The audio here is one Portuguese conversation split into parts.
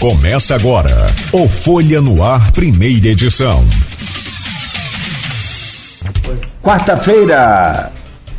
Começa agora o Folha no Ar, primeira edição. Quarta-feira,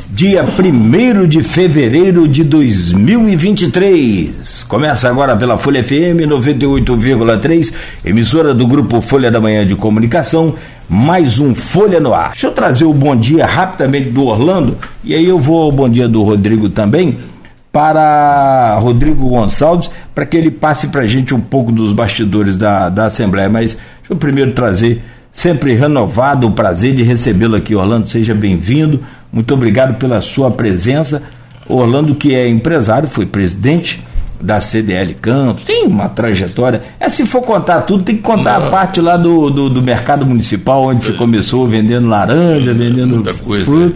dia 1 de fevereiro de 2023. Começa agora pela Folha FM 98,3, emissora do grupo Folha da Manhã de Comunicação. Mais um Folha no Ar. Deixa eu trazer o bom dia rapidamente do Orlando, e aí eu vou ao bom dia do Rodrigo também para Rodrigo Gonçalves, para que ele passe para a gente um pouco dos bastidores da, da Assembleia. Mas deixa eu primeiro trazer, sempre renovado, o prazer de recebê-lo aqui, Orlando. Seja bem-vindo. Muito obrigado pela sua presença. Orlando, que é empresário, foi presidente da CDL Campos, tem uma trajetória. É, se for contar tudo, tem que contar Não. a parte lá do, do, do mercado municipal, onde você começou vendendo laranja, vendendo fruta.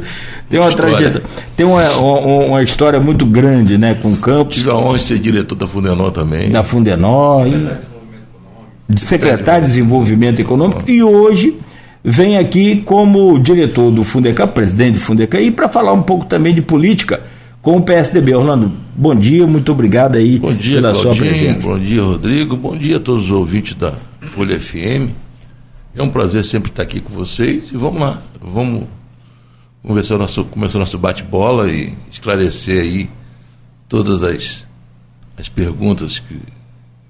Tem uma trajetória, tem uma, uma, uma, história muito grande, né, com Campos. Tive a honra de ser diretor da Fundenor também. Da Fundenor, e, de secretário de Desenvolvimento Econômico, e hoje vem aqui como diretor do Fundecam, presidente do Fundecam, e para falar um pouco também de política com o PSDB. Orlando, bom dia, muito obrigado aí bom dia, pela Claudinho, sua presença. Bom dia, Rodrigo, bom dia a todos os ouvintes da Folha FM. É um prazer sempre estar aqui com vocês e vamos lá, vamos começar o nosso, começar o nosso bate-bola e esclarecer aí todas as, as perguntas que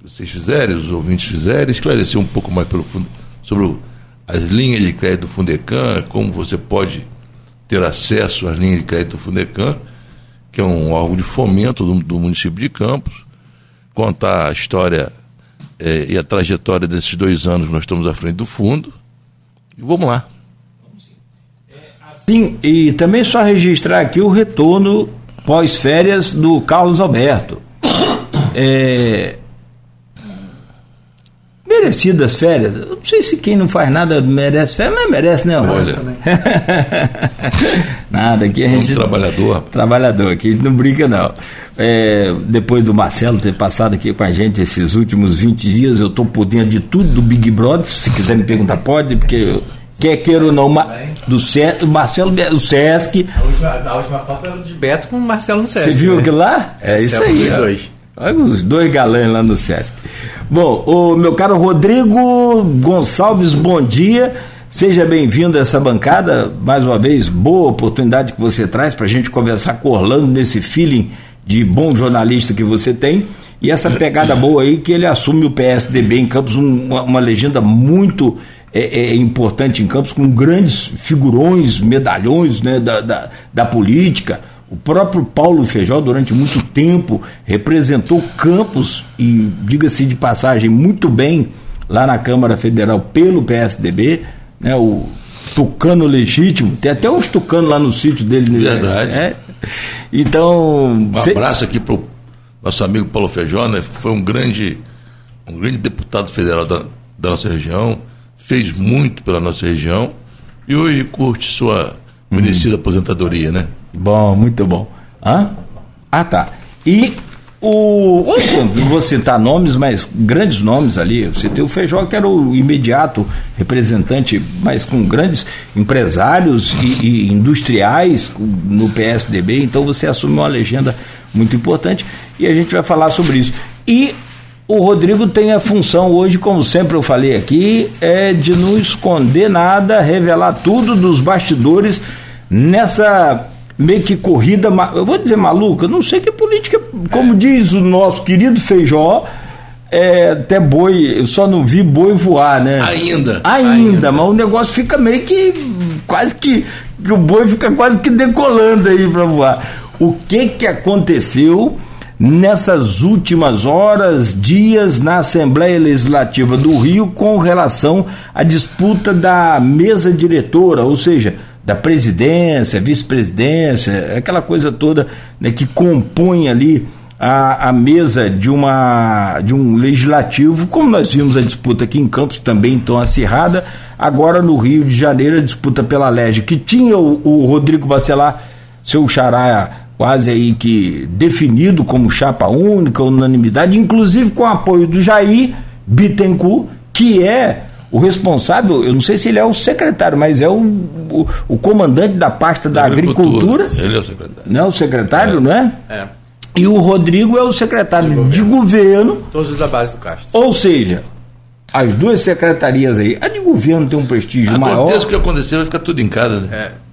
vocês fizerem, os ouvintes fizerem, esclarecer um pouco mais pelo fundo, sobre as linhas de crédito do Fundecam, como você pode ter acesso às linhas de crédito do Fundecam que é um órgão de fomento do, do município de Campos, contar a história é, e a trajetória desses dois anos que nós estamos à frente do fundo. E vamos lá. Sim, e também só registrar aqui o retorno pós-férias do Carlos Alberto. É, merecidas férias. Eu não sei se quem não faz nada merece férias, mas merece, né, Olha. nada, aqui a gente. Um trabalhador. Trabalhador, aqui a gente não brinca, não. É, depois do Marcelo ter passado aqui com a gente esses últimos 20 dias, eu estou por dentro de tudo do Big Brother. Se quiser me perguntar, pode, porque quer queira ou não, do Sesc, Marcelo do Sesc. A última, a última foto era de Beto com o Marcelo no Sesc. Você viu né? aquilo lá? É isso aí. Dois. Olha os dois galãs lá no Sesc. Bom, o meu caro Rodrigo Gonçalves, bom dia. Seja bem-vindo a essa bancada. Mais uma vez, boa oportunidade que você traz para a gente conversar com Orlando nesse feeling de bom jornalista que você tem. E essa pegada boa aí que ele assume o PSDB em Campos, uma, uma legenda muito é, é, importante em Campos, com grandes figurões, medalhões né, da, da, da política o próprio Paulo Feijó, durante muito tempo, representou Campos, e diga-se de passagem, muito bem lá na Câmara Federal pelo PSDB, né, o tucano legítimo, tem até uns tucanos lá no sítio dele. Né? Verdade. Né? Então. Um abraço aqui para o nosso amigo Paulo Feijó, né? foi um grande, um grande deputado federal da, da nossa região, fez muito pela nossa região e hoje curte sua merecida hum. aposentadoria, né? Bom, muito bom. Hã? Ah, tá. E o. Vou citar nomes, mas grandes nomes ali. Eu citei o Feijó, que era o imediato representante, mas com grandes empresários e, e industriais no PSDB. Então você assume uma legenda muito importante e a gente vai falar sobre isso. E o Rodrigo tem a função hoje, como sempre eu falei aqui, é de não esconder nada, revelar tudo dos bastidores nessa meio que corrida, eu vou dizer maluca, não sei que política, como é. diz o nosso querido Feijó, é, até boi, eu só não vi boi voar, né? Ainda. Ainda, Ainda. mas o negócio fica meio que quase que, que o boi fica quase que decolando aí para voar. O que que aconteceu nessas últimas horas, dias na Assembleia Legislativa do Rio com relação à disputa da mesa diretora, ou seja, da presidência, vice-presidência, aquela coisa toda né, que compõe ali a, a, mesa de, uma, de um legislativo, como nós vimos a disputa aqui em Campos também tão acirrada, agora no Rio de Janeiro a disputa pela LEGE, que tinha o, o Rodrigo Bacelar, seu xará quase aí que definido como chapa única, unanimidade, inclusive com o apoio do Jair Bittencourt, que é o responsável, eu não sei se ele é o secretário, mas é o, o, o comandante da pasta da, agricultura. agricultura. Ele é o secretário. Não é o secretário, é. não é? É. E o Rodrigo é o secretário de governo. de governo. Todos da base do Castro. Ou seja, as duas secretarias aí, a de governo tem um prestígio Aconteça maior. Aconteça o que aconteceu, vai ficar tudo em casa, né? É.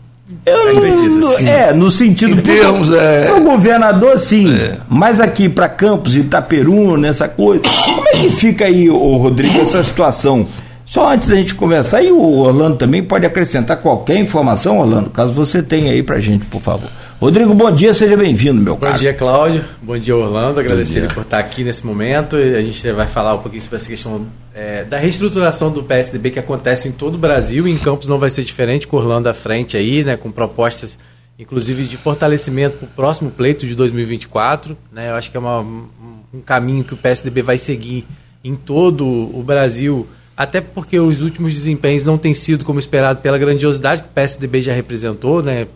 Eu não, é, no sentido. Em termos, é... o governador, sim. É. Mas aqui para Campos, Itaperu, nessa coisa. Como é que fica aí, ô Rodrigo, essa situação? Só antes da gente conversar, e o Orlando também pode acrescentar qualquer informação, Orlando, caso você tenha aí pra gente, por favor. Rodrigo, bom dia, seja bem-vindo, meu bom Bom dia, Cláudio. Bom dia, Orlando. Agradecer ele por estar aqui nesse momento. A gente vai falar um pouquinho sobre essa questão é, da reestruturação do PSDB que acontece em todo o Brasil em Campos não vai ser diferente, com Orlando à frente aí, né, com propostas, inclusive, de fortalecimento para o próximo pleito de 2024. Né, eu acho que é uma, um caminho que o PSDB vai seguir em todo o Brasil até porque os últimos desempenhos não têm sido como esperado pela grandiosidade que o PSDB já representou, né?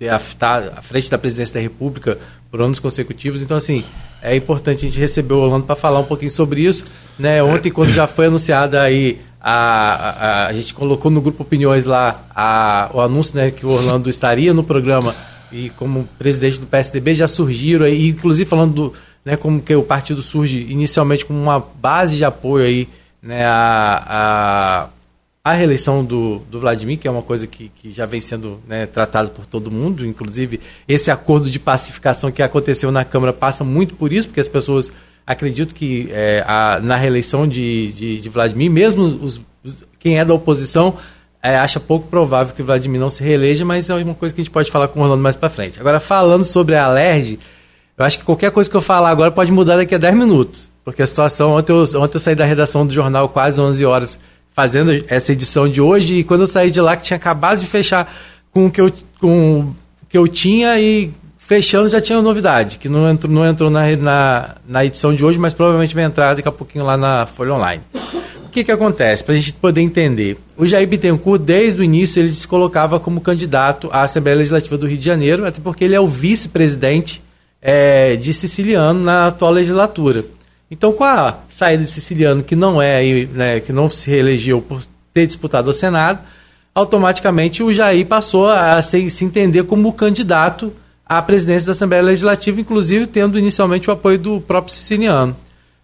Está à frente da presidência da República por anos consecutivos. Então, assim, é importante a gente receber o Orlando para falar um pouquinho sobre isso. Né? Ontem, quando já foi anunciada aí, a, a, a, gente colocou no grupo Opiniões lá a, o anúncio né, que o Orlando estaria no programa e como presidente do PSDB já surgiram aí, inclusive falando do, né, como que o partido surge inicialmente como uma base de apoio aí né, a, a, reeleição do, do Vladimir, que é uma coisa que, que já vem sendo né, tratado por todo mundo, inclusive esse acordo de pacificação que aconteceu na Câmara passa muito por isso, porque as pessoas acreditam que é, a, na reeleição de, de, de Vladimir, mesmo os, os, quem é da oposição é, acha pouco provável que Vladimir não se reeleja, mas é uma coisa que a gente pode falar com o Orlando mais para frente. Agora, falando sobre a Alerj, eu acho que qualquer coisa que eu falar agora pode mudar daqui a 10 minutos. Porque a situação, ontem eu, ontem eu saí da redação do jornal quase 11 horas fazendo essa edição de hoje e quando eu saí de lá que tinha acabado de fechar com o que eu, com o que eu tinha e fechando já tinha novidade, que não entrou, não entrou na, na, na edição de hoje, mas provavelmente vai entrar daqui a pouquinho lá na Folha Online. O que, que acontece? Para a gente poder entender. O Jair Bittencourt, desde o início, ele se colocava como candidato à Assembleia Legislativa do Rio de Janeiro, até porque ele é o vice-presidente é, de Siciliano na atual legislatura. Então, com a saída de Siciliano, que não é, né, que não se reelegeu por ter disputado o Senado, automaticamente o Jair passou a se, se entender como candidato à presidência da Assembleia Legislativa, inclusive tendo inicialmente o apoio do próprio Siciliano.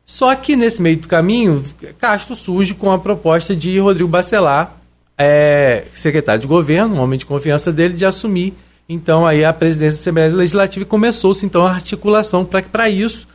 Só que nesse meio do caminho, Castro surge com a proposta de Rodrigo Bacelar, é, secretário de governo, um homem de confiança dele, de assumir então aí a presidência da Assembleia Legislativa e começou-se então a articulação para isso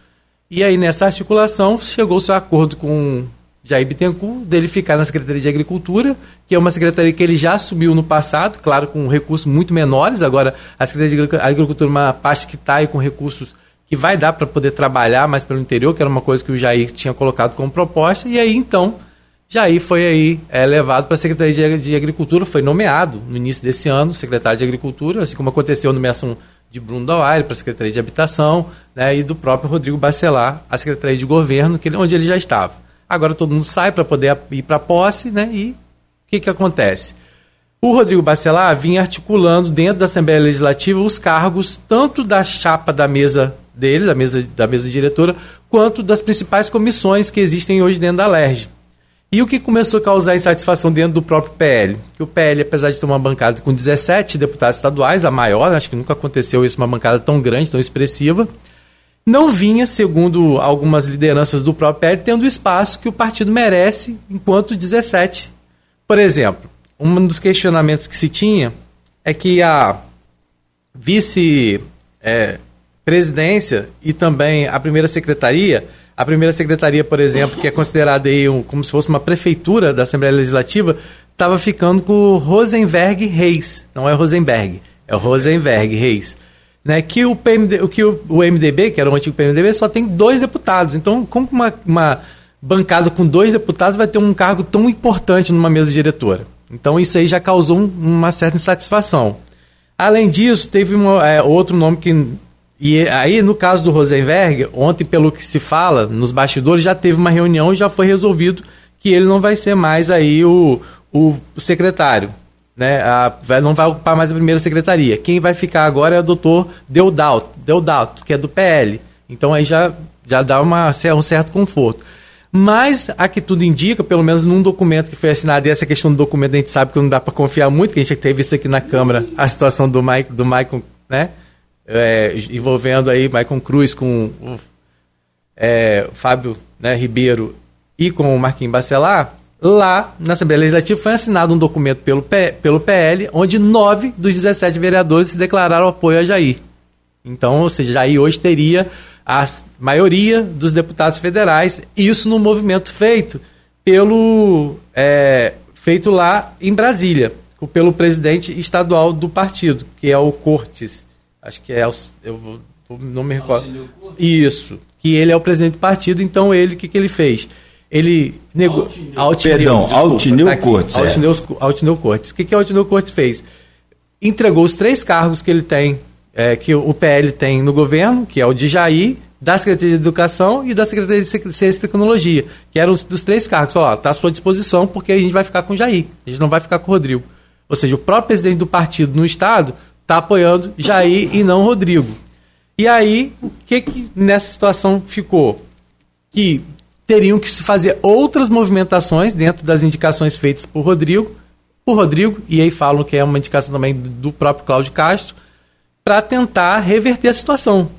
e aí, nessa articulação, chegou-se a acordo com Jair Bittencourt dele ficar na Secretaria de Agricultura, que é uma secretaria que ele já assumiu no passado, claro, com recursos muito menores. Agora, a Secretaria de Agricultura é uma parte que está aí com recursos que vai dar para poder trabalhar mais pelo interior, que era uma coisa que o Jair tinha colocado como proposta. E aí, então, Jair foi aí é, levado para a Secretaria de, Agricultura, foi nomeado no início desse ano, secretário de Agricultura, assim como aconteceu no Messon de Bruno Dauaire para a Secretaria de Habitação, né, e do próprio Rodrigo Bacelar, a Secretaria de Governo, que ele, onde ele já estava. Agora todo mundo sai para poder ir para a posse, né, e o que, que acontece? O Rodrigo Bacelar vinha articulando dentro da Assembleia Legislativa os cargos tanto da chapa da mesa dele, da mesa, da mesa diretora, quanto das principais comissões que existem hoje dentro da LERJ. E o que começou a causar insatisfação dentro do próprio PL? Que o PL, apesar de ter uma bancada com 17 deputados estaduais, a maior, acho que nunca aconteceu isso, uma bancada tão grande, tão expressiva, não vinha, segundo algumas lideranças do próprio PL, tendo o espaço que o partido merece enquanto 17. Por exemplo, um dos questionamentos que se tinha é que a vice-presidência é, e também a primeira secretaria a primeira secretaria, por exemplo, que é considerada aí um, como se fosse uma prefeitura da Assembleia Legislativa, estava ficando com o Rosenberg Reis. Não é Rosenberg, é o Rosenberg Reis. Né, que o, PMD, que o, o MDB, que era o antigo PMDB, só tem dois deputados. Então, como uma, uma bancada com dois deputados vai ter um cargo tão importante numa mesa diretora? Então, isso aí já causou um, uma certa insatisfação. Além disso, teve uma, é, outro nome que e aí, no caso do Rosenberg, ontem, pelo que se fala, nos bastidores, já teve uma reunião e já foi resolvido que ele não vai ser mais aí o, o, secretário. Né? A, não vai ocupar mais a primeira secretaria. Quem vai ficar agora é o doutor Deodalto, Deodalto que é do PL. Então aí já, já dá uma, um certo conforto. Mas a que tudo indica, pelo menos num documento que foi assinado, e essa questão do documento a gente sabe que não dá para confiar muito, que a gente teve isso aqui na Câmara, a situação do Mike, do Michael, né? É, envolvendo aí Maicon Cruz com o é, Fábio né, Ribeiro e com o Marquinhos Bacelar, lá na Assembleia Legislativa foi assinado um documento pelo, P, pelo PL, onde nove dos 17 vereadores se declararam apoio a Jair. Então, ou seja, Jair hoje teria a maioria dos deputados federais, isso no movimento feito pelo é, feito lá em Brasília, pelo presidente estadual do partido, que é o Cortes. Acho que é eu vou, não me recordo. Isso, que ele é o presidente do partido, então ele o que, que ele fez? Ele negou. Perdão, Altineu tá Cortes. Altineu, é. Altineu Cortes. O que, que Altineu Cortes fez? Entregou os três cargos que ele tem é, que o PL tem no governo, que é o de Jair, da Secretaria de Educação e da Secretaria de Ciência e Tecnologia, que eram os, dos três cargos. Está à sua disposição, porque a gente vai ficar com o Jair, a gente não vai ficar com o Rodrigo. Ou seja, o próprio presidente do partido no Estado está apoiando Jair e não Rodrigo. E aí, o que, que nessa situação ficou? Que teriam que se fazer outras movimentações dentro das indicações feitas por Rodrigo, por Rodrigo, e aí falam que é uma indicação também do próprio Cláudio Castro, para tentar reverter a situação.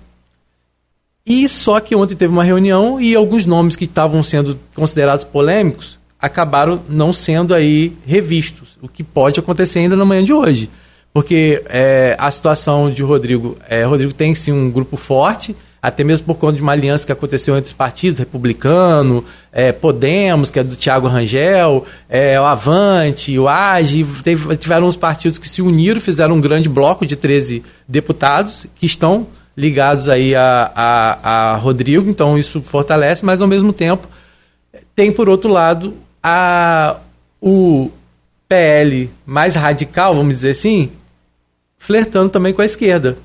E só que ontem teve uma reunião e alguns nomes que estavam sendo considerados polêmicos acabaram não sendo aí revistos, o que pode acontecer ainda na manhã de hoje. Porque é, a situação de Rodrigo, é, Rodrigo tem sim um grupo forte, até mesmo por conta de uma aliança que aconteceu entre os partidos, Republicano, é, Podemos, que é do Tiago Rangel, é, o Avante, o AGE, teve, tiveram uns partidos que se uniram, fizeram um grande bloco de 13 deputados que estão ligados aí a, a, a Rodrigo, então isso fortalece, mas ao mesmo tempo tem por outro lado a, o PL mais radical, vamos dizer assim, flertando também com a esquerda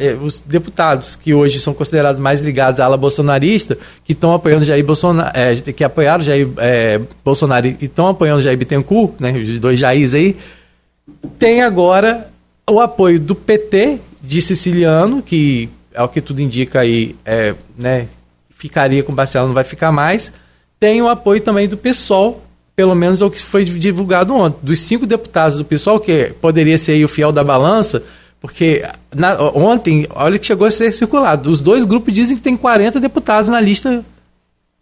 eh, os deputados que hoje são considerados mais ligados à ala bolsonarista, que estão apoiando Jair Bolsonaro, é, que apoiaram Jair é, Bolsonaro e estão apoiando Jair Bittencourt, né, os dois Jairs aí, tem agora o apoio do PT de Siciliano, que é o que tudo indica aí, é, né, ficaria com o Barcelona, não vai ficar mais. Tem o apoio também do PSOL, pelo menos é o que foi divulgado ontem. Dos cinco deputados do PSOL, que poderia ser o fiel da balança, porque na, ontem, olha que chegou a ser circulado. Os dois grupos dizem que tem 40 deputados na lista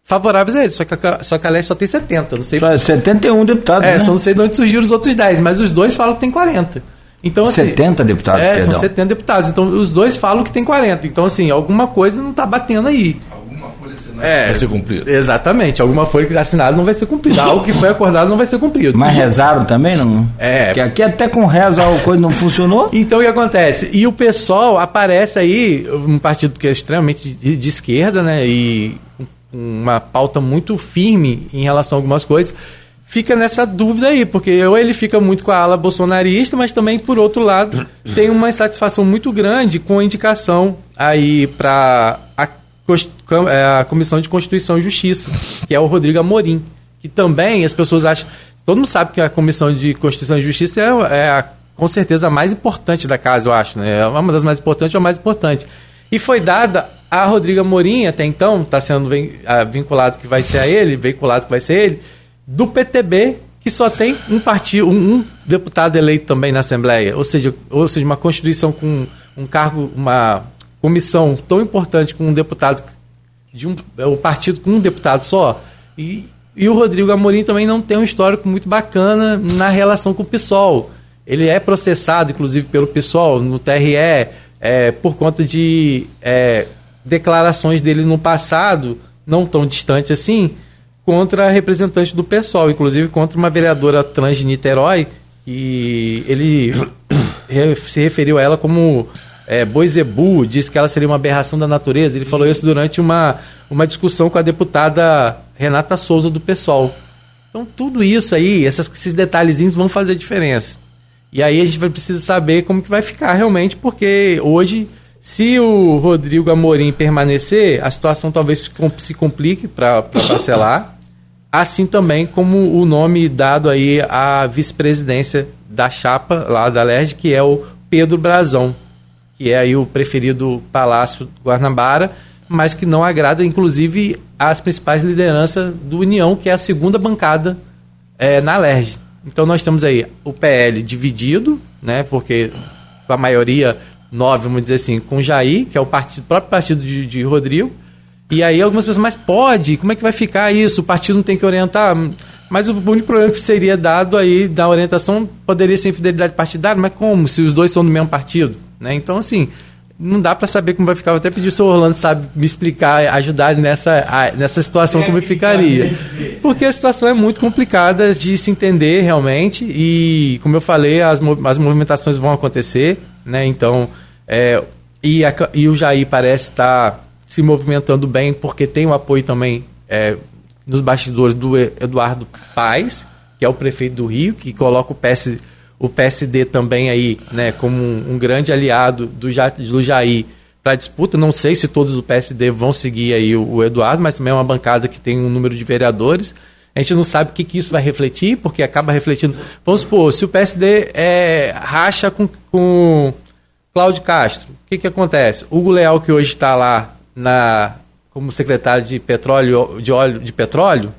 favoráveis a ele. Só que a, só que a leste só tem 70. Não sei. Só 71 deputados. É, né? só não sei de onde surgiram os outros 10, mas os dois falam que tem 40. Então, assim, 70 deputados, é, perdão. são 70 deputados. Então, os dois falam que tem 40. Então, assim, alguma coisa não está batendo aí. Assinada é, vai ser cumprida. Exatamente. Alguma folha assinada não vai ser cumprida. Algo que foi acordado não vai ser cumprido. Mas rezaram também, não? É. Porque aqui até com reza a coisa não funcionou. Então, o que acontece? E o pessoal aparece aí, um partido que é extremamente de, de esquerda, né? E uma pauta muito firme em relação a algumas coisas fica nessa dúvida aí, porque ou ele fica muito com a ala bolsonarista, mas também, por outro lado, tem uma insatisfação muito grande com a indicação aí para a, é, a, Comissão de Constituição e Justiça, que é o Rodrigo Amorim, que também as pessoas acham... Todo mundo sabe que a Comissão de Constituição e Justiça é, é a, com certeza a mais importante da casa, eu acho, né? É uma das mais importantes ou a mais importante. E foi dada a Rodrigo Amorim, até então, está sendo vinculado que vai ser a ele, vinculado que vai ser ele, do PTB, que só tem um partido, um, um, deputado eleito também na Assembleia, ou seja, ou seja, uma constituição com um cargo, uma comissão tão importante com um deputado de um o partido com um deputado só. E, e o Rodrigo Amorim também não tem um histórico muito bacana na relação com o PSOL. Ele é processado, inclusive, pelo PSOL no TRE é, por conta de é, declarações dele no passado, não tão distante assim, contra representantes do PSOL, inclusive contra uma vereadora trans de Niterói, que ele se referiu a ela como é, Boizebu, disse que ela seria uma aberração da natureza. Ele falou isso durante uma, uma discussão com a deputada Renata Souza do PSOL. Então, tudo isso aí, essas, esses detalhezinhos vão fazer diferença. E aí a gente vai precisar saber como que vai ficar realmente, porque hoje, se o Rodrigo Amorim permanecer, a situação talvez se complique para parcelar assim também como o nome dado aí à vice-presidência da chapa lá da LERJ, que é o Pedro Brazão, que é aí o preferido Palácio Guanabara, mas que não agrada, inclusive, as principais lideranças do União, que é a segunda bancada é, na LERJ. Então nós temos aí o PL dividido, né, porque a maioria nove, vamos dizer assim, com Jair, que é o partido, próprio partido de, de Rodrigo. E aí algumas pessoas, mas pode, como é que vai ficar isso? O partido não tem que orientar. Mas o único problema que seria dado aí da orientação poderia ser infidelidade partidária, mas como? Se os dois são do mesmo partido? Né? Então, assim, não dá para saber como vai ficar. Vou até pedir o senhor Orlando, sabe, me explicar, ajudar nessa, nessa situação como ficaria. Porque a situação é muito complicada de se entender realmente e, como eu falei, as, as movimentações vão acontecer, né? Então, é, e, a, e o Jair parece estar tá se movimentando bem porque tem o apoio também é, nos bastidores do Eduardo Paes, que é o prefeito do Rio, que coloca o PS o PSD também aí, né, como um, um grande aliado do, do Jair para disputa. Não sei se todos do PSD vão seguir aí o, o, Eduardo, mas também é uma bancada que tem um número de vereadores. A gente não sabe o que, que isso vai refletir, porque acaba refletindo. Vamos supor, se o PSD é, racha com, com Cláudio Castro, o que, que acontece? Hugo Leal, que hoje está lá na, como secretário de petróleo, de óleo de petróleo,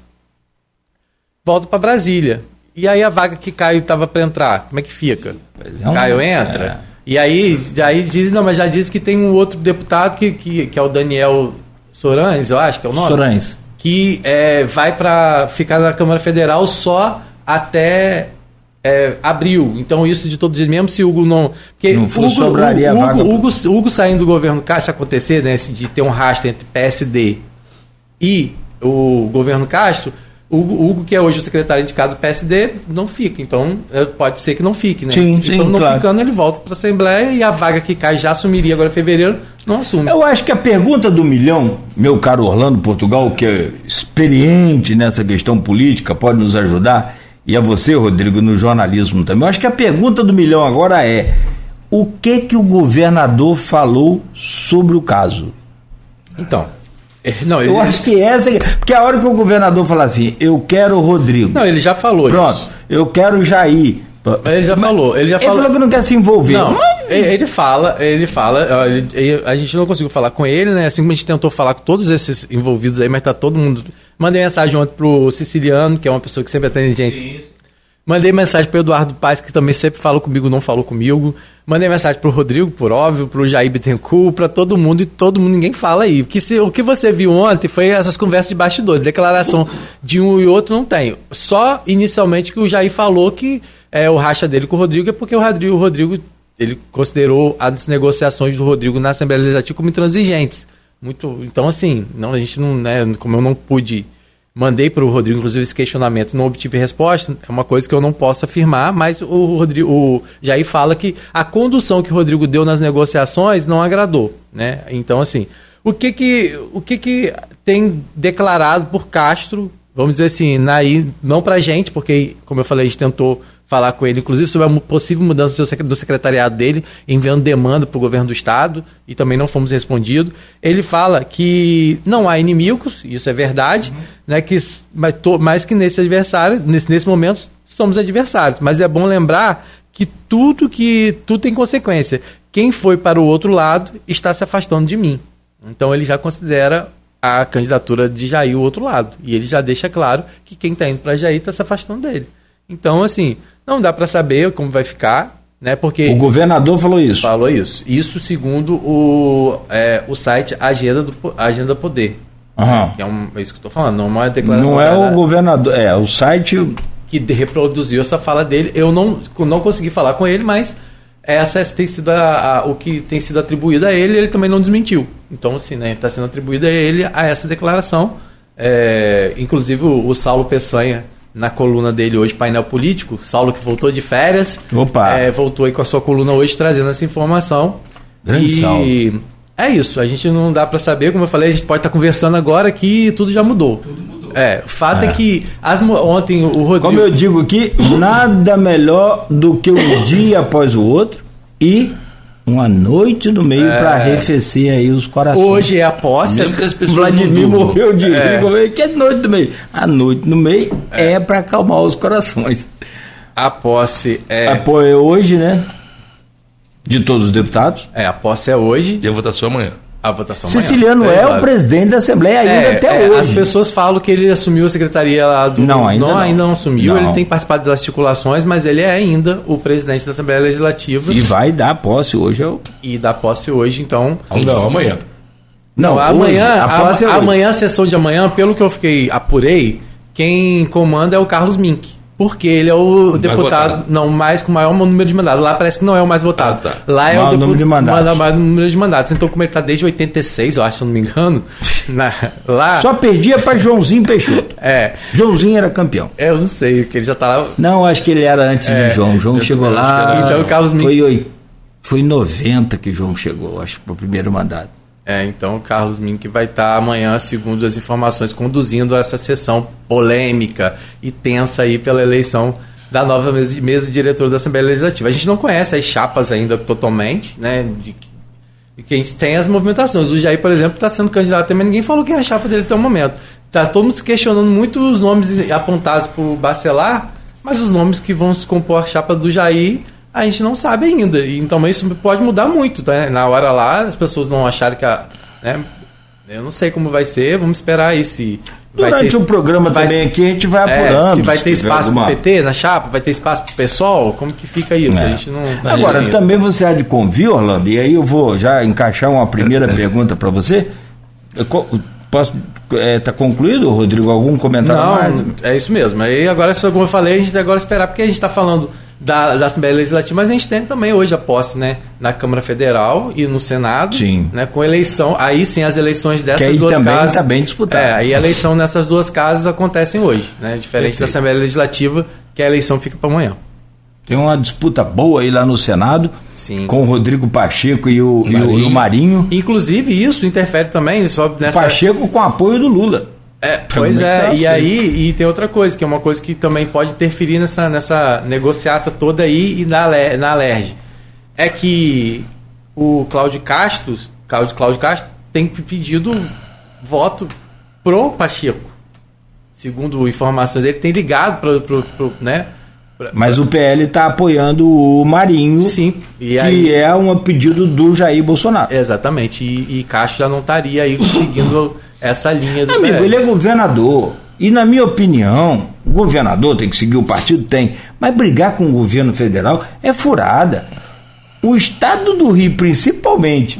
volta para Brasília. E aí a vaga que Caio estava para entrar, como é que fica? É um, Caio entra. É. E aí, aí diz, não, mas já diz que tem um outro deputado que, que, que é o Daniel Sorães, eu acho que é o nome. Sorães. Que é, vai para ficar na Câmara Federal só até é, abril. Então, isso de todo dia, mesmo se o Hugo não. Porque não Hugo, sobraria Hugo, a vaga. Hugo, Hugo, Hugo saindo do governo, caso acontecer, né, de ter um rastro entre PSD e o governo Castro, o Hugo, que é hoje o secretário indicado do PSD, não fica. Então, é, pode ser que não fique, né? Sim, sim, então, não claro. ficando, ele volta para a Assembleia e a vaga que cai já assumiria agora em fevereiro, não assume. Eu acho que a pergunta do milhão, meu caro Orlando Portugal, que é experiente nessa questão política, pode nos ajudar, e a você, Rodrigo, no jornalismo também. Eu acho que a pergunta do milhão agora é: o que que o governador falou sobre o caso? Então, não, ele, eu acho que essa. Porque a hora que o governador fala assim, eu quero o Rodrigo. Não, ele já falou. Pronto, isso. eu quero o Jair. Ele já Mas, falou. Ele já ele falou... falou que não quer se envolver. Não, Mas... ele fala, ele fala. Ele, a gente não conseguiu falar com ele, né? Assim como a gente tentou falar com todos esses envolvidos aí, mas tá todo mundo. Mandei mensagem ontem pro Siciliano, que é uma pessoa que sempre atende gente. Sim. Mandei mensagem pro Eduardo Paz, que também sempre falou comigo, não falou comigo. Mandei mensagem pro Rodrigo, por óbvio, pro Jair Bittencourt, pra todo mundo, e todo mundo, ninguém fala aí. Porque se, o que você viu ontem foi essas conversas de bastidores. Declaração de um e outro não tem. Só inicialmente que o Jair falou que é, o racha dele com o Rodrigo é porque o Rodrigo, o Rodrigo ele considerou as negociações do Rodrigo na Assembleia Legislativa como intransigentes. Muito, então, assim, não, a gente não, né, como eu não pude Mandei para o Rodrigo, inclusive, esse questionamento, não obtive resposta. É uma coisa que eu não posso afirmar, mas o, Rodrigo, o Jair fala que a condução que o Rodrigo deu nas negociações não agradou. Né? Então, assim, o que que, o que, que tem declarado por Castro, vamos dizer assim, na, não para gente, porque, como eu falei, a gente tentou falar com ele, inclusive sobre a possível mudança do secretariado dele, enviando demanda para o governo do estado e também não fomos respondidos. Ele fala que não há inimigos, isso é verdade, uhum. né, que, mas, to, mais que nesse adversário, nesse, nesse momento, somos adversários. Mas é bom lembrar que tudo que tudo tem consequência. Quem foi para o outro lado está se afastando de mim. Então ele já considera a candidatura de Jair o outro lado. E ele já deixa claro que quem está indo para Jair está se afastando dele. Então, assim, não dá para saber como vai ficar, né? Porque o governador falou isso. Falou isso. Isso segundo o, é, o site Agenda do Agenda Poder. Uhum. É, um, é isso que eu estou falando, não é uma declaração. Não é o governador, é o site que reproduziu essa fala dele. Eu não, não consegui falar com ele, mas essa tem sido a, a, o que tem sido atribuído a ele. Ele também não desmentiu. Então, assim, né, está sendo atribuído a ele a essa declaração. É, inclusive o, o Saulo Peçanha na coluna dele hoje, painel político. Saulo que voltou de férias. Opa! É, voltou aí com a sua coluna hoje trazendo essa informação. Grande e Saulo. É isso, a gente não dá para saber, como eu falei, a gente pode estar tá conversando agora que tudo já mudou. Tudo mudou. É, o fato é, é que as, ontem o Rodrigo. Como eu digo aqui, nada melhor do que um dia após o outro e uma noite no meio é. para arrefecer aí os corações. Hoje é a posse. Mesmo que as pessoas Vladimir morreu de é. rir. Que é noite no meio? A noite no meio é, é para acalmar os corações. A posse é. A é hoje, né? De todos os deputados. É, a posse é hoje. E a votação amanhã. A votação Siciliano amanhã, é o presidente da Assembleia ainda É, até é, hoje. As pessoas falam que ele assumiu a secretaria lá do. Não, ainda não. ainda não assumiu. Não. Ele tem participado das articulações, mas ele é ainda o presidente da Assembleia Legislativa E vai dar posse hoje. Eu... e dá posse hoje, então. Não, amanhã. Não, hoje. amanhã, a é a, hoje. amanhã, a sessão de amanhã, pelo que eu fiquei apurei, quem comanda é o Carlos Mink. Porque ele é o deputado, votado. não, mais com o maior número de mandatos. Lá parece que não é o mais votado. Ah, tá. Lá é Maior o depu- número de mandatos. manda mais número de mandatos. Então, como ele está desde 86, eu acho, se não me engano, na- lá. Só perdia para Joãozinho Peixoto. É, Joãozinho era campeão. eu não sei, porque ele já tá lá. Não, acho que ele era antes É, de João. João chegou lá. que. Então, o Carlos foi, oi- foi em 90 que João chegou, acho, para o primeiro mandato. É, então o Carlos Mink vai estar amanhã, segundo as informações, conduzindo essa sessão polêmica e tensa aí pela eleição da nova mesa, mesa diretora da Assembleia Legislativa. A gente não conhece as chapas ainda totalmente, né? De, de quem tem as movimentações. O Jair, por exemplo, está sendo candidato também, ninguém falou quem é a chapa dele até o momento. Tá todo mundo se questionando muito os nomes apontados por Bacelar, mas os nomes que vão se compor a chapa do Jair, a gente não sabe ainda. Então isso pode mudar muito, tá? Na hora lá, as pessoas não acharem que a. Né? Eu não sei como vai ser, vamos esperar aí se. Durante ter- o programa vai- também aqui a gente vai é, apurando. se vai ter tiver espaço alguma- pro PT na chapa, vai ter espaço pro PSOL, como que fica isso? É. A gente não. Agora, ainda. também você há de convir, Orlando, e aí eu vou já encaixar uma primeira pergunta para você. Eu Posso estar concluído, Rodrigo? Algum comentário mais? Não, é isso mesmo. Aí agora, como eu falei, a gente agora esperar, porque a gente está falando da, da Assembleia Legislativa, mas a gente tem também hoje a posse, né? Na Câmara Federal e no Senado. Sim. Né, com eleição. Aí sim as eleições dessas Que aí duas também casas. tá bem disputado. É, aí a eleição nessas duas casas acontecem hoje, né? Diferente da Perfeito. Assembleia Legislativa, que a eleição fica para amanhã. Tem uma disputa boa aí lá no Senado, Sim. com o Rodrigo Pacheco e o e o- e o Marinho. Marinho. Inclusive, isso interfere também só nessa. Pacheco com apoio do Lula. É, pois é, tá e feio. aí e tem outra coisa, que é uma coisa que também pode interferir nessa, nessa negociata toda aí e na, na Alerj. É que o Cláudio Castro, Cláudio, Cláudio Castro tem pedido voto pro Pacheco. Segundo informações, ele tem ligado pro, pro, pro, né? Mas o PL está apoiando o Marinho, Sim, e que aí- é um pedido do Jair Bolsonaro. Exatamente, e, e Castro já não estaria aí seguindo essa linha do Amigo, PL. ele é governador. E na minha opinião, o governador tem que seguir o partido? Tem. Mas brigar com o governo federal é furada. O estado do Rio, principalmente,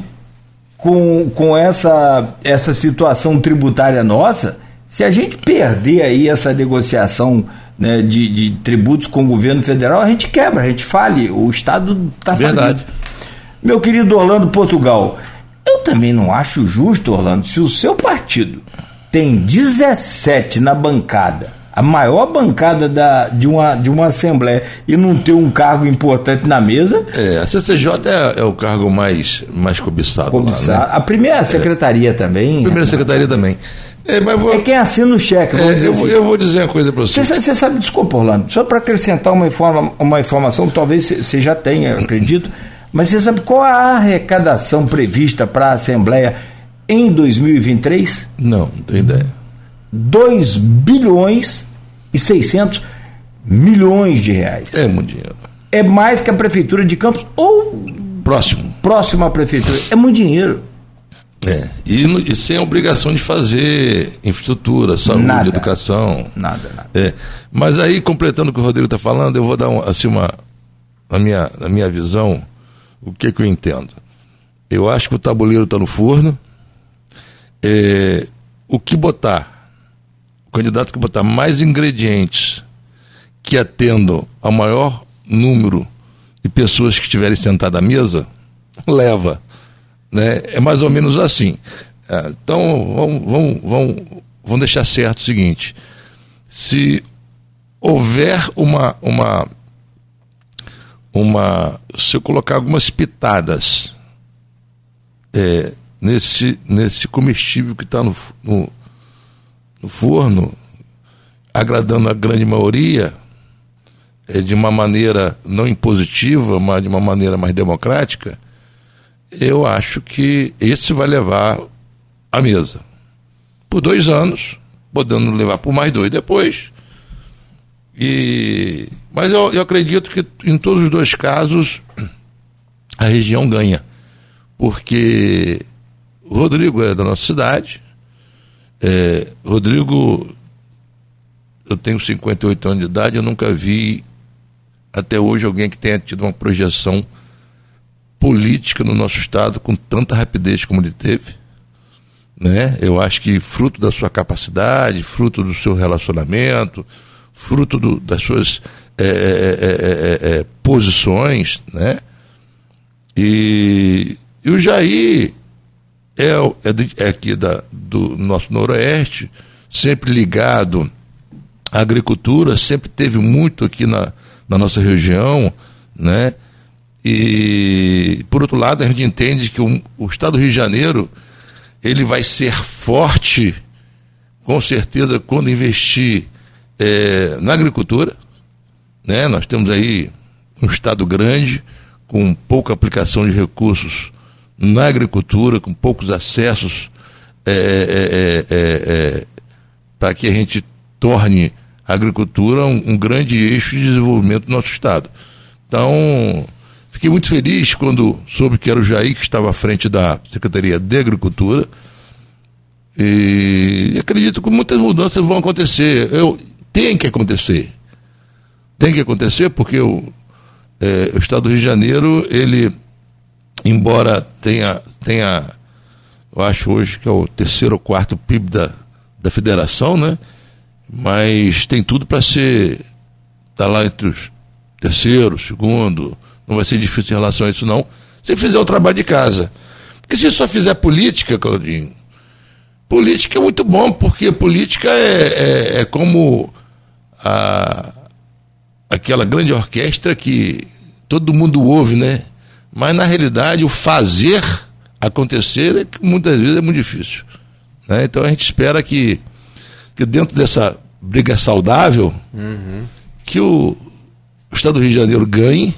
com, com essa, essa situação tributária nossa, se a gente perder aí essa negociação né, de, de tributos com o governo federal, a gente quebra, a gente fale. O estado está Verdade. meu querido Orlando Portugal, eu também não acho justo, Orlando, se o seu partido tem 17 na bancada, a maior bancada da, de, uma, de uma Assembleia, e não ter um cargo importante na mesa, É, a CCJ é, é o cargo mais, mais cobiçado. cobiçar. Lá, né? A primeira secretaria também. Primeira secretaria também. É, vou, É quem assina o cheque. é, eu, vou- assim. eu vou dizer uma coisa para você. Você, sa- você sabe, desculpa, Orlando, só para acrescentar uma, informa, uma informação, talvez você- já tenha, acredito, mas você sabe qual a arrecadação prevista para a Assembleia em 2023? Não, não tenho ideia. 2 bilhões e 600 milhões de reais. É muito dinheiro. É mais que a Prefeitura de Campos ou Próximo. próximo à Prefeitura. É muito dinheiro. É. E, no- e sem a obrigação de fazer infraestrutura, saúde, Nada. educação. Nada, nada. É. Mas aí, completando o que o Rodrigo está falando, eu vou dar um, assim, uma. Na minha, na minha visão, o que, que eu entendo? Eu acho que o tabuleiro está no forno. É, o que botar, o candidato que botar mais ingredientes que atendam ao maior número de pessoas que estiverem sentadas à mesa, leva. Né? É mais ou menos assim. É, então, vamos, vamos, vamos, vamos deixar certo o seguinte: se houver uma, uma, uma. Se eu colocar algumas pitadas é, nesse, nesse comestível que está no, no, no forno, agradando a grande maioria, é, de uma maneira não impositiva, mas de uma maneira mais democrática, eu acho que esse vai levar à mesa. Por dois anos, podendo levar por mais dois depois. E, mas eu, eu acredito que em todos os dois casos a região ganha. Porque o Rodrigo é da nossa cidade. É, Rodrigo, eu tenho 58 anos de idade, eu nunca vi até hoje alguém que tenha tido uma projeção política no nosso estado com tanta rapidez como ele teve. Né? Eu acho que fruto da sua capacidade, fruto do seu relacionamento, fruto do, das suas é, é, é, posições, né? E, e o Jair é, é, é aqui da, do nosso noroeste, sempre ligado à agricultura, sempre teve muito aqui na, na nossa região, né? E, por outro lado, a gente entende que o, o Estado do Rio de Janeiro ele vai ser forte, com certeza, quando investir é, na agricultura. Né? Nós temos aí um Estado grande, com pouca aplicação de recursos na agricultura, com poucos acessos é, é, é, é para que a gente torne a agricultura um, um grande eixo de desenvolvimento do nosso Estado. Então, Fiquei muito feliz quando soube que era o Jair que estava à frente da Secretaria de Agricultura. E acredito que muitas mudanças vão acontecer. Eu, tem que acontecer. Tem que acontecer porque o, é, o Estado do Rio de Janeiro, ele, embora tenha, tenha, eu acho hoje que é o terceiro ou quarto PIB da, da federação, né? Mas tem tudo para ser, tá lá entre os terceiro, segundo, não vai ser difícil em relação a isso, não. Se fizer o trabalho de casa. Porque se só fizer política, Claudinho, política é muito bom, porque política é, é, é como a, aquela grande orquestra que todo mundo ouve, né? Mas na realidade o fazer acontecer é que muitas vezes é muito difícil. Né? Então a gente espera que, que dentro dessa briga saudável, uhum. que o, o Estado do Rio de Janeiro ganhe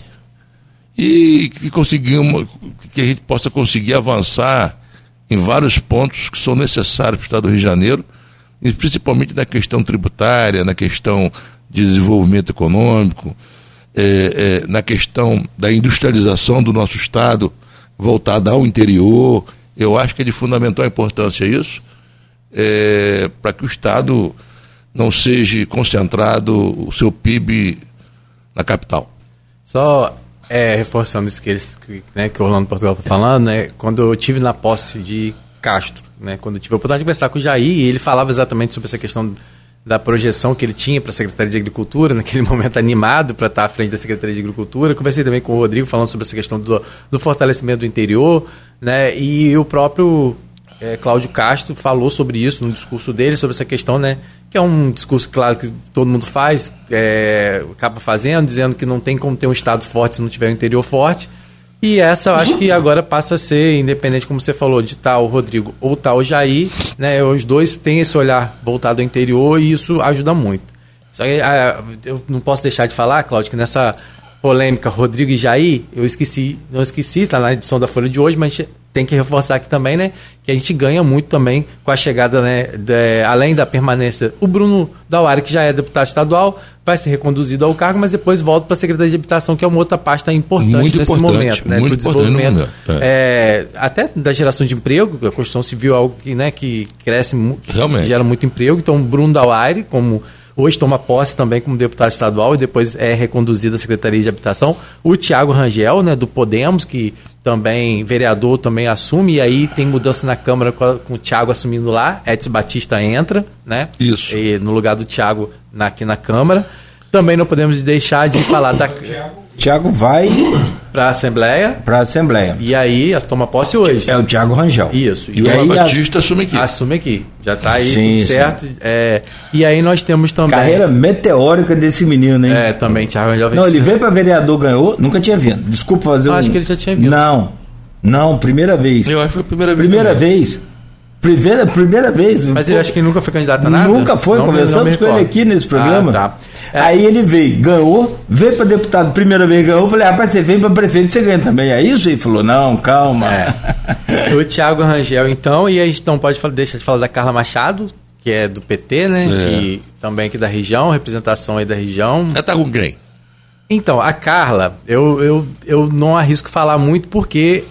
e que conseguimos, que a gente possa conseguir avançar em vários pontos que são necessários para o Estado do Rio de Janeiro, principalmente na questão tributária, na questão de desenvolvimento econômico, é, é, na questão da industrialização do nosso Estado voltada ao interior. Eu acho que é de fundamental importância isso, é, para que o Estado não seja concentrado o seu PIB na capital. Só é, reforçando isso que, eles, que, né, que o Orlando Portugal está falando, né, quando eu tive na posse de Castro, né, quando eu tive a oportunidade de conversar com o Jair, ele falava exatamente sobre essa questão da projeção que ele tinha para a Secretaria de Agricultura, naquele momento animado para estar à frente da Secretaria de Agricultura. Conversei também com o Rodrigo falando sobre essa questão do, do fortalecimento do interior, né, e o próprio é, Cláudio Castro falou sobre isso no discurso dele, sobre essa questão, né, que é um discurso, claro, que todo mundo faz, é, acaba fazendo, dizendo que não tem como ter um Estado forte se não tiver um interior forte. E essa eu acho que agora passa a ser, independente, como você falou, de tal Rodrigo ou tal Jair, né? Os dois têm esse olhar voltado ao interior e isso ajuda muito. Só que ah, eu não posso deixar de falar, Cláudio, que nessa polêmica Rodrigo e Jair, eu esqueci, não esqueci, tá na edição da Folha de hoje, mas tem que reforçar aqui também, né? Que a gente ganha muito também com a chegada, né? De, além da permanência. O Bruno Dauari, que já é deputado estadual, vai ser reconduzido ao cargo, mas depois volta para a Secretaria de Habitação, que é uma outra pasta importante muito nesse importante, momento, né? Muito desenvolvimento. É. É, até da geração de emprego, a construção civil é algo que, né, que cresce, que gera muito emprego. Então, o Bruno Dauari, como hoje toma posse também como deputado estadual e depois é reconduzido à Secretaria de Habitação. O Tiago Rangel, né, do Podemos, que também vereador também assume, e aí tem mudança na Câmara com, a, com o Tiago assumindo lá, Edson Batista entra, né? Isso. E, no lugar do Tiago na, aqui na Câmara. Também não podemos deixar de falar da. Tiago vai para a Assembleia. Para a Assembleia. E aí toma posse hoje. É o Tiago Rangel. Isso. E, e o aí Batista a... assume aqui. Assume aqui. Já está aí sim, tudo certo. É... E aí nós temos também. Carreira meteórica desse menino, hein? É, também Tiago Rangel Não, ele veio para vereador, ganhou, nunca tinha vindo. Desculpa fazer um... Acho que ele já tinha vindo. Não. Não, primeira vez. Eu acho que foi a primeira vez. Primeira também. vez. Primeira, primeira vez. Mas ele acha que nunca foi candidato a nada? Nunca foi, não, conversamos com ele aqui nesse programa. Ah, tá. É. Aí ele veio, ganhou, veio para deputado, primeira vez ganhou, falei, rapaz, você vem para prefeito, você ganha também. É isso? Ele falou, não, calma. É. o Thiago Rangel, então, e a gente não pode falar, deixa de falar da Carla Machado, que é do PT, né? É. Que também aqui da região, representação aí da região. Ela tá com quem? Então, a Carla, eu, eu, eu não arrisco falar muito porque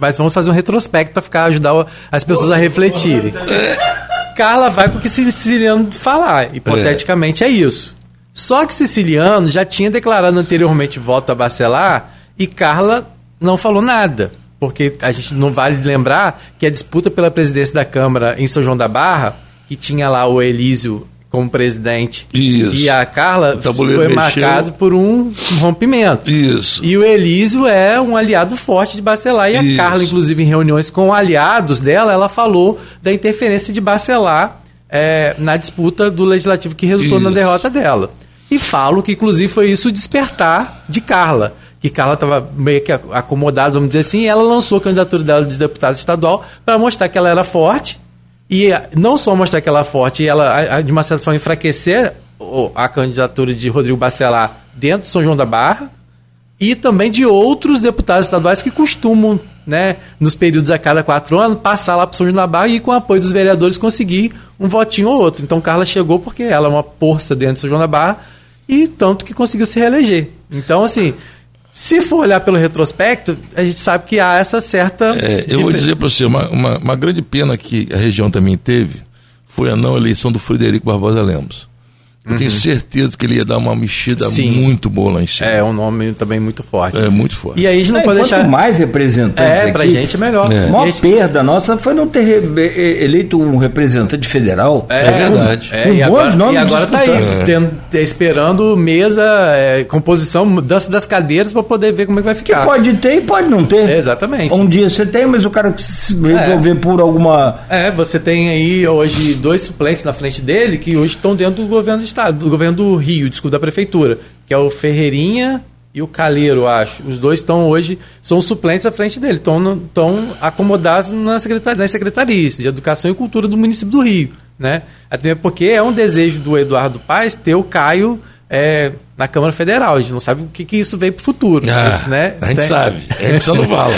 mas vamos fazer um retrospecto para ficar ajudar as pessoas a refletirem. Carla vai porque Siciliano falar, hipoteticamente é. é isso. Só que Siciliano já tinha declarado anteriormente voto a Bacelar e Carla não falou nada. Porque a gente não vale lembrar que a disputa pela presidência da Câmara em São João da Barra, que tinha lá o Elísio como presidente Isso. e a Carla foi mexeu. marcado por um rompimento. Isso. E o Elísio é um aliado forte de Bacelar. E a Isso. Carla, inclusive, em reuniões com aliados dela, ela falou da interferência de Bacelar é, na disputa do legislativo que resultou Isso. na derrota dela. E falo que, inclusive, foi isso o despertar de Carla. Que Carla estava meio que acomodada, vamos dizer assim, e ela lançou a candidatura dela de deputada estadual para mostrar que ela era forte e não só mostrar que ela é forte, ela, de uma certa forma, enfraquecer a candidatura de Rodrigo Bacelar dentro de São João da Barra, e também de outros deputados estaduais que costumam, né, nos períodos a cada quatro anos, passar lá para São João da Barra e, com o apoio dos vereadores, conseguir um votinho ou outro. Então, Carla chegou porque ela é uma força dentro de São João da Barra e tanto que conseguiu se reeleger. Então, assim, se for olhar pelo retrospecto, a gente sabe que há essa certa. É, eu vou dizer para você, uma, uma, uma, grande pena que a região também teve foi a não eleição do Frederico Barbosa Lemos. Eu uhum. tenho certeza que ele ia dar uma mexida Sim. muito boa lá em cima. É um nome também muito forte. É muito forte. E aí a gente não é, pode deixar. mais representantes. É, pra aqui, gente é melhor. É. A maior gente... perda nossa foi não ter eleito um representante federal. É, é verdade. É, com e, agora, e agora tá aí, tendo, esperando mesa, é, composição, dança das cadeiras para poder ver como é que vai ficar. Que pode ter e pode não ter. exatamente. Um dia você tem, mas o cara se resolver por alguma. É, você tem aí hoje dois suplentes na frente dele que hoje estão dentro do governo estado, do governo do Rio, desculpa, da prefeitura, que é o Ferreirinha e o Caleiro, acho. Os dois estão hoje, são suplentes à frente dele, estão acomodados na secretaria, nas secretarias de Educação e Cultura do município do Rio. Né? Até porque é um desejo do Eduardo Paes ter o Caio é, na Câmara Federal. A gente não sabe o que, que isso vem para o futuro. Ah, né? A gente Tem... sabe, a gente só não fala.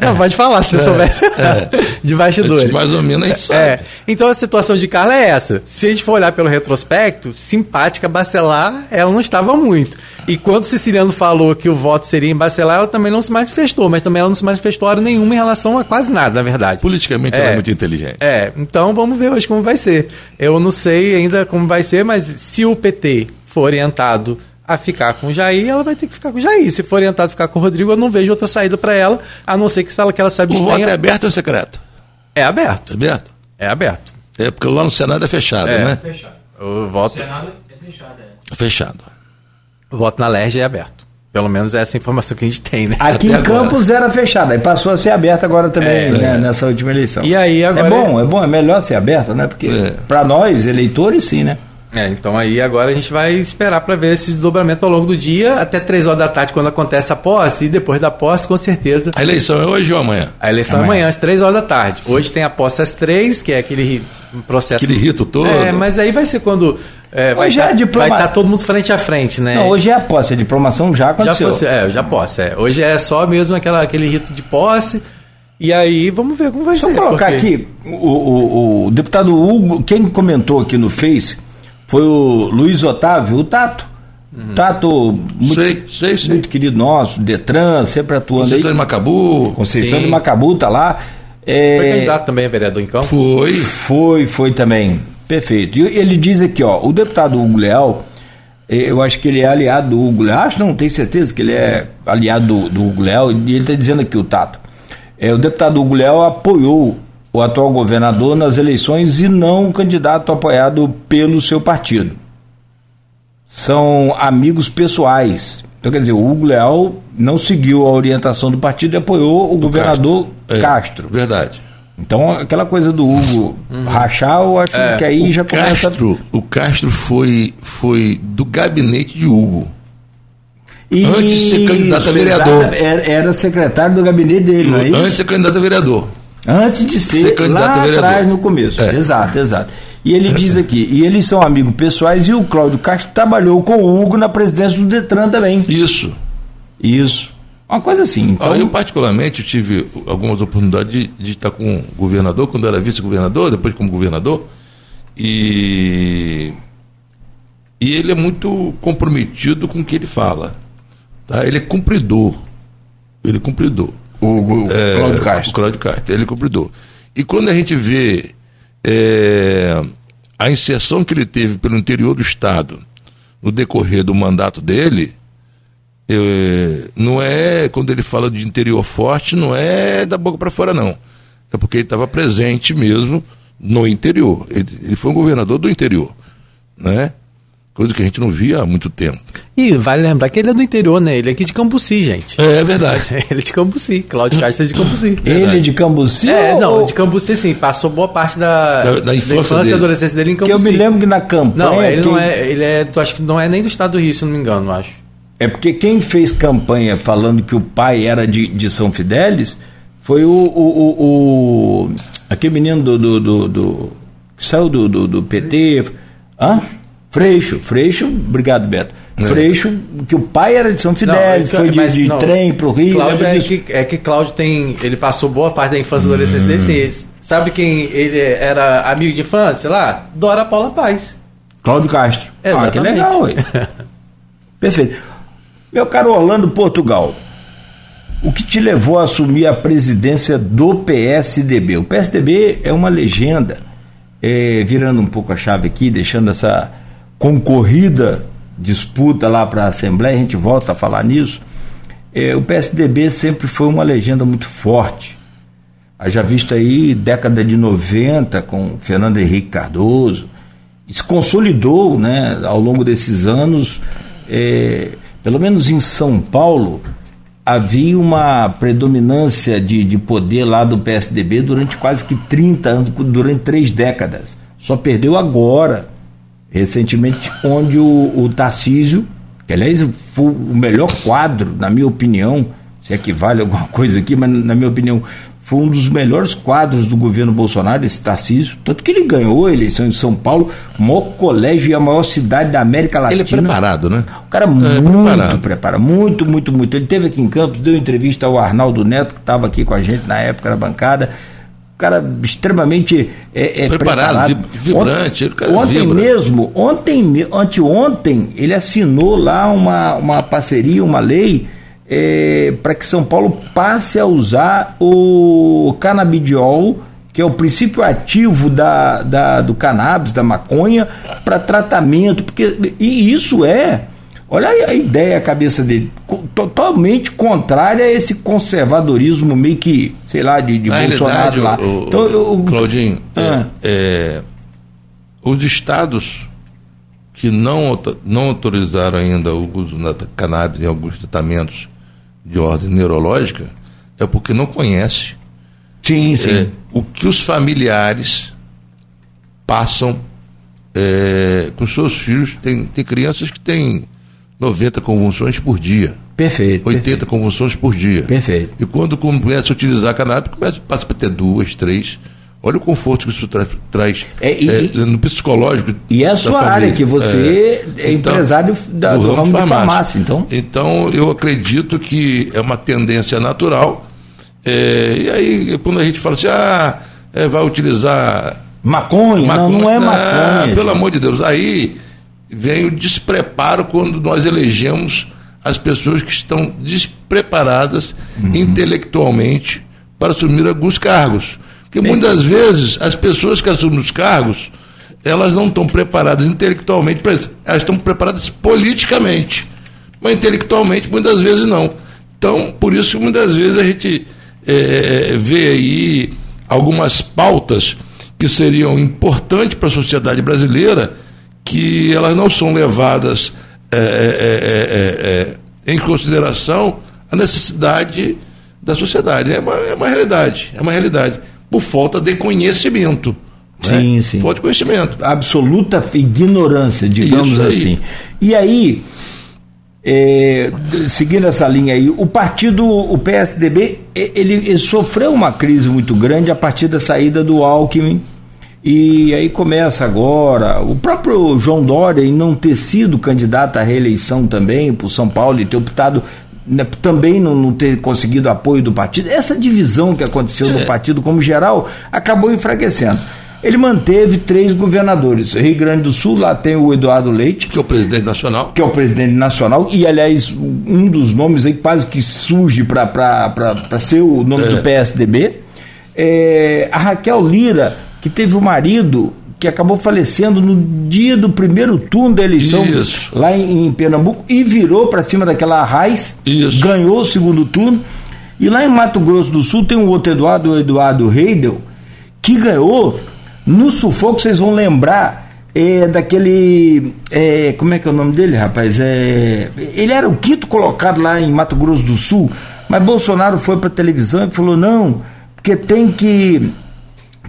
não, pode falar, se você é, soubesse é. de bastidores. Mais ou menos a gente sabe. É. Então a situação de Carla é essa. Se a gente for olhar pelo retrospecto, simpática Bacelar, ela não estava muito. E quando Siciliano falou que o voto seria em Bacelar, ela também não se manifestou, mas também ela não se manifestou hora nenhuma em relação a quase nada, na verdade. Politicamente é, ela é muito inteligente. É, então vamos ver hoje como vai ser. Eu não sei ainda como vai ser, mas se o PT for orientado a ficar com o Jair, ela vai ter que ficar com o Jair. Se for orientado a ficar com o Rodrigo, eu não vejo outra saída para ela, a não ser que ela, que ela se abstenha. O voto é aberto ou secreto? É aberto. É aberto? É aberto. É porque lá no Senado é fechado, é. né? É fechado. O voto... Senado é fechado, é. Fechado. O voto na LERJ é aberto. Pelo menos é essa informação que a gente tem, né? Aqui Até em agora. Campos era fechado, aí passou a ser aberto agora também, é, né, é. nessa última eleição. E aí agora é bom, é bom, é melhor ser aberto, né? Porque é. para nós eleitores sim, né? É, então aí agora a gente vai esperar para ver esse desdobramento ao longo do dia, até 3 horas da tarde, quando acontece a posse, e depois da posse, com certeza. A eleição é hoje ou amanhã? A eleição amanhã. é amanhã, às 3 horas da tarde. Hoje tem a posse às 3, que é aquele processo. Aquele rito todo. É, mas aí vai ser quando. É, vai estar é diploma... tá todo mundo frente a frente, né? Não, hoje é a posse, a diplomação já aconteceu. Já fosse, é, já posse. É. Hoje é só mesmo aquela, aquele rito de posse. E aí, vamos ver como vai Só ser. Só colocar porque... aqui, o, o, o deputado Hugo, quem comentou aqui no Face foi o Luiz Otávio, o Tato. Uhum. Tato, muito, sei, sei, sei. muito querido nosso, Detran, sempre atuando Conceição aí. de Macabu. Conceição Sim. de Macabu tá lá. É... Foi candidato também a vereador em campo? Foi. Foi, foi também. Perfeito. E ele diz aqui, ó, o deputado Hugo Leal, é, eu acho que ele é aliado do Hugo Leal, acho não, tenho certeza que ele é aliado do, do Hugo Leal, e ele está dizendo aqui, o Tato, é, o deputado Hugo Leal apoiou o atual governador nas eleições e não o candidato apoiado pelo seu partido. São amigos pessoais. Então, quer dizer, o Hugo Leal não seguiu a orientação do partido e apoiou o do governador Castro. É, Castro. Verdade. Então, aquela coisa do Hugo uhum. rachar, eu acho é, que aí já começa... Castro, o Castro foi, foi do gabinete de Hugo. E antes de ser candidato a vereador. Era, era secretário do gabinete dele, não é isso? Antes de ser candidato a vereador. Antes de ser, ser candidato lá a vereador. atrás no começo. É. Exato, exato. E ele diz aqui, e eles são amigos pessoais, e o Cláudio Castro trabalhou com o Hugo na presidência do Detran também. Isso. Isso. Uma coisa assim. Então... Eu, particularmente, tive algumas oportunidades de, de estar com o governador, quando era vice-governador, depois como governador, e, e ele é muito comprometido com o que ele fala. Tá? Ele é cumpridor. Ele é cumpridor. O, o é, Cláudio Castro. O Cláudio Castro, ele é cumpridor. E quando a gente vê é, a inserção que ele teve pelo interior do Estado no decorrer do mandato dele, eu, não é, quando ele fala de interior forte, não é da boca para fora, não. É porque ele estava presente mesmo no interior. Ele, ele foi um governador do interior, né? Coisa que a gente não via há muito tempo. E vale lembrar que ele é do interior, né? Ele é aqui de Cambuci, gente. É, é verdade. ele é de Cambuci. Cláudio Castro é de Cambuci. Ele é de Cambuci? É, ou... não, de Cambuci sim. Passou boa parte da, da, da infância, e adolescência dele em Cambuci. Que eu me lembro que na campanha... Não, ele não é... Ele é, tu acho que não é nem do estado do Rio, se não me engano, acho. É porque quem fez campanha falando que o pai era de, de São Fidélis foi o, o, o, o aquele menino do, do, do, do que saiu do, do, do PT. Hã? Freixo, Freixo, obrigado Beto. É. Freixo, que o pai era de São Fidélis, foi de, de não, trem pro Rio. Cláudio é que, é que Cláudio tem. Ele passou boa parte da infância e hum. adolescência dele. Sim, sabe quem ele era amigo de infância lá? Dora Paula Paz. Cláudio Castro. Exatamente. Ah, que legal, ué. Perfeito. Meu caro Orlando Portugal, o que te levou a assumir a presidência do PSDB? O PSDB é uma legenda. É, virando um pouco a chave aqui, deixando essa concorrida disputa lá para a Assembleia, a gente volta a falar nisso. É, o PSDB sempre foi uma legenda muito forte. Já visto aí, década de 90, com Fernando Henrique Cardoso, se consolidou né, ao longo desses anos, é, pelo menos em São Paulo, havia uma predominância de, de poder lá do PSDB durante quase que 30 anos, durante três décadas. Só perdeu agora recentemente, onde o, o Tarcísio, que aliás foi o melhor quadro, na minha opinião, se equivale a alguma coisa aqui, mas na minha opinião, foi um dos melhores quadros do governo Bolsonaro, esse Tarcísio. Tanto que ele ganhou a eleição em São Paulo, o maior colégio e a maior cidade da América Latina. Ele é preparado, né? O cara é muito preparado. preparado, muito, muito, muito. Ele teve aqui em Campos, deu entrevista ao Arnaldo Neto, que estava aqui com a gente na época na bancada cara extremamente é, é preparado, preparado, vibrante. Ontem, ontem vibra. mesmo, ontem, anteontem, ele assinou lá uma, uma parceria, uma lei é, para que São Paulo passe a usar o canabidiol, que é o princípio ativo da, da do cannabis, da maconha, para tratamento, porque e isso é Olha a ideia, a cabeça dele, totalmente contrária a esse conservadorismo meio que, sei lá, de, de Bolsonaro lá. O, então, eu, Claudinho, é, ah. é, é, os estados que não, não autorizaram ainda o uso da cannabis em alguns tratamentos de ordem neurológica é porque não conhece sim, sim. É, o que os familiares passam é, com seus filhos. Tem, tem crianças que têm 90 convulsões por dia. Perfeito. 80 perfeito. convulsões por dia. Perfeito. E quando começa a utilizar cannabis, começa, passa para ter duas, três. Olha o conforto que isso traz, traz é, e, é, no psicológico. E é a sua área, que você é, é então, empresário da, do, do ramo de farmácia. farmácia. então. então, eu acredito que é uma tendência natural. É, e aí, quando a gente fala assim, ah, é, vai utilizar. Maconha? maconha? Não, não é maconha. Ah, pelo amor de Deus. Aí vem o despreparo quando nós elegemos as pessoas que estão despreparadas uhum. intelectualmente para assumir alguns cargos. Porque muitas vezes as pessoas que assumem os cargos, elas não estão preparadas intelectualmente para isso, elas estão preparadas politicamente, mas intelectualmente muitas vezes não. Então, por isso que muitas vezes a gente é, vê aí algumas pautas que seriam importantes para a sociedade brasileira que elas não são levadas é é, é, é, é, em consideração a necessidade da sociedade. É uma, é uma realidade, é uma realidade, por falta de conhecimento. Né? Sim, sim. Falta de conhecimento. Absoluta ignorância, digamos assim. E aí, é, seguindo essa linha aí, o partido, o PSDB, ele, ele, sofreu uma crise muito grande a partir da saída do Alckmin e aí começa agora, o próprio João Dória, em não ter sido candidato à reeleição também por São Paulo e ter optado né, também não, não, ter conseguido apoio do partido, essa divisão que aconteceu é. no partido como geral acabou enfraquecendo. ele manteve três governadores. Rio Grande do Sul, lá tem o Eduardo Leite. Que é o presidente nacional. Que é o presidente nacional. E, aliás, um dos nomes aí quase que surge para ser o nome é. do PSDB. É, a Raquel Lira, que teve o marido que acabou falecendo no dia do primeiro turno da eleição Isso. lá em, em, Pernambuco e virou para cima daquela raiz, ganhou o segundo turno. E lá em Mato Grosso do Sul tem um outro Eduardo, o Eduardo Heidel, que ganhou no sufoco, vocês vão lembrar é, daquele. É, como é que é o nome dele, rapaz? É, ele era o quinto colocado lá em Mato Grosso do Sul, mas Bolsonaro foi para televisão e falou: não, porque tem que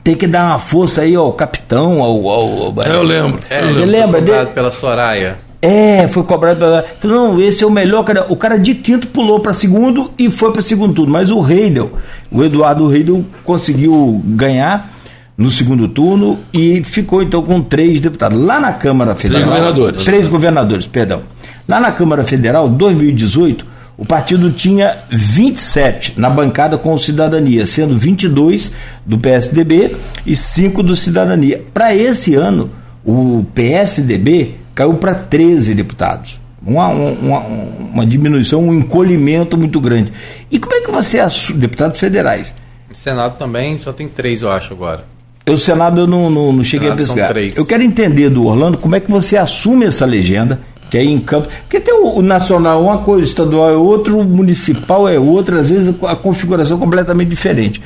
tem que dar uma força aí ao capitão, ao. ao, ao eu lembro. É, você lembra dele? pela Soraya. É, foi cobrado pela. Não, esse é o melhor cara. O cara de quinto pulou para segundo e foi para segundo turno. Mas o Reidel, o Eduardo Reidel conseguiu ganhar no segundo turno e ficou então com três deputados. Lá na Câmara Federal. Três governadores. Três governadores, perdão. Lá na Câmara Federal, 2018, o partido tinha 27 na bancada com o Cidadania, sendo 22 do PSDB e 5 do Cidadania. Para esse ano, o PSDB caiu para 13 deputados. Uma, uma, uma, diminuição, um encolhimento muito grande. E como é que você assume, deputados federais? O Senado também só tem três, eu acho, agora. O Senado eu não, não, não cheguei a pesquisar. Eu quero entender do Orlando como é que você assume essa legenda que aí em campo. Porque tem o, o, nacional uma coisa, o estadual é outro, o municipal é outra, às vezes a configuração é completamente diferente.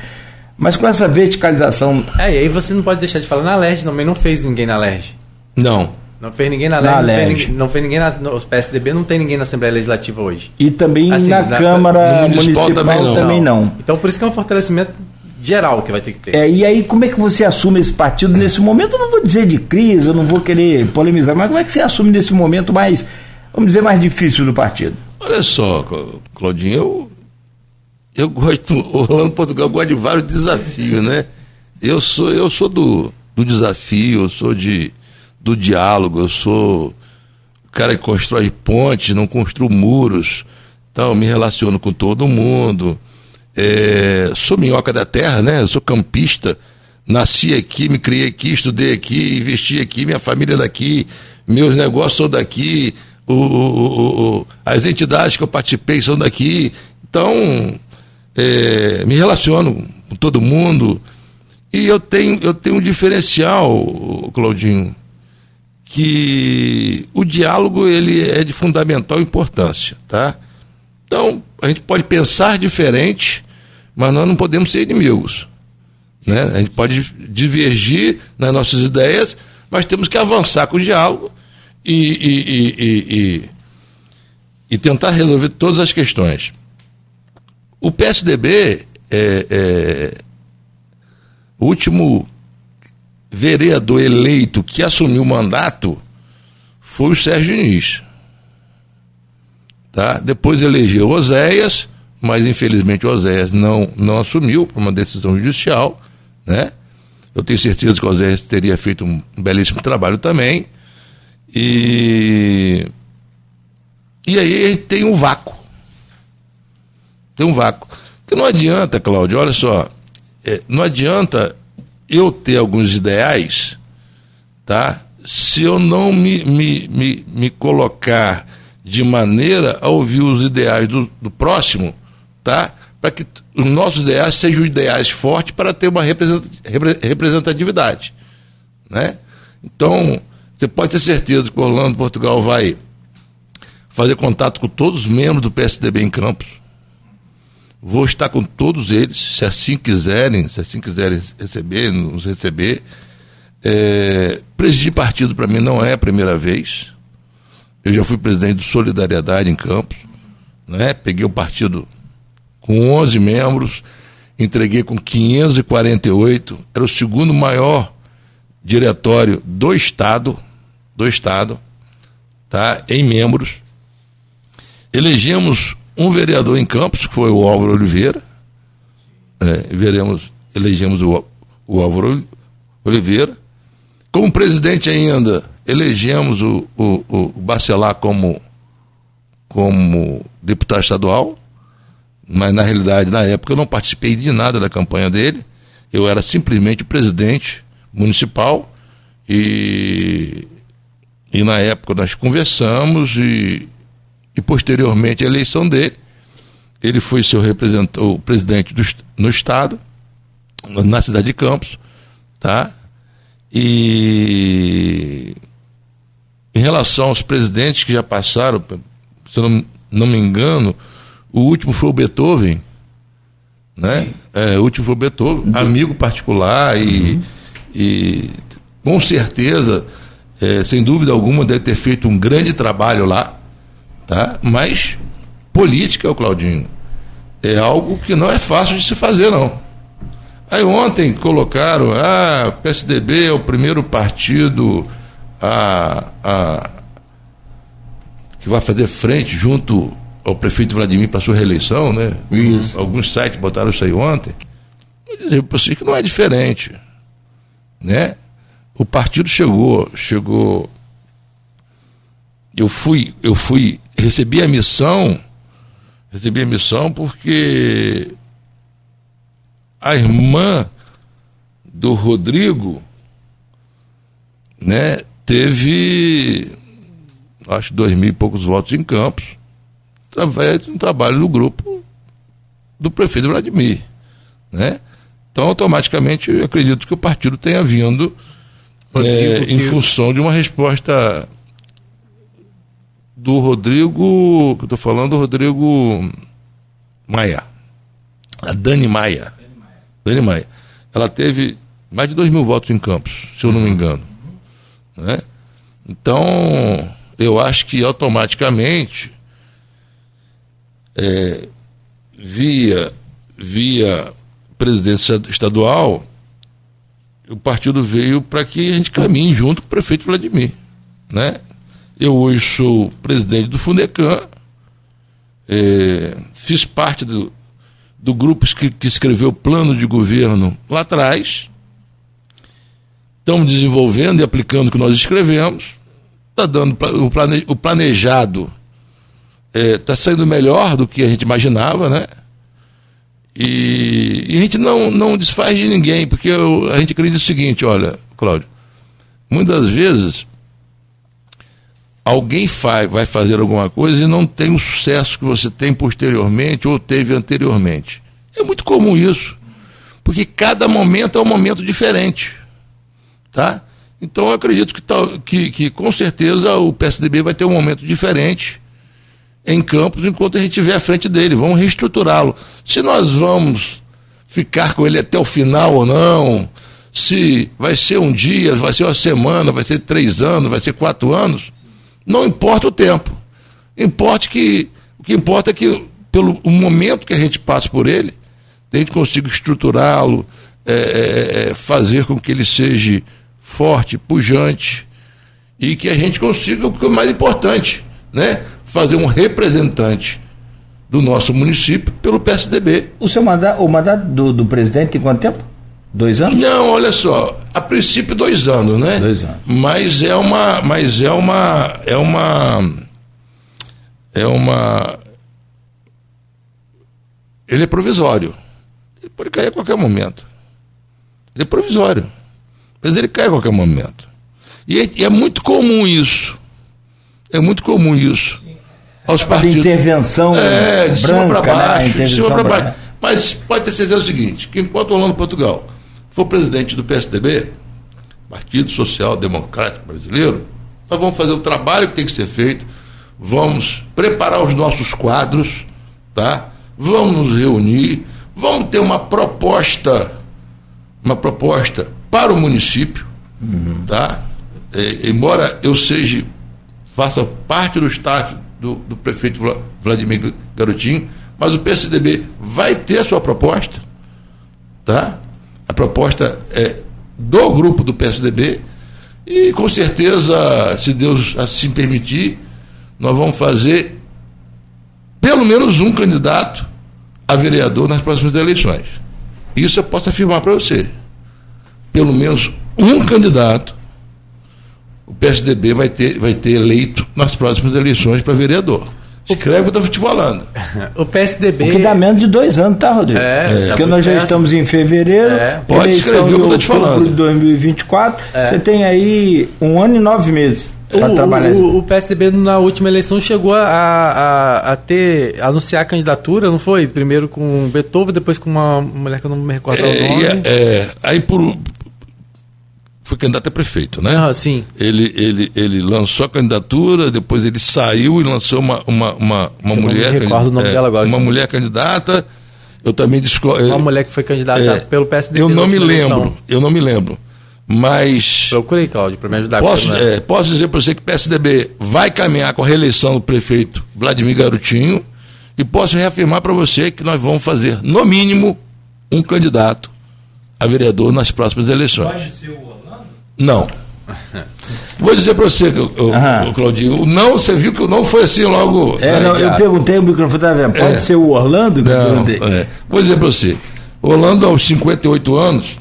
Mas com essa verticalização. É, e aí você não pode deixar de falar na LERJ, também não fez ninguém na LERJ. Não. Não fez ninguém na, na LERJ, não, fez, não fez ninguém na. Os PSDB não tem ninguém na Assembleia Legislativa hoje. E também assim, na, na, Câmara Municipal, municipal também, não. também não. Então por isso que é um fortalecimento geral que vai ter que ter. É, e aí, como é que você assume esse partido nesse momento? Eu não vou dizer de crise, eu não vou querer polemizar, mas como é que você assume nesse momento mais, vamos dizer, mais difícil do partido? Olha só, Claudinho, eu, eu gosto, Orlando Portugal gosta de vários desafios, né? Eu sou, eu sou do, do desafio, eu sou de, do diálogo, eu sou o cara que constrói pontes, não construo muros, então me relaciono com todo mundo é, sou minhoca da terra, né? Sou campista, nasci aqui, me criei aqui, estudei aqui, investi aqui, minha família é daqui, meus negócios são daqui, o, o, o, as entidades que eu participei são daqui. Então, é, me relaciono com todo mundo. E eu tenho, eu tenho um diferencial, Claudinho, que o diálogo ele é de fundamental importância, tá? Então, a gente pode pensar diferente, mas nós não podemos ser inimigos. Né? A gente pode divergir nas nossas ideias, mas temos que avançar com o diálogo e, e, e, e tentar resolver todas as questões. O PSDB, é, é, o último vereador eleito que assumiu o mandato foi o Sérgio Diniz. Tá? Depois elegeu Oséias, mas infelizmente Oséias não, não assumiu por uma decisão judicial. Né? Eu tenho certeza que o Oséias teria feito um belíssimo trabalho também. E, e aí tem um vácuo. Tem um vácuo. Porque não adianta, Cláudio, olha só, é, não adianta eu ter alguns ideais, tá? Se eu não me, me, me, me colocar de maneira a ouvir os ideais do, do próximo, tá? Para que os nossos ideais sejam ideais fortes para ter uma representatividade, né? Então, você pode ter certeza que Orlando Portugal vai fazer contato com todos os membros do PSDB em Campos. Vou estar com todos eles, se assim quiserem, se assim quiserem receber, nos receber. É, presidir partido para mim não é a primeira vez. Eu já fui presidente do Solidariedade em Campos, né? Peguei o partido com 11 membros, entreguei com 548, era o segundo maior diretório do estado, do estado, tá? Em membros. Elegemos um vereador em Campos, que foi o Álvaro Oliveira. É, veremos, elegemos o, o Álvaro Oliveira. Como presidente ainda, elegemos o, o, o Bacelar como, como deputado estadual, mas na realidade, na época, eu não participei de nada da campanha dele, eu era simplesmente presidente, municipal e, e na época nós conversamos e, e posteriormente à eleição dele, ele foi seu representante, o presidente do, no estado, na cidade de Campos, tá? E em relação aos presidentes que já passaram, se eu não, não me engano, o último foi o Beethoven, né? É, o último foi o Beethoven, amigo particular e, uhum. e com certeza, é, sem dúvida alguma, deve ter feito um grande trabalho lá, tá? Mas política, o Claudinho, é algo que não é fácil de se fazer, não. Aí ontem colocaram, ah, o PSDB é o primeiro partido a, a, que vai fazer frente junto ao prefeito Vladimir para sua reeleição, né? Isso. Alguns sites botaram isso aí ontem. Vou dizer para você que não é diferente, né? O partido chegou, chegou. Eu fui, eu fui, recebi a missão, recebi a missão porque a irmã do Rodrigo, né, teve, acho, dois mil e poucos votos em Campos, através de um trabalho do grupo do prefeito Vladimir. Né? Então, automaticamente, eu acredito que o partido tenha vindo é, em função de uma resposta do Rodrigo, que eu estou falando, do Rodrigo Maia. A Dani Maia. Dani Maia. Ela teve mais de dois mil votos em Campos, se eu não me engano. Né? Então, eu acho que automaticamente, é, via, via presidência estadual, o partido veio para que a gente caminhe junto com o prefeito Vladimir. Né? Eu hoje sou presidente do Fundecan, é, fiz parte do, do grupo que, que escreveu o plano de governo lá atrás, estamos desenvolvendo e aplicando o que nós escrevemos, está dando o planejado está é, saindo melhor do que a gente imaginava, né? E, e, a gente não, não desfaz de ninguém, porque eu, a gente acredita o seguinte, olha, Cláudio, muitas vezes alguém faz, vai fazer alguma coisa e não tem o sucesso que você tem posteriormente ou teve anteriormente. É muito comum isso, porque cada momento é um momento diferente. Tá? Então eu acredito que, que, que com certeza o PSDB vai ter um momento diferente em Campos enquanto a gente estiver à frente dele. Vamos reestruturá-lo. Se nós vamos ficar com ele até o final ou não, se vai ser um dia, vai ser uma semana, vai ser três anos, vai ser quatro anos, não importa o tempo. Importa que, o que importa é que, pelo momento que a gente passa por ele, a gente consiga estruturá-lo, é, é, é, fazer com que ele seja forte, pujante e que a gente consiga o que é mais importante, né? Fazer um representante do nosso município pelo PSDB. O seu mandato, o mandato do, do presidente tem quanto tempo? Dois anos? Não, olha só, a princípio dois anos, né? Dois anos. Mas é uma, mas é uma, é uma, é uma, ele é provisório. Ele pode cair a qualquer momento. Ele é provisório. Mas ele cai a qualquer momento. E é, é muito comum isso. É muito comum isso. Aos partidos. De intervenção. É, de cima para né? baixo. Né? De cima para baixo. Mas pode ter certeza o seguinte: que enquanto Orlando Portugal for presidente do PSDB, Partido Social Democrático Brasileiro, nós vamos fazer o trabalho que tem que ser feito, vamos preparar os nossos quadros, tá? Vamos nos reunir, vamos ter uma proposta, uma proposta para o município, uhum. tá? É, embora eu seja, faça parte do staff do, do prefeito Vladimir Garotinho, mas o PSDB vai ter a sua proposta, tá? A proposta é do grupo do PSDB e com certeza, se Deus assim permitir, nós vamos fazer pelo menos um candidato a vereador nas próximas eleições. Isso eu posso afirmar para você pelo menos um candidato, o PSDB vai ter, vai ter eleito nas próximas eleições para vereador. Escreve o que eu estou te falando. O PSDB. O que dá menos de dois anos, tá, Rodrigo? É, Porque tá nós já estamos em fevereiro, É. Pode eleição escrever o que eu em te falando. de 2024. É. Você tem aí um ano e nove meses para O, trabalhar. o, o PSDB na última eleição chegou a, a, a ter a anunciar a candidatura, não foi? Primeiro com o Beethoven, depois com uma mulher que eu não me recordo o É, nome. e é- é, aí por. Foi candidato a prefeito, né? Ah, sim. Ele, ele, ele lançou a candidatura, depois ele saiu e lançou uma, uma, uma, uma Eu não mulher. me recordo o nome é, dela agora, Uma sim. mulher candidata. Eu também discordo. Uma mulher que foi candidata é, pelo PSDB. Eu não me lembro, eu não me lembro. Mas Procurei, Cláudio, para me ajudar. posso, não- é, posso dizer para você que o PSDB vai caminhar com a reeleição do prefeito Vladimir Garotinho e posso reafirmar para você que nós vamos fazer, no mínimo, um candidato a vereador nas próximas eleições. ser o? Não. Vou dizer para você, o, o, Claudinho, o não, você viu que o não foi assim logo. É, não, eu perguntei, o microfone tá vendo. Pode É. ser o Orlando? que eu Não, perguntei? é. Vou dizer para você, Orlando, aos 58 anos,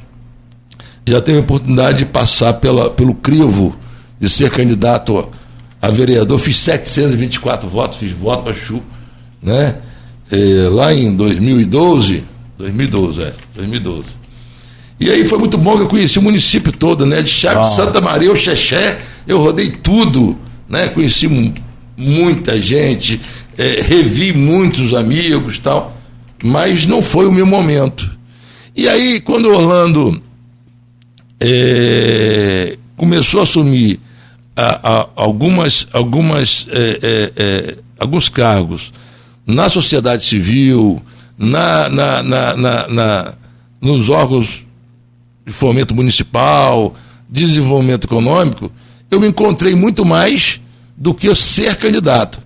já teve a oportunidade de passar pela, pelo crivo de ser candidato a vereador. Fiz 724 votos, fiz voto para Chu, né? É, lá em 2012, 2012, é, 2012. E aí foi muito bom que eu conheci o município todo, né? De Chaves, Santa Maria, o Xexé, eu rodei tudo, né? Conheci mu- muita gente, eh, revi muitos amigos tal, mas não foi o meu momento. E aí, quando o Orlando eh, começou a assumir a- a- algumas, algumas, eh, eh, eh, alguns cargos na sociedade civil, na, na, na- na- nos órgãos de fomento municipal, desenvolvimento econômico, eu me encontrei muito mais do que eu ser candidato.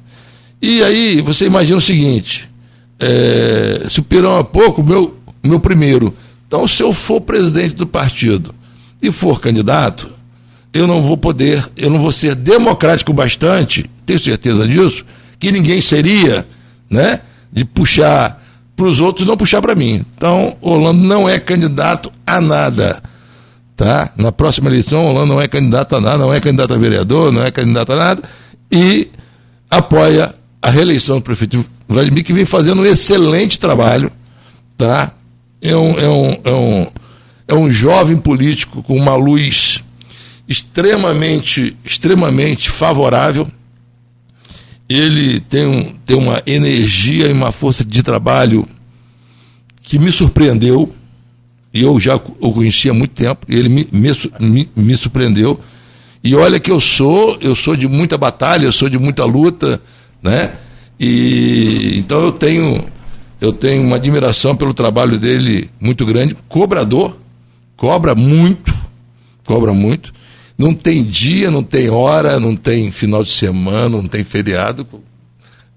E aí você imagina o seguinte: é, se o Pirão é pouco, meu, meu primeiro. Então, se eu for presidente do partido e for candidato, eu não vou poder, eu não vou ser democrático bastante, tenho certeza disso, que ninguém seria, né? De puxar para os outros não puxar para mim. Então, Orlando não é candidato a nada. Tá? Na próxima eleição, Orlando não é candidato a nada, não é candidato a vereador, não é candidato a nada, e apoia a reeleição do prefeito Vladimir, que vem fazendo um excelente trabalho. Tá? É, um, é, um, é, um, é um jovem político com uma luz extremamente, extremamente favorável. Ele tem, um, tem uma energia e uma força de trabalho que me surpreendeu. E eu já o conhecia há muito tempo, ele me, me, me surpreendeu. E olha que eu sou, eu sou de muita batalha, eu sou de muita luta, né? E então eu tenho eu tenho uma admiração pelo trabalho dele muito grande, cobrador, cobra muito, cobra muito. Não tem dia, não tem hora, não tem final de semana, não tem feriado.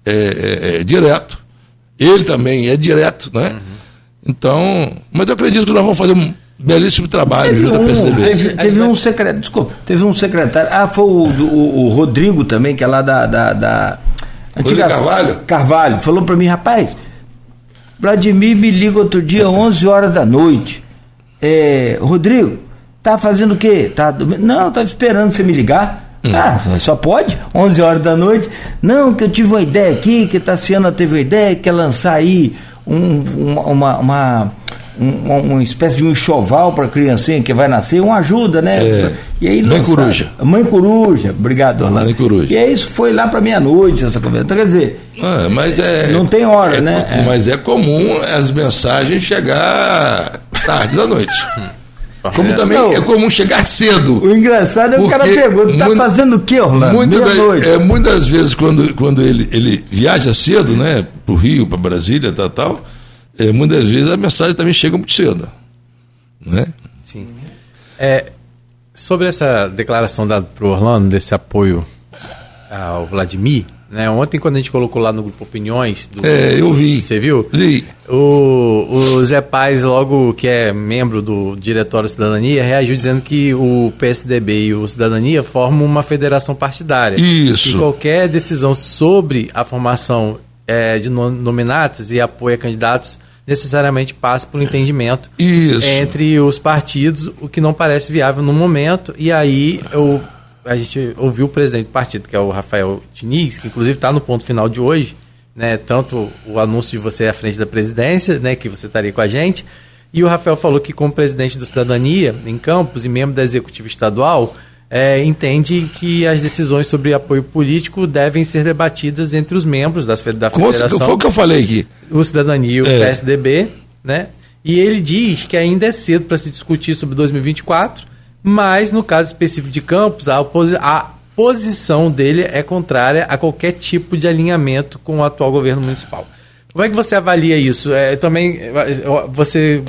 É, é- é direto. Ele também é direto, né? Então, mas eu acredito que nós vamos fazer um belíssimo trabalho Teve junto à um, PSDB. teve, teve um secretário, desculpa, teve um secretário, ah, foi o, o- o Rodrigo também, que é lá da. da, da Rodrigo Carvalho? Carvalho, falou pra mim, rapaz, Vladimir me liga outro dia, 11 horas da noite. É, Rodrigo, tá fazendo o quê? Tá, não, tava esperando você me ligar. Hum. Ah, só pode? 11 horas da noite? Não, que eu tive uma ideia aqui, que Tassiana teve uma ideia, que quer lançar aí um- uma, uma, uma, um- uma espécie de um enxoval para a criancinha que vai nascer, uma ajuda, né? É. E aí Mãe lançaram- Coruja. Mãe Coruja, obrigado, Orlando. Mãe Coruja. E aí isso foi lá para meia-noite, essa conversa. Então, quer dizer, Ah, mas é, Não tem hora, é- né? É. Mas é comum as mensagens chegar tarde da noite. Como também Não. é comum chegar cedo. o engraçado é que o cara pergunta, tá muita- fazendo o quê, Orlando? Muitas das, Meia-noite. é, muitas vezes, quando, quando ele, ele viaja cedo, né, para o Rio, para Brasília, tal, tal, é, muitas vezes a mensagem também chega muito cedo. Né? Sim. É, sobre essa declaração dada para o Orlando, desse apoio ao Vladimir, né? Ontem, quando a gente colocou lá no grupo Opiniões. Do, É, eu vi. Você viu? Vi. O, o Zé Paz, logo que é membro do Diretório Cidadania, reagiu dizendo que o PSDB e o Cidadania formam uma federação partidária. Isso. E qualquer decisão sobre a formação eh, de no- nominatas e apoio a candidatos necessariamente passa por um entendimento Isso. entre os partidos, o que não parece viável no momento. E aí o, a gente ouviu o presidente do partido, que é o Rafael Diniz, que inclusive está no ponto final de hoje, né? Tanto o anúncio de você à frente da presidência, né? Que você estaria com a gente. E o Rafael falou que, como presidente do Cidadania em Campos e membro da executiva estadual, é, entende que as decisões sobre apoio político devem ser debatidas entre os membros das, da federação. Foi o que eu falei aqui. O Cidadania e o é. PSDB, né? E ele diz que ainda é cedo para se discutir sobre 2024, mas no caso específico de Campos, a, a posição dele é contrária a qualquer tipo de alinhamento com o atual governo municipal. Como é que você avalia isso? É, também você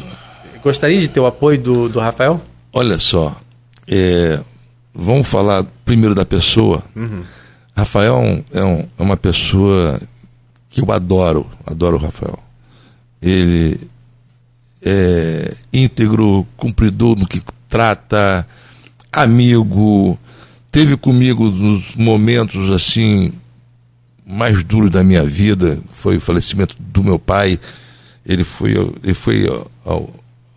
gostaria de ter o apoio do, do Rafael? Olha só, é, vamos falar primeiro da pessoa. Uhum. Rafael é, um, é, uma pessoa que eu adoro, adoro o Rafael. Ele é íntegro, cumpridor no que trata, amigo, teve comigo nos momentos assim mais duros da minha vida, foi o falecimento do meu pai. Ele foi, ele foi ao,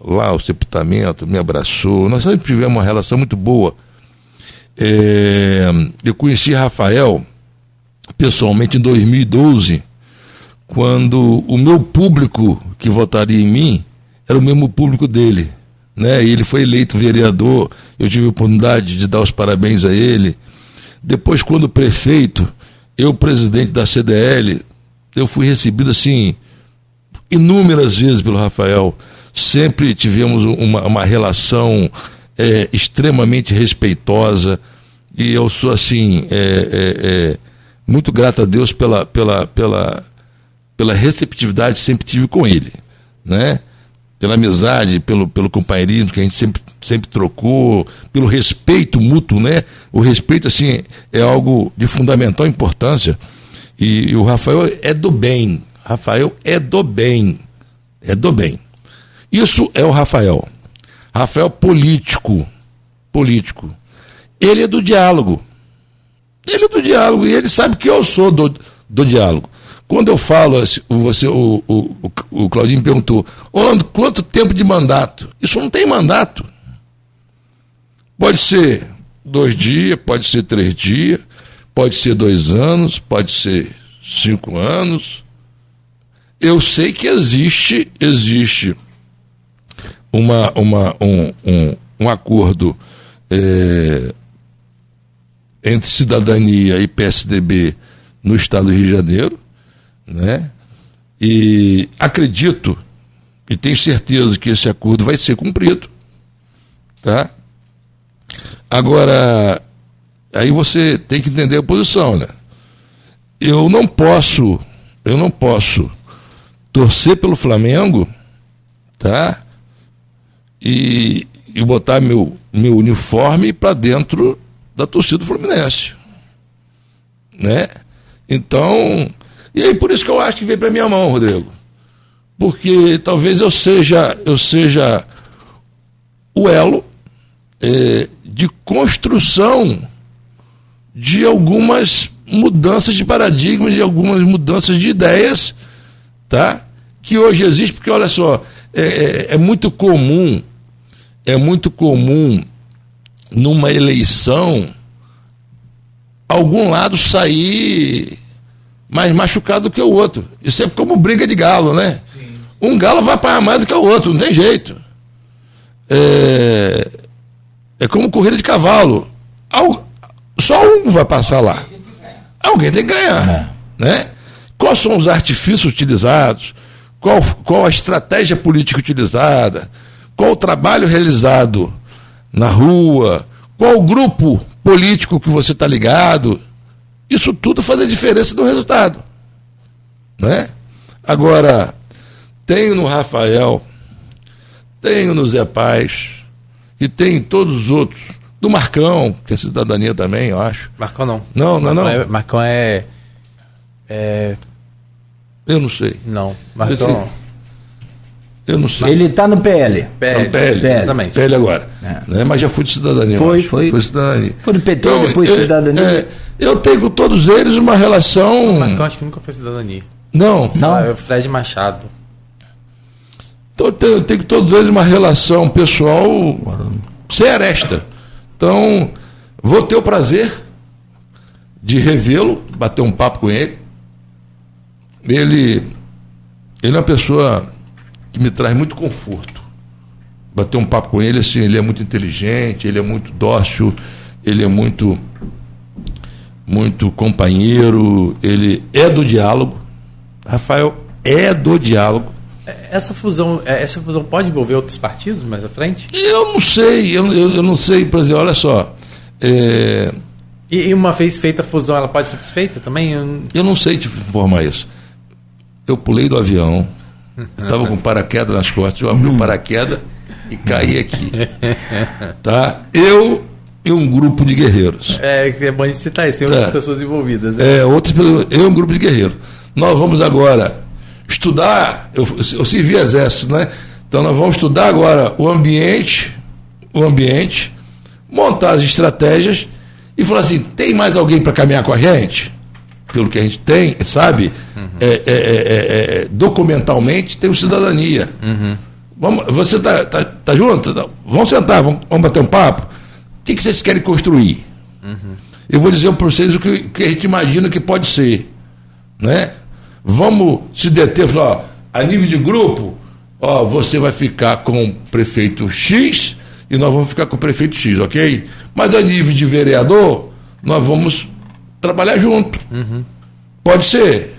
lá ao sepultamento, me abraçou. Nós sempre tivemos uma relação muito boa. É, eu conheci Rafael pessoalmente em 2012, quando o meu público que votaria em mim era o mesmo público dele. Né? E ele foi eleito vereador, eu tive a oportunidade de dar os parabéns a ele. Depois, quando prefeito, eu, presidente da CDL, eu fui recebido assim inúmeras vezes pelo Rafael. Sempre tivemos uma, uma relação é, extremamente respeitosa e eu sou assim é, é, é, muito grato a Deus pela, pela, pela, pela receptividade que sempre tive com ele, né? Pela amizade, pelo, pelo companheirismo que a gente sempre, sempre trocou, pelo respeito mútuo, né? O respeito, assim, é algo de fundamental importância. E, e o Rafael é do bem. Rafael é do bem. É do bem. Isso é o Rafael. Rafael político. Político. Ele é do diálogo. Ele é do diálogo e ele sabe que eu sou do, do diálogo. Quando eu falo, você, o, o, o Claudinho perguntou, quanto tempo de mandato? Isso não tem mandato. Pode ser dois dias, pode ser três dias, pode ser dois anos, pode ser cinco anos. Eu sei que existe, existe uma, uma, um, um, um acordo é, entre cidadania e PSDB no estado do Rio de Janeiro, né? E acredito e tenho certeza que esse acordo vai ser cumprido, tá? Agora, aí você tem que entender a posição, né? Eu não posso, eu não posso torcer pelo Flamengo, tá? E, e botar meu, meu uniforme para dentro da torcida do Fluminense. Né? Então, e aí por isso que eu acho que veio para minha mão, Rodrigo. Porque talvez eu seja, eu seja o elo é, de construção de algumas mudanças de paradigma, de algumas mudanças de ideias, tá? Que hoje existe, porque olha só, é, é, é muito comum, é muito comum numa eleição, algum lado sair mais machucado do que o outro. Isso é como briga de galo, né? Sim. Um galo vai apanhar mais do que o outro, não tem jeito. É, é como corrida de cavalo. Só um vai passar lá. Alguém tem que ganhar. É. Né? Quais são os artifícios utilizados? Qual, qual a estratégia política utilizada? Qual o trabalho realizado na rua, qual o grupo político que você está ligado. Isso tudo faz a diferença do resultado. Né? Agora, tenho no Rafael, tenho no Zé Paz, e tem em todos os outros. Do Marcão, que é cidadania também, eu acho. Marcão não. Não, não, não. Marcão é. é... Eu não sei. Não. Marcão. Eu não sei. Ele está no PL. PL. Tá no PL. PL. Exatamente. PL agora. É. Né? Mas já fui de cidadania. Foi, foi. Foi cidadania. Foi do PT, então, depois é, cidadania. É, eu tenho com todos eles uma relação. Mas eu acho que nunca foi cidadania. Não. Não. É o Fred Machado. Então eu tenho, eu tenho com todos eles uma relação pessoal seresta. Então, Vou ter o prazer de revê-lo, bater um papo com ele. Ele, ele é uma pessoa que me traz muito conforto. Bater um papo com ele, assim, ele é muito inteligente, ele é muito dócil, ele é muito muito companheiro, ele é do diálogo. Rafael é do diálogo. Essa fusão, é, essa fusão pode envolver outros partidos mais à frente? Eu não sei, eu, eu, eu não sei, por exemplo, olha só. É... E, e, uma vez feita a fusão, ela pode ser desfeita também? Eu, eu não sei te informar isso. Eu pulei do avião, estava com paraquedas nas costas, eu abri o paraquedas e caí aqui. Tá? Eu e um grupo de guerreiros. É, é bom a gente citar isso, tem tá. outras pessoas envolvidas. Né? É, outras pessoas, eu e um grupo de guerreiros. Nós vamos agora estudar, eu, eu servi exército, né? Então nós vamos estudar agora o ambiente, o ambiente, montar as estratégias e falar assim, tem mais alguém para caminhar com a gente? Pelo que a gente tem, sabe? Uhum. É, é, é, documentalmente tem o cidadania. Uhum. Vamos, você tá, tá, tá junto? Vamos sentar, vamos, vamos bater um papo. O que, que vocês querem construir? Uhum. Eu vou dizer para vocês o que, que, a gente imagina que pode ser. Né? Vamos se deter, falar, ó, a nível de grupo, ó, você vai ficar com o prefeito X e nós vamos ficar com o prefeito X, ok? Mas a nível de vereador, nós vamos trabalhar junto. Uhum. Pode ser.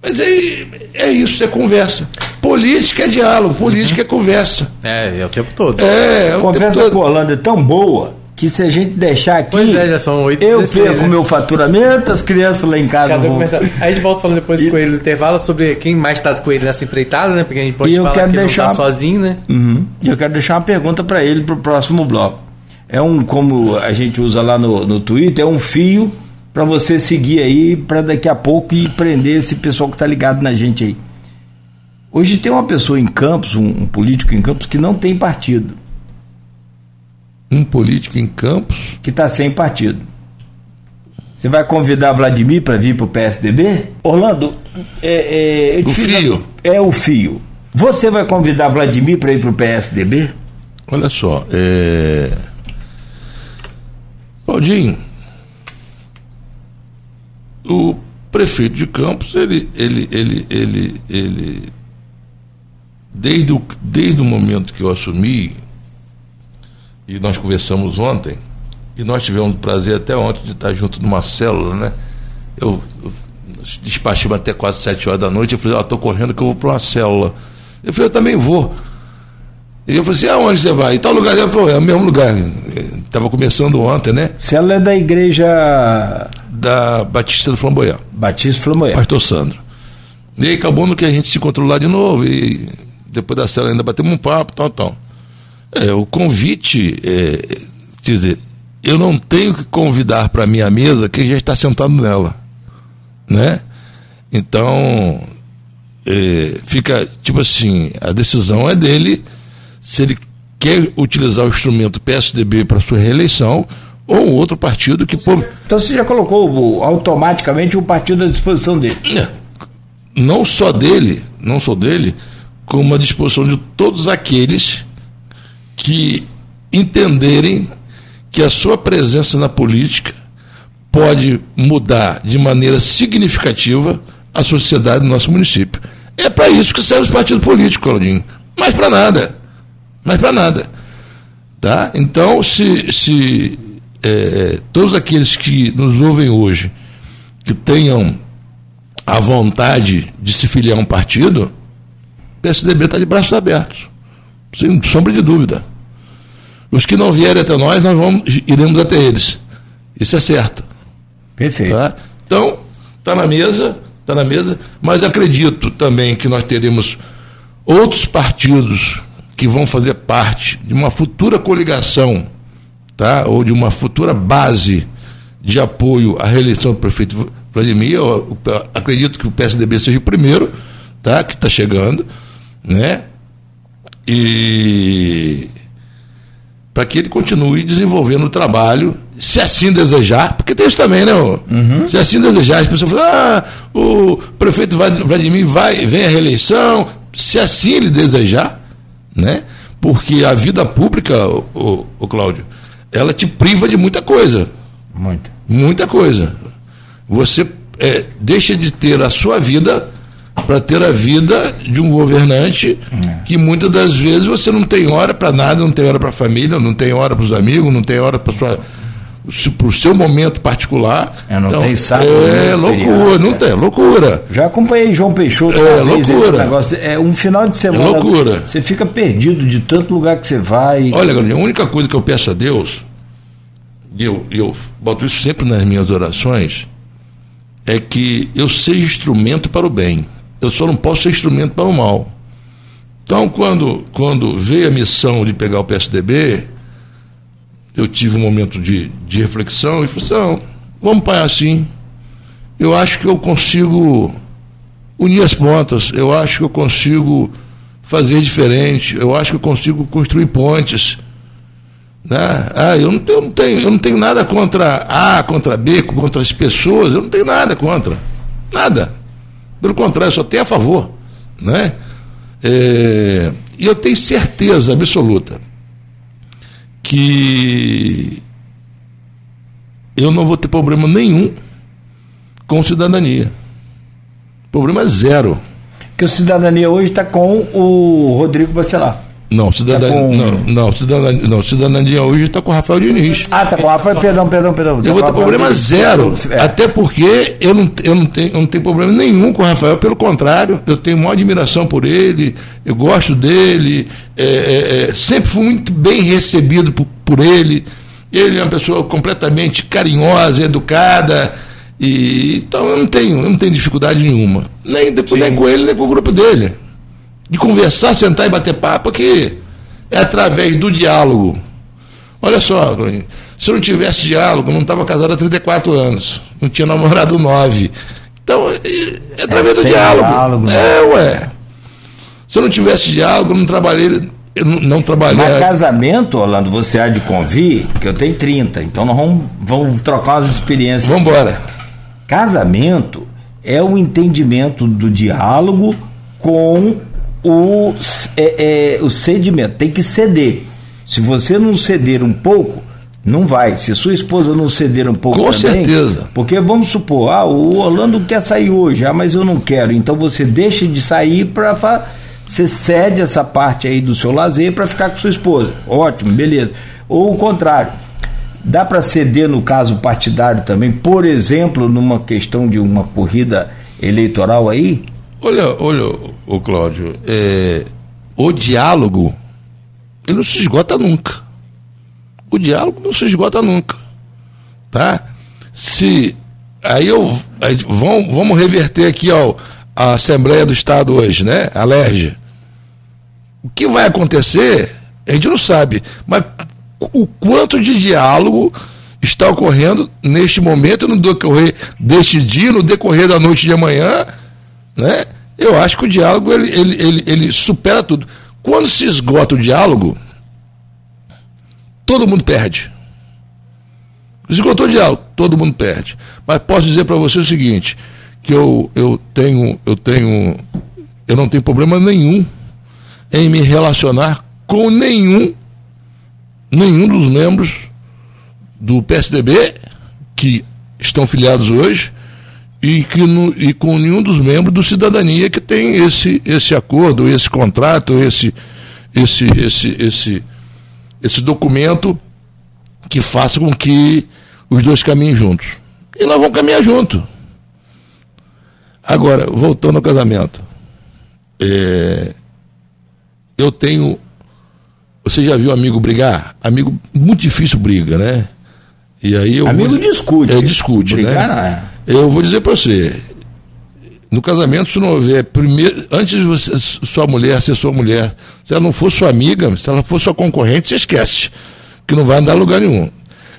Mas é, é isso, é conversa. Política é diálogo, política uhum. é conversa. É, é o tempo todo. É, é a conversa com a Holanda é tão boa que se a gente deixar aqui. Pois é, já são 8 Eu 16, perco né? meu faturamento, as crianças lá em casa. Vão... Começa... Aí a gente volta falando depois e... com ele no intervalo sobre quem mais está com ele nessa empreitada, né? Porque a gente pode e eu falar quero que deixar... não tá sozinho, né? Uhum. E eu quero deixar uma pergunta para ele para o próximo bloco. É um, como a gente usa lá no, no Twitter, é um fio para você seguir aí, para daqui a pouco e prender esse pessoal que está ligado na gente aí. Hoje tem uma pessoa em Campos, um, um político em Campos, que não tem partido um político em Campos. Que está sem partido. Você vai convidar Vladimir para vir para o PSDB? Orlando, é, é, o fio. É o fio. Você vai convidar Vladimir para ir para o PSDB? Olha só, é... Claudinho, o prefeito de Campos, ele, ele, ele, ele, ele desde, o, desde o momento que eu assumi, e nós conversamos ontem, e nós tivemos o prazer até ontem de estar junto numa célula, né? Eu, eu despachei até quase sete horas da noite, eu falei, ó, oh, correndo que eu vou para uma célula. Eu falei, eu também vou. E eu falei assim, aonde você vai? Em tal lugar. Ele falou, é o mesmo lugar. Estava começando ontem, né? Célula é da igreja. Da Batista do Flamboyant. Batista do Flamboyant. Pastor Sandro. E aí acabou no que a gente se encontrou lá de novo. E depois da célula ainda batemos um papo, tal, tal. É, o convite, é, quer dizer, eu não tenho que convidar para minha mesa quem já está sentado nela, né? Então, é, fica, tipo assim, a decisão é dele se ele quer utilizar o instrumento PSDB para sua reeleição ou outro partido que... Por... Então você já colocou automaticamente o partido à disposição dele? É, não só dele, não só dele, como à disposição de todos aqueles que entenderem que a sua presença na política pode mudar de maneira significativa a sociedade do nosso município. É para isso que serve os partidos políticos, Claudinho. Mais para nada. Mais para nada. Tá? Então, se, se é, todos aqueles que nos ouvem hoje que tenham a vontade de se filiar a um partido, o PSDB está de braços abertos sem sombra de dúvida. Os que não vierem até nós, nós vamos, iremos até eles. Isso é certo. Perfeito. Tá? Então, está na mesa, está na mesa, mas acredito também que nós teremos outros partidos que vão fazer parte de uma futura coligação, tá? ou de uma futura base de apoio à reeleição do prefeito Vladimir. Eu, acredito que o PSDB seja o primeiro, tá? que está chegando, né? e para que ele continue desenvolvendo o trabalho, se assim desejar, porque tem isso também, né? Uhum. Se assim desejar, as pessoas falam, ah, o prefeito Vladimir vai, vem à reeleição, se assim ele desejar, né? Porque a vida pública, o, o, o Cláudio, ela te priva de muita coisa. Muito. Muita coisa. Você é, deixa de ter a sua vida para ter a vida de um governante é. que muitas das vezes você não tem hora para nada, não tem hora para a família, não tem hora para os amigos, não tem hora para sua para o seu momento particular. É, não então, tem sábado. É loucura, feriado, não tem, loucura. Já acompanhei João Peixoto. É loucura. Negócio, é um final de semana. É loucura. Você fica perdido de tanto lugar que você vai. Olha, a única coisa que eu peço a Deus, e eu, eu boto isso sempre nas minhas orações, é que eu seja instrumento para o bem. Eu só não posso ser instrumento para o mal. Então, quando, quando veio a missão de pegar o PSDB, eu tive um momento de, de reflexão e falei assim, não, vamos para assim. Eu acho que eu consigo unir as pontas, eu acho que eu consigo fazer diferente, eu acho que eu consigo construir pontes. Né? Ah, eu não, tenho, eu, não tenho, eu não tenho nada contra A, contra B, contra as pessoas, eu não tenho nada contra. Nada. Pelo contrário, só tenho a favor. Né? É, e eu tenho certeza absoluta que eu não vou ter problema nenhum com cidadania. Problema zero. Que o cidadania hoje está com o Rodrigo Bacelar. Não, cidadania, tá com... não, não, cidadania, não, cidadania hoje está com o Rafael Diniz. Ah, tá com o Rafael, perdão, perdão, perdão. Eu vou ter problema zero. É. Até porque eu não, eu, não tenho, eu não tenho problema nenhum com o Rafael, pelo contrário, eu tenho uma admiração por ele, eu gosto dele, é, é, é, sempre fui muito bem recebido por, por ele. Ele é uma pessoa completamente carinhosa, educada. E, então eu não tenho, eu não tenho dificuldade nenhuma. Nem, nem com ele, nem com o grupo dele de conversar, sentar e bater papo, que é através do diálogo. Olha só, se eu não tivesse diálogo, não estava casado há 34 anos, não tinha namorado 9. Então, é, é através é, do diálogo. diálogo né? É, ué. Se eu não tivesse diálogo, não trabalhei, eu não, não trabalhei. Mas casamento, Orlando, você há de convir, que eu tenho 30, então nós vamos, vamos trocar umas experiências. Vamos embora. Casamento é o entendimento do diálogo com o, é, é, o cedimento, tem que ceder. Se você não ceder um pouco, não vai. Se sua esposa não ceder um pouco Com também, certeza. Porque vamos supor, ah, o Orlando quer sair hoje, ah, mas eu não quero. Então você deixa de sair para você cede essa parte aí do seu lazer para ficar com sua esposa. Ótimo, beleza. Ou o contrário. Dá para ceder no caso partidário também, por exemplo, numa questão de uma corrida eleitoral aí? Olha, olha, o Cláudio, é, o diálogo ele não se esgota nunca. O diálogo não se esgota nunca, tá? Se aí eu aí, vamos, vamos reverter aqui ao a Assembleia do Estado hoje, né? A LERJ. O que vai acontecer, a gente não sabe, mas o quanto de diálogo está ocorrendo neste momento, no decorrer deste dia, no decorrer da noite de amanhã, né? Eu acho que o diálogo ele, ele, ele, ele supera tudo. Quando se esgota o diálogo, todo mundo perde. Esgotou o diálogo, todo mundo perde. Mas posso dizer para você o seguinte, que eu, eu tenho, eu tenho, eu não tenho problema nenhum em me relacionar com nenhum, nenhum dos membros do PSDB que estão filiados hoje e, que no, e com nenhum dos membros do Cidadania que tem esse, esse acordo, esse contrato, esse, esse, esse, esse, esse documento que faça com que os dois caminhem juntos. E nós vamos caminhar juntos. Agora, voltando ao casamento. É, eu tenho. Você já viu amigo brigar? Amigo muito difícil briga, né? E aí eu amigo discute. É, discute, brigar, né? Não é. Eu vou dizer para você, no casamento, se não houver, primeiro, antes de você, sua mulher ser sua mulher, se ela não for sua amiga, se ela for sua concorrente, você esquece, que não vai andar a lugar nenhum.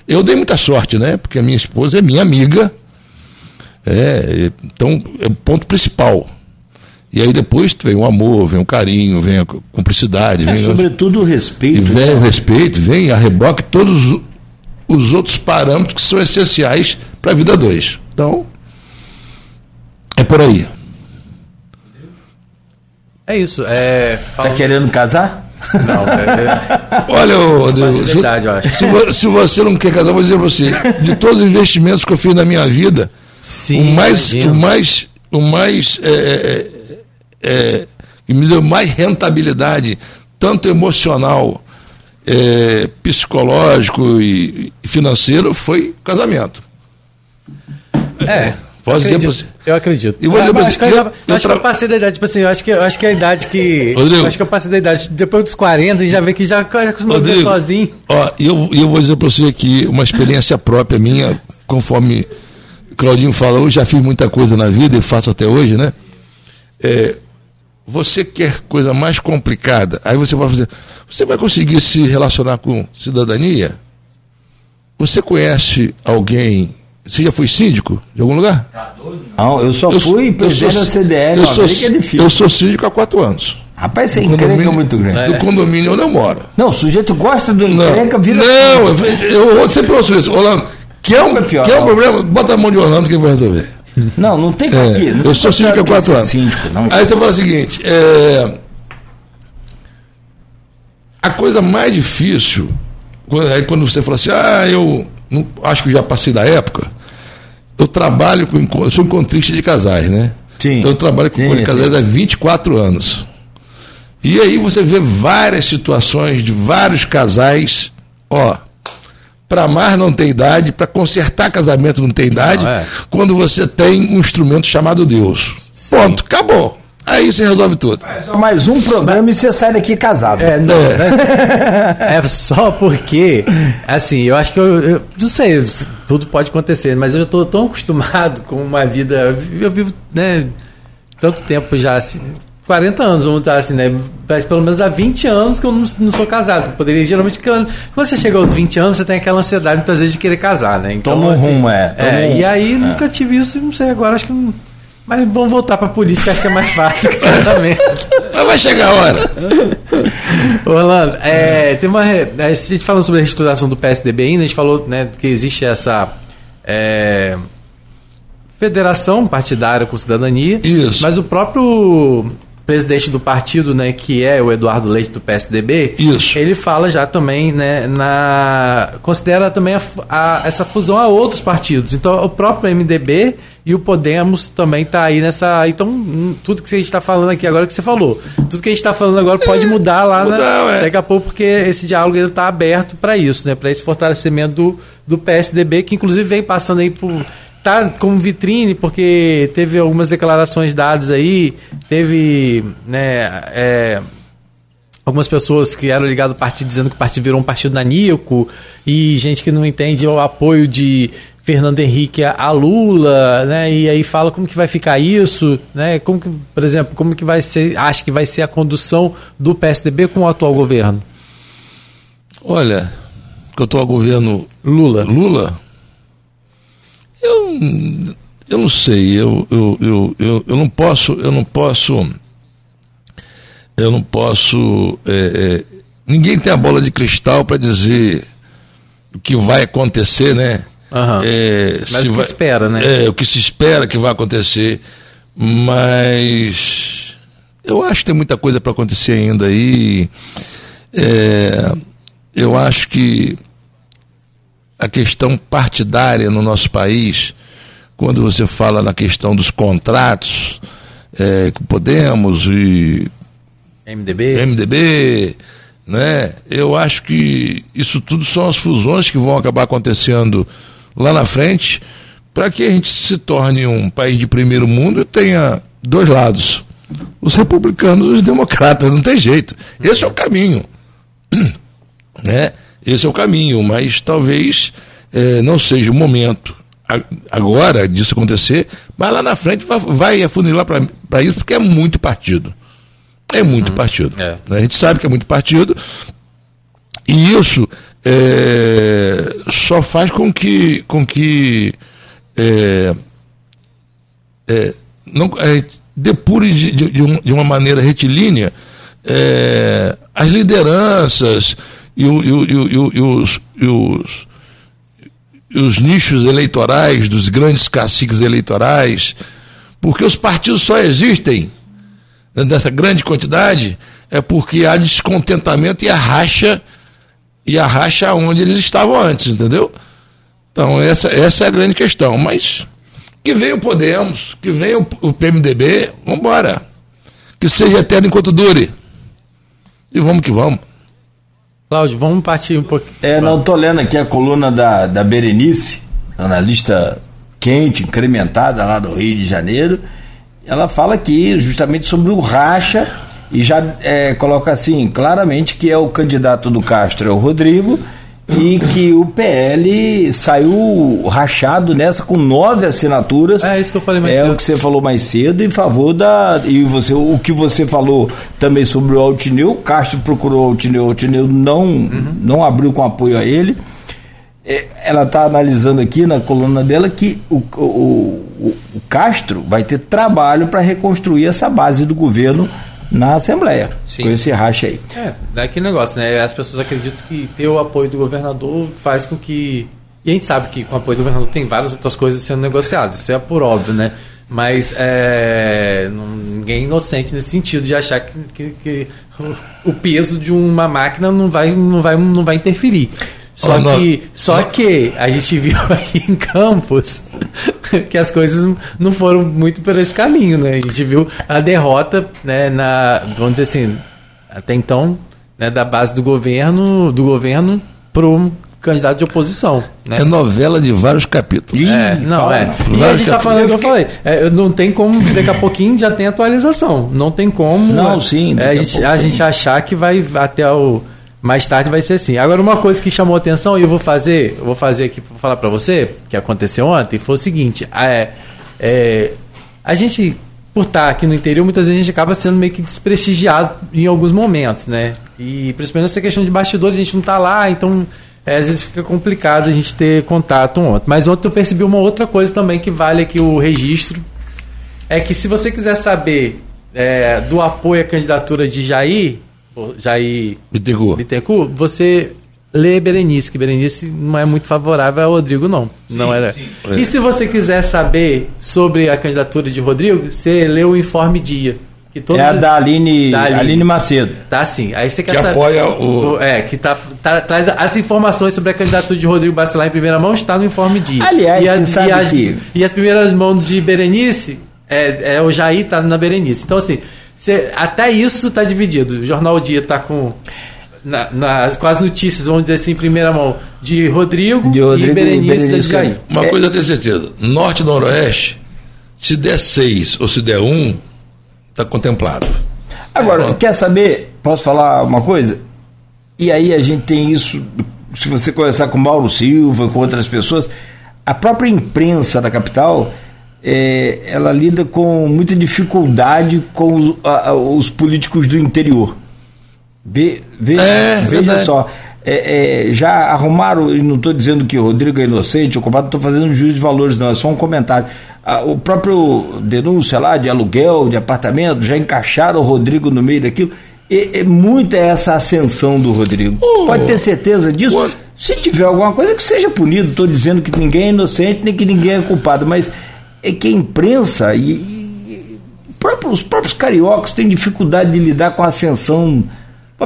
Eu dei muita sorte, né? Porque a minha esposa é minha amiga, é, então é o ponto principal. E aí depois vem o amor, vem o carinho, vem a cumplicidade. É, vem sobretudo o respeito. E vem né? o respeito, vem a reboque todos os outros parâmetros que são essenciais para a vida dois. Então, é por aí. É isso. É, Tá querendo casar? Não, é, Olha, Rodrigo, se, se, se, você não quer casar, vou dizer pra você, de todos os investimentos que eu fiz na minha vida, Sim, o mais, o mais, o mais é, é, é, que me deu mais rentabilidade, tanto emocional, é, psicológico e financeiro, foi casamento. É. Pode dizer você. Eu acredito. E vou dizer, acho, que, eu, eu, eu acho tra... que eu passei da idade, tipo assim, eu acho que, eu acho que a idade que. Rodrigo, acho que eu passei da idade, depois dos 40, já vê que já, já sozinho. Ó, e eu, eu vou dizer para você aqui uma experiência própria minha, conforme Claudinho falou, eu já fiz muita coisa na vida e faço até hoje, né? É, você quer coisa mais complicada, aí você vai fazer. Você vai conseguir se relacionar com cidadania? Você conhece alguém você já foi síndico de algum lugar? Não, eu só eu fui presidente da CDL, eu sou, é eu sou síndico há quatro anos. Rapaz, você encrenca muito grande. Do condomínio onde eu moro. Não, o sujeito gosta do encrenca, não, vira. Não, eu, eu sempre ouço isso. Orlando, quer um, pior, quer um problema? Bota a mão de Orlando que ele vai resolver. Não, não tem é, aqui. eu sou síndico há quatro anos. Síndico, não. Aí você fala o seguinte: é, a coisa mais difícil, aí quando você fala assim, ah, eu não, acho que já passei da época eu trabalho com. Eu sou encontrista de casais, né? Sim. Então eu trabalho com sim, de casais há 24 anos. E aí você vê várias situações de vários casais, ó. Para amar não tem idade, para consertar casamento não tem idade, não, é. quando você tem um instrumento chamado Deus. Sim. Ponto, acabou. Aí você resolve tudo. É só mais um programa Mas... e você sai daqui casado. É, não. É, é só porque, assim, eu acho que eu, eu, não sei, tudo pode acontecer, mas eu estou tão acostumado com uma vida. Eu vivo, né, tanto tempo já, assim, 40 anos, vamos estar assim, né? Mas pelo menos há 20 anos que eu não, não sou casado. Poderia, geralmente, quando você chega aos 20 anos, você tem aquela ansiedade muitas vezes de querer casar, né? Então, Toma um assim, rumo, é. é um... E aí é. nunca tive isso, não sei, agora acho que não mas vamos voltar para política, acho que é mais fácil Mas vai chegar a hora. Orlando, é, tem uma. A gente falando sobre a reestruturação do PSDB ainda, a gente falou né, que existe essa. É, federação partidária com cidadania. Isso. Mas o próprio presidente do partido, né, que é o Eduardo Leite do PSDB, Isso. ele fala já também, né, na considera também a, a, essa fusão a outros partidos. Então, o próprio MDB e o Podemos também está aí nessa. Então, hum, tudo que a gente está falando aqui agora que você falou, tudo que a gente está falando agora pode mudar lá mudar, na, daqui a pouco, porque esse diálogo está aberto para isso, né, para esse fortalecimento do, do PSDB, que inclusive vem passando aí por tá como vitrine porque teve algumas declarações dadas aí, teve, né, é, algumas pessoas que eram ligadas ao partido dizendo que o partido virou um partido naníaco e gente que não entende o apoio de Fernando Henrique a Lula, né? E aí fala como que vai ficar isso, né? Como que, por exemplo, como que vai ser, acha que vai ser a condução do PSDB com o atual governo? Olha, o atual governo Lula. Lula eu, eu não sei, eu, eu, eu, eu, eu não posso, eu não posso, eu não posso, é, é, ninguém tem a bola de cristal para dizer o que vai acontecer, né? Uhum. É, mas o que vai, espera, né? É, o que se espera que vai acontecer, mas eu acho que tem muita coisa para acontecer ainda aí. É, eu acho que a questão partidária no nosso país, quando você fala na questão dos contratos, é, Podemos e MDB. MDB, né? Eu acho que isso tudo são as fusões que vão acabar acontecendo lá na frente, para que a gente se torne um país de primeiro mundo e tenha dois lados, os republicanos e os democratas, não tem jeito. Esse é o caminho, né? Esse é o caminho, mas talvez é, não seja o momento agora disso acontecer, mas lá na frente vai, vai afunilar para isso, porque é muito partido. É muito hum, partido. É. Né? A gente sabe que é muito partido, e isso é, só faz com que, com que é, é, não, é, depure de, de, de, uma maneira retilínea é, as lideranças, e, o, e, o, e, o, e os, os, os nichos eleitorais dos grandes caciques eleitorais, porque os partidos só existem nessa grande quantidade é porque há descontentamento e a racha e a racha onde eles estavam antes, entendeu? Então, essa, essa é a grande questão. Mas que venha o Podemos, que venha o, PMDB, vamos embora. Que seja eterno enquanto dure. E vamos que vamos. Cláudio, vamos partir um pouquinho. É, não estou lendo aqui a coluna da, da Berenice, analista quente, incrementada lá do Rio de Janeiro. Ela fala aqui justamente sobre o racha e já é, coloca assim claramente que é o candidato do Castro é o Rodrigo e que o PL saiu rachado nessa com nove assinaturas. É isso que eu falei mais é cedo. o que você falou mais cedo em favor da e você o que você falou também sobre o Altineu. Castro procurou o Altineu, o Altineu não uhum. não abriu com apoio a ele. É, ela está analisando aqui na coluna dela que o, o, o Castro vai ter trabalho para reconstruir essa base do governo na Assembleia, Sim. com esse racha aí. É, é aquele negócio, né? As pessoas acreditam que ter o apoio do governador faz com que. E a gente sabe que com o apoio do governador tem várias outras coisas sendo negociadas, isso é por óbvio, né? Mas é, ninguém é inocente nesse sentido de achar que, que, que o peso de uma máquina não vai, não vai, não vai interferir. Só oh, que, só que a gente viu aqui em Campos que as coisas não foram muito por esse caminho, né? A gente viu a derrota, né, na, vamos dizer assim, até então, né, da base do governo, do governo para um candidato de oposição. Né? É novela de vários capítulos. É, não, é. E a gente está falando, que eu falei, é, não tem como, daqui a pouquinho já tem atualização. Não tem como. Não, sim. É, a, gente, a gente achar que vai até o mais tarde vai ser assim. Agora, uma coisa que chamou atenção e eu vou fazer, eu vou fazer aqui, vou falar para você, que aconteceu ontem, foi o seguinte: é, é, a gente, por estar aqui no interior, muitas vezes a gente acaba sendo meio que desprestigiado em alguns momentos, né? E principalmente essa questão de bastidores, a gente não está lá, então é, às vezes fica complicado a gente ter contato ontem. Mas ontem eu percebi uma outra coisa também que vale aqui o registro: é que se você quiser saber é, do apoio à candidatura de Jair Jair Bittencourt. Bittencourt, você lê Berenice, que Berenice não é muito favorável ao Rodrigo, não. Sim, não é. Sim. E se você quiser saber sobre a candidatura de Rodrigo, você lê o Informe Dia. Que todos, é a da Aline, da Aline, Aline Macedo. Tá sim. Aí você quer que saber. apoia o... É, que tá, tá, traz as informações sobre a candidatura de Rodrigo Bacelar em primeira mão, está no Informe Dia. Aliás, e, as, e, as, e as primeiras mãos de Berenice, é, é, o Jair tá na Berenice. Então, assim, Cê, até isso está dividido. O Jornal o Dia está com, na, na, com as notícias, vamos dizer assim, em primeira mão, de Rodrigo, de Rodrigo e Berenice, e Berenice da Jair. Uma é. coisa eu tenho certeza: Norte e Noroeste, se der seis ou se der um, está contemplado. Agora, é, quer saber? Posso falar uma coisa? E aí a gente tem isso, se você conversar com Mauro Silva, com outras pessoas, a própria imprensa da capital é, ela lida com muita dificuldade com os, a, os políticos do interior. Ve, veja, é, veja só. É, é, já arrumaram, e não estou dizendo que o Rodrigo é inocente, o culpado, não estou fazendo juízo de valores, não, é só um comentário. Ah, o próprio denúncia lá de aluguel, de apartamento, já encaixaram o Rodrigo no meio daquilo. É, é muito essa ascensão do Rodrigo. Oh, Pode ter certeza disso. Se tiver alguma coisa, que seja punido. Estou dizendo que ninguém é inocente, nem que ninguém é culpado, mas é que a imprensa e, e próprio, os próprios cariocas têm dificuldade de lidar com a ascensão.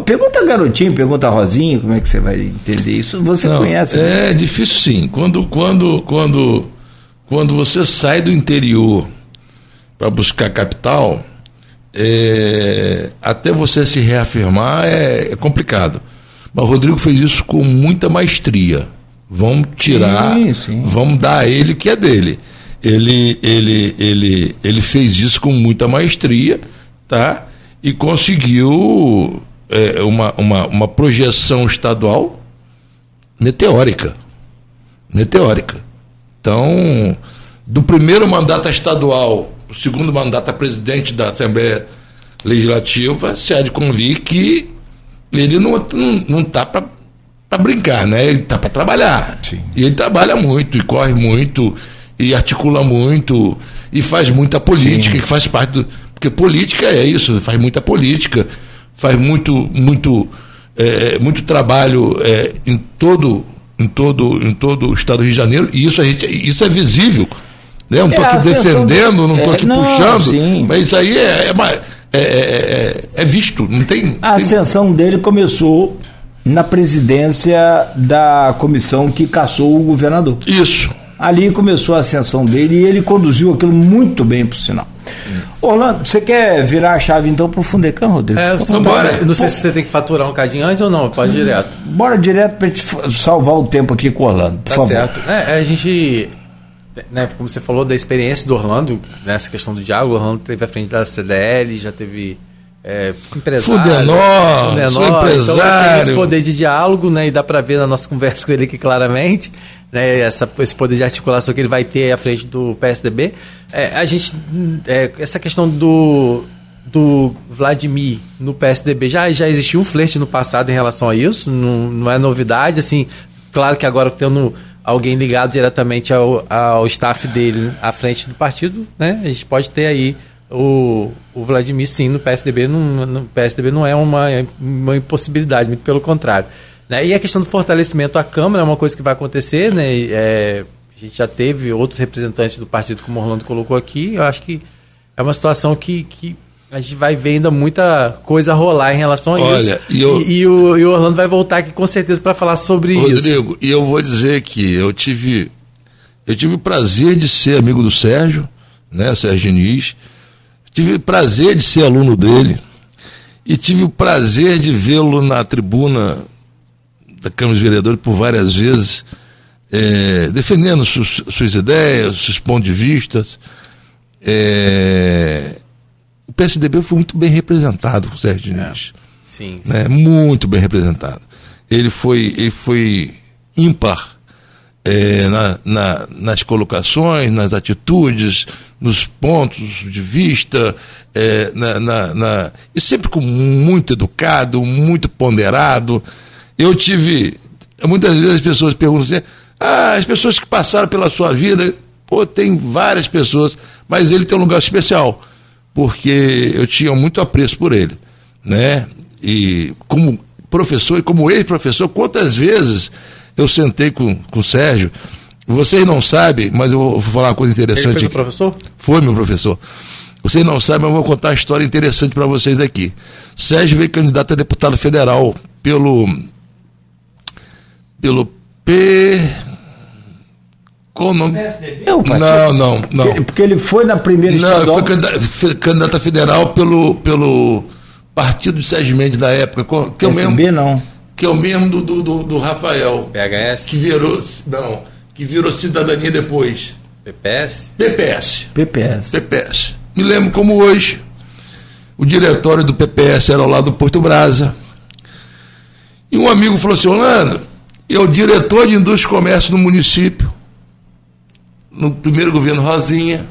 Pergunta garotinho, pergunta Rosinha, como é que você vai entender isso? Você Não, conhece? Né? É difícil sim. Quando, quando, quando, quando você sai do interior para buscar capital, é, até você se reafirmar é, é, complicado. Mas o Rodrigo fez isso com muita maestria. Vamos tirar, sim, sim. vamos dar a ele o que é dele ele, ele, ele, ele fez isso com muita maestria, tá? E conseguiu é, uma, uma, uma projeção estadual meteórica. Meteórica. Então, do primeiro mandato estadual, o segundo mandato a presidente da Assembleia Legislativa, se há de convir que ele não está não, não tá para brincar, né? Ele está para trabalhar. Sim. E ele trabalha muito e corre muito e articula muito e faz muita política, Sim. que faz parte do. Porque política é isso, faz muita política, faz muito, muito, é, muito trabalho é, em todo em todo em todo o estado do Rio de Janeiro e isso a gente, isso é visível né? não estou é, aqui defendendo não estou é, aqui não, puxando sim. mas isso aí é, é, é, é, é visto não tem a tem... ascensão dele começou na presidência da comissão que caçou o governador. Isso. Ali começou a ascensão dele e ele conduziu aquilo muito bem, por sinal. Orlando, você quer virar a chave então para o Fundecam, Rodrigo? É, à bora. Não sei se você tem que faturar um cadinho antes ou não, pode ir direto. Bora direto para gente salvar o tempo aqui com o Orlando, por Tá favor. certo. É, a gente, né, como você falou da experiência do Orlando, nessa questão do diálogo, o Orlando teve à frente da CDL, já teve é, empresário. Fundenor, sou Então, ele empresário. tem esse poder de diálogo, né, e dá para ver na nossa conversa com ele aqui claramente, né, essa, esse poder de articulação que ele vai ter à frente do PSDB. É, a gente, é, essa questão do do Vladimir no PSDB já, já existiu um flerte no passado em relação a isso, não, não é novidade, assim, claro que agora tendo alguém ligado diretamente ao, ao staff dele à frente do partido, né, a gente pode ter aí o, o Vladimir sim no PSDB, não, no PSDB não é uma, uma impossibilidade, muito pelo contrário. Né? E a questão do fortalecimento à Câmara é uma coisa que vai acontecer, né, e, é, a gente já teve outros representantes do partido, como o Orlando colocou aqui, eu acho que é uma situação que, que a gente vai ver ainda muita coisa rolar em relação a Olha, isso. e eu- E, e o, e o Orlando vai voltar aqui com certeza para falar sobre isso. Rodrigo, e eu vou dizer que eu tive eu tive o prazer de ser amigo do Sérgio, né, Sérgio Diniz. Tive o prazer de ser aluno dele e tive o prazer de vê-lo na tribuna da Câmara dos Vereadores por várias vezes, eh, defendendo suas, suas ideias, seus pontos de vista. Eh, o PSDB foi muito bem representado com o Sérgio Diniz Sim, né, muito bem representado. Ele foi, ele foi ímpar é, na, na- nas colocações, nas atitudes, nos pontos de vista, é, na- na- e sempre com muito educado, muito ponderado. Eu tive. Muitas vezes as pessoas perguntam assim: ah, as pessoas que passaram pela sua vida, pô, tem várias pessoas, mas ele tem um lugar especial, porque eu tinha muito apreço por ele, né? E como professor e como ex-professor, quantas vezes eu sentei com, com o Sérgio, vocês não sabem, mas eu vou falar uma coisa Ele interessante. fez o aqui. professor? Foi meu professor. Vocês não sabem, mas eu vou contar uma história interessante para vocês aqui. Sérgio veio candidato a deputado federal pelo pelo P qual o nome? Eu, partido- Não, não, não. Porque- Porque ele foi na primeira Não, estadual. foi candidato, a federal pelo pelo partido de Sérgio Mendes da época, que é o mesmo não. que é o mesmo do, do, do, do Rafael, PHS? que virou não, que virou cidadania depois. PPS? PPS. PPS. PPS. Me lembro como hoje. O diretório do PPS era ao lado do Porto Brasa. E um amigo falou assim: Orlando, é o diretor de indústria e comércio no município, no primeiro governo Rosinha.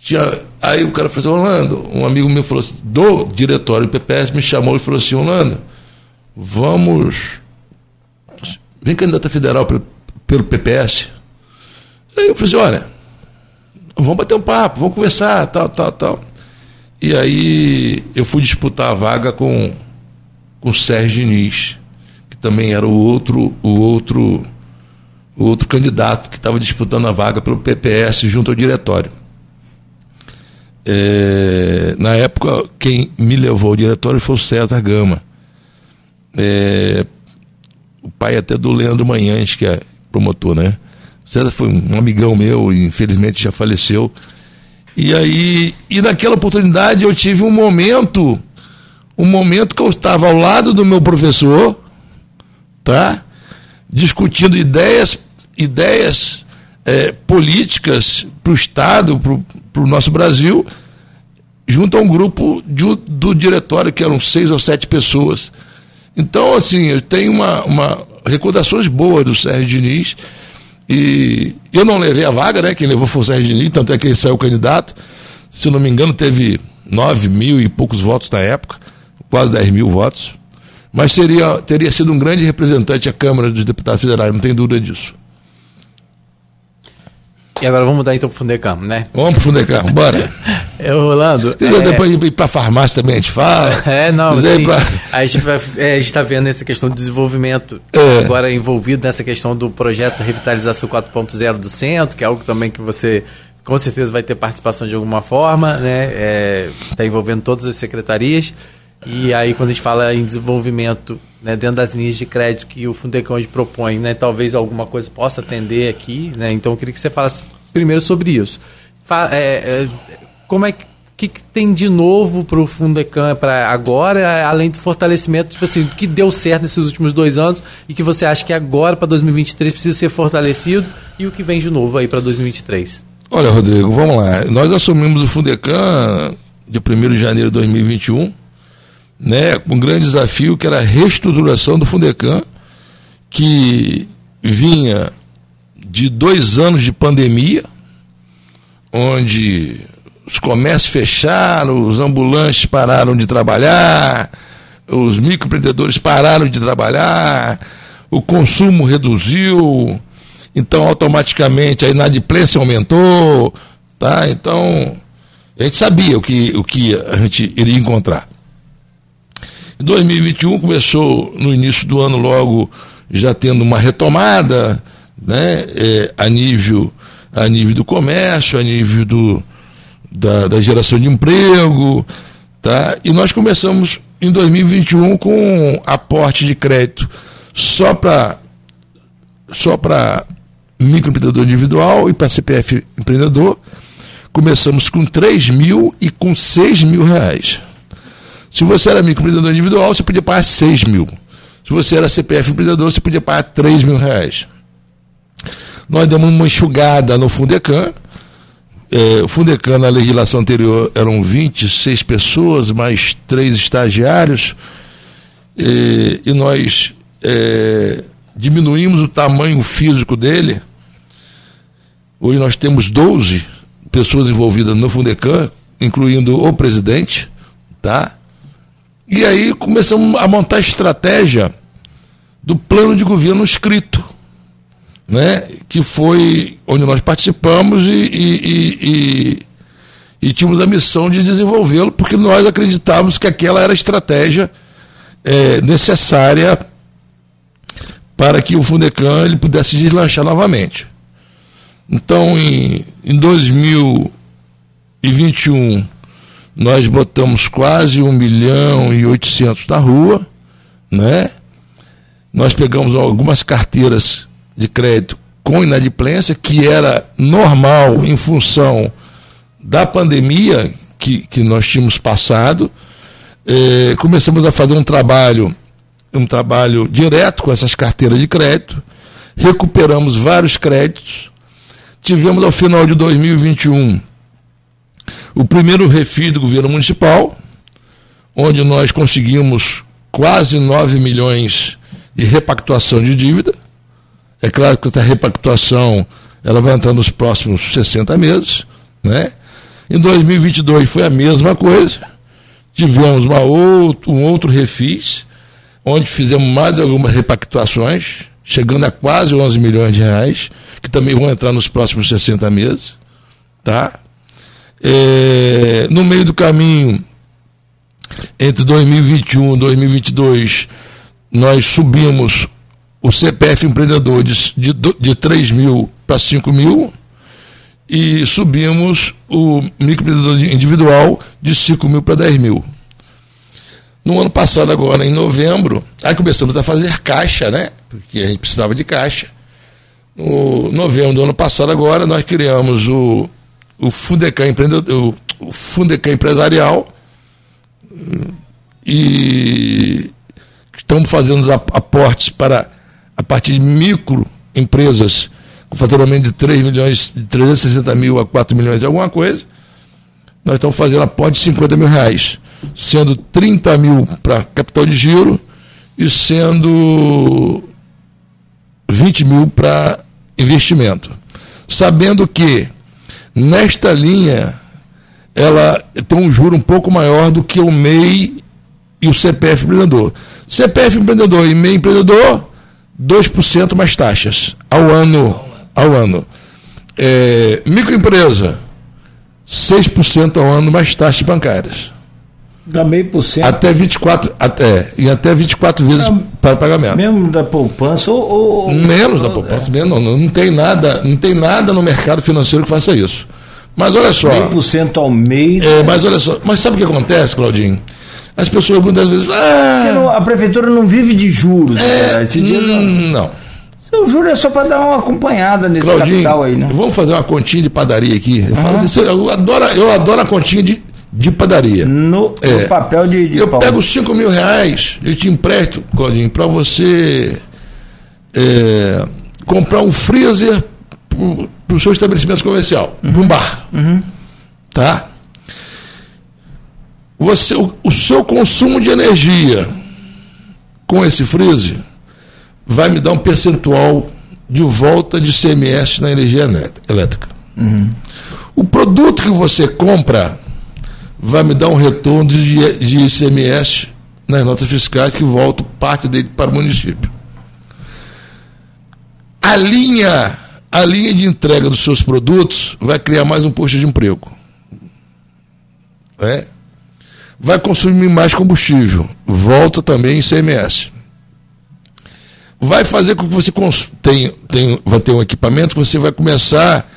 Tinha, aí o cara falou assim: Orlando, um amigo meu falou assim: do diretório do PPS me chamou e falou assim: Orlando, vamos. Vem candidato federal pelo, pelo PPS. Aí eu falei assim: olha vamos bater um papo, vamos conversar, tal, tal, tal. E aí eu fui disputar a vaga com com o Sérgio Diniz, também era o outro o outro o outro candidato que estava disputando a vaga pelo PPS junto ao diretório. É, na época, quem me levou ao diretório foi o César Gama. É, o pai até do Leandro Manhães, que é promotor, né? César foi um amigão meu, infelizmente já faleceu. E aí, e naquela oportunidade eu tive um momento, um momento que eu estava ao lado do meu professor, tá? Discutindo ideias, ideias eh, políticas para o Estado, para o nosso Brasil, junto a um grupo de- do diretório, que eram seis ou sete pessoas. Então, assim, eu tenho uma, uma recordações boas do Sérgio Diniz. E eu não levei a vaga, né? Quem levou foi o Sérgio Diniz, tanto é que ele saiu candidato. Se não me engano, teve nove mil e poucos votos na época, quase 10 mil votos. Mas seria, teria sido um grande representante à Câmara dos Deputados Federais, não tem dúvida disso. E agora vamos mudar então pro Fundecam, né? Vamos pro Fundecam, bora. É, Rolando. É- depois ir pra farmácia também a gente fala. É, não, assim, pra- a gente é, a está vendo essa questão de desenvolvimento É. agora envolvido nessa questão do projeto Revitalização 4.0 do centro, que é algo também que você com certeza vai ter participação de alguma forma, né? Está envolvendo todas as secretarias. E aí, quando a gente fala em desenvolvimento né, dentro das linhas de crédito que o Fundecão hoje propõe, né, talvez alguma coisa possa atender aqui, né, então eu queria que você falasse primeiro sobre isso. Fa é, é, como é que que, que tem de novo para o Fundecam para agora, além do fortalecimento tipo assim, que deu certo nesses últimos dois anos e que você acha que agora para 2023 precisa ser fortalecido e o que vem de novo aí para 2023? Olha, Rodrigo, vamos lá. Nós assumimos o Fundecam de 1 de janeiro de 2021, né, um grande desafio que era a reestruturação do Fundecam, que vinha de dois anos de pandemia, onde os comércios fecharam, os ambulantes pararam de trabalhar, os microempreendedores pararam de trabalhar, o consumo reduziu, então automaticamente a inadimplência aumentou, tá? Então a gente sabia o que, o que a gente iria encontrar. Em 2021 começou no início do ano logo já tendo uma retomada, né, é, a nível a nível do comércio, a nível do, da, da geração de emprego, tá? E nós começamos em 2021 com aporte de crédito só para só para microempreendedor individual e para CPF empreendedor. Começamos com 3 mil e com 6 mil reais. Se você era microempreendedor individual, você podia pagar 6 mil. Se você era CPF empreendedor, você podia pagar 3 mil reais. Nós demos uma enxugada no Fundecam, é, o Fundecan, na legislação anterior, eram 26 pessoas, mais três estagiários, e, e nós é, diminuímos o tamanho físico dele. Hoje nós temos 12 pessoas envolvidas no Fundecan, incluindo o presidente, tá? E aí começamos a montar a estratégia do plano de governo escrito né, que foi onde nós participamos e, e, e, e tínhamos a missão de desenvolvê-lo, porque nós acreditávamos que aquela era a estratégia é, necessária para que o Fundecam ele pudesse deslanchar novamente. Então, em, em 2021, nós botamos quase 1 milhão e 800 na rua, né? Nós pegamos algumas carteiras de crédito com inadimplência, que era normal em função da pandemia que, que nós tínhamos passado. É, começamos a fazer um trabalho, um trabalho direto com essas carteiras de crédito, recuperamos vários créditos, tivemos ao final de 2021 o primeiro refis do governo municipal, onde nós conseguimos quase 9 milhões de repactuação de dívida. É claro que essa repactuação ela vai entrar nos próximos 60 meses. Né? Em 2022 foi a mesma coisa. Tivemos uma outro, um outro refis, onde fizemos mais algumas repactuações, chegando a quase 11 milhões de reais, que também vão entrar nos próximos 60 meses. Tá? É, no meio do caminho, entre 2021 e 2022, nós subimos o CPF empreendedor de, de, de 3 mil para 5 mil e subimos o microempreendedor individual de 5 mil para 10 mil. No ano passado, agora, em novembro, aí começamos a fazer caixa, né? Porque a gente precisava de caixa. No novembro do ano passado, agora, nós criamos o, o Fundecam o Fundecam Empresarial e estamos fazendo aportes para a partir de microempresas com faturamento de 3 milhões, de 360 mil a 4 milhões de alguma coisa, nós estamos fazendo aporte de 50 mil reais, sendo 30 mil para capital de giro e sendo 20 mil para investimento. Sabendo que nesta linha ela tem um juro um pouco maior do que o MEI e o CPF empreendedor. CPF empreendedor e MEI empreendedor 2% mais taxas ao ano. Ao ano. É, microempresa, 6% ao ano mais taxas bancárias. Dá meio por cento. Até 24, até, e até 24 vezes é, para pagamento. Mesmo da poupança ou. ou menos da poupança, é. menos, não, não, tem nada, não tem nada no mercado financeiro que faça isso. Mas olha só. Meio por cento ao mês. É, mas olha só, mas sabe o que acontece, Claudinho? As pessoas muitas vezes. Ah, não, a prefeitura não vive de juros. É, Esse hum, não. O juro é só para dar uma acompanhada nesse Claudinho, capital aí, né? Vamos fazer uma continha de padaria aqui. Eu, uhum. assim, eu, adoro, eu adoro a continha de, de padaria. No, é. no papel de, de Eu pau. pego 5 mil reais, eu te empresto, Claudinho, para você é, comprar um freezer para o seu estabelecimento comercial, uhum. para um bar. Uhum. Tá? Você, o, o seu consumo de energia com esse freezer vai me dar um percentual de volta de CMS na energia elétrica. Uhum. O produto que você compra vai me dar um retorno de, de ICMS nas notas fiscais que volta parte dele para o município. A linha, a linha de entrega dos seus produtos vai criar mais um posto de emprego. É? Vai consumir mais combustível, volta também ICMS vai fazer com que você tenha, tenha, vai ter um equipamento que você vai começar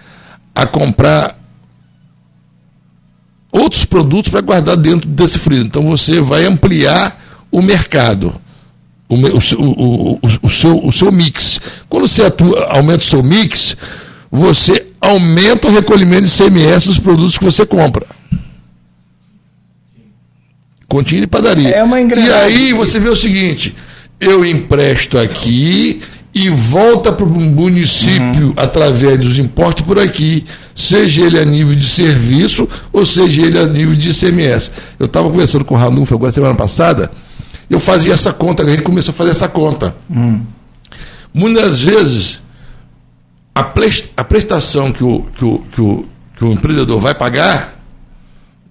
a comprar outros produtos para guardar dentro desse freezer. Então você vai ampliar o mercado, o, o, o, o, seu, o seu mix. Quando você atua, aumenta o seu mix, você aumenta o recolhimento de CMS dos produtos que você compra. Continha de padaria. É uma e aí você vê o seguinte eu empresto aqui e volta para o município uhum. através dos impostos por aqui, seja ele a nível de serviço ou seja ele a nível de ICMS. Eu estava conversando com o Ranulfo agora semana passada, eu fazia essa conta, a gente começou a fazer essa conta. Uhum. Muitas vezes a, prestação que o, que, o, que, o, que o empreendedor vai pagar,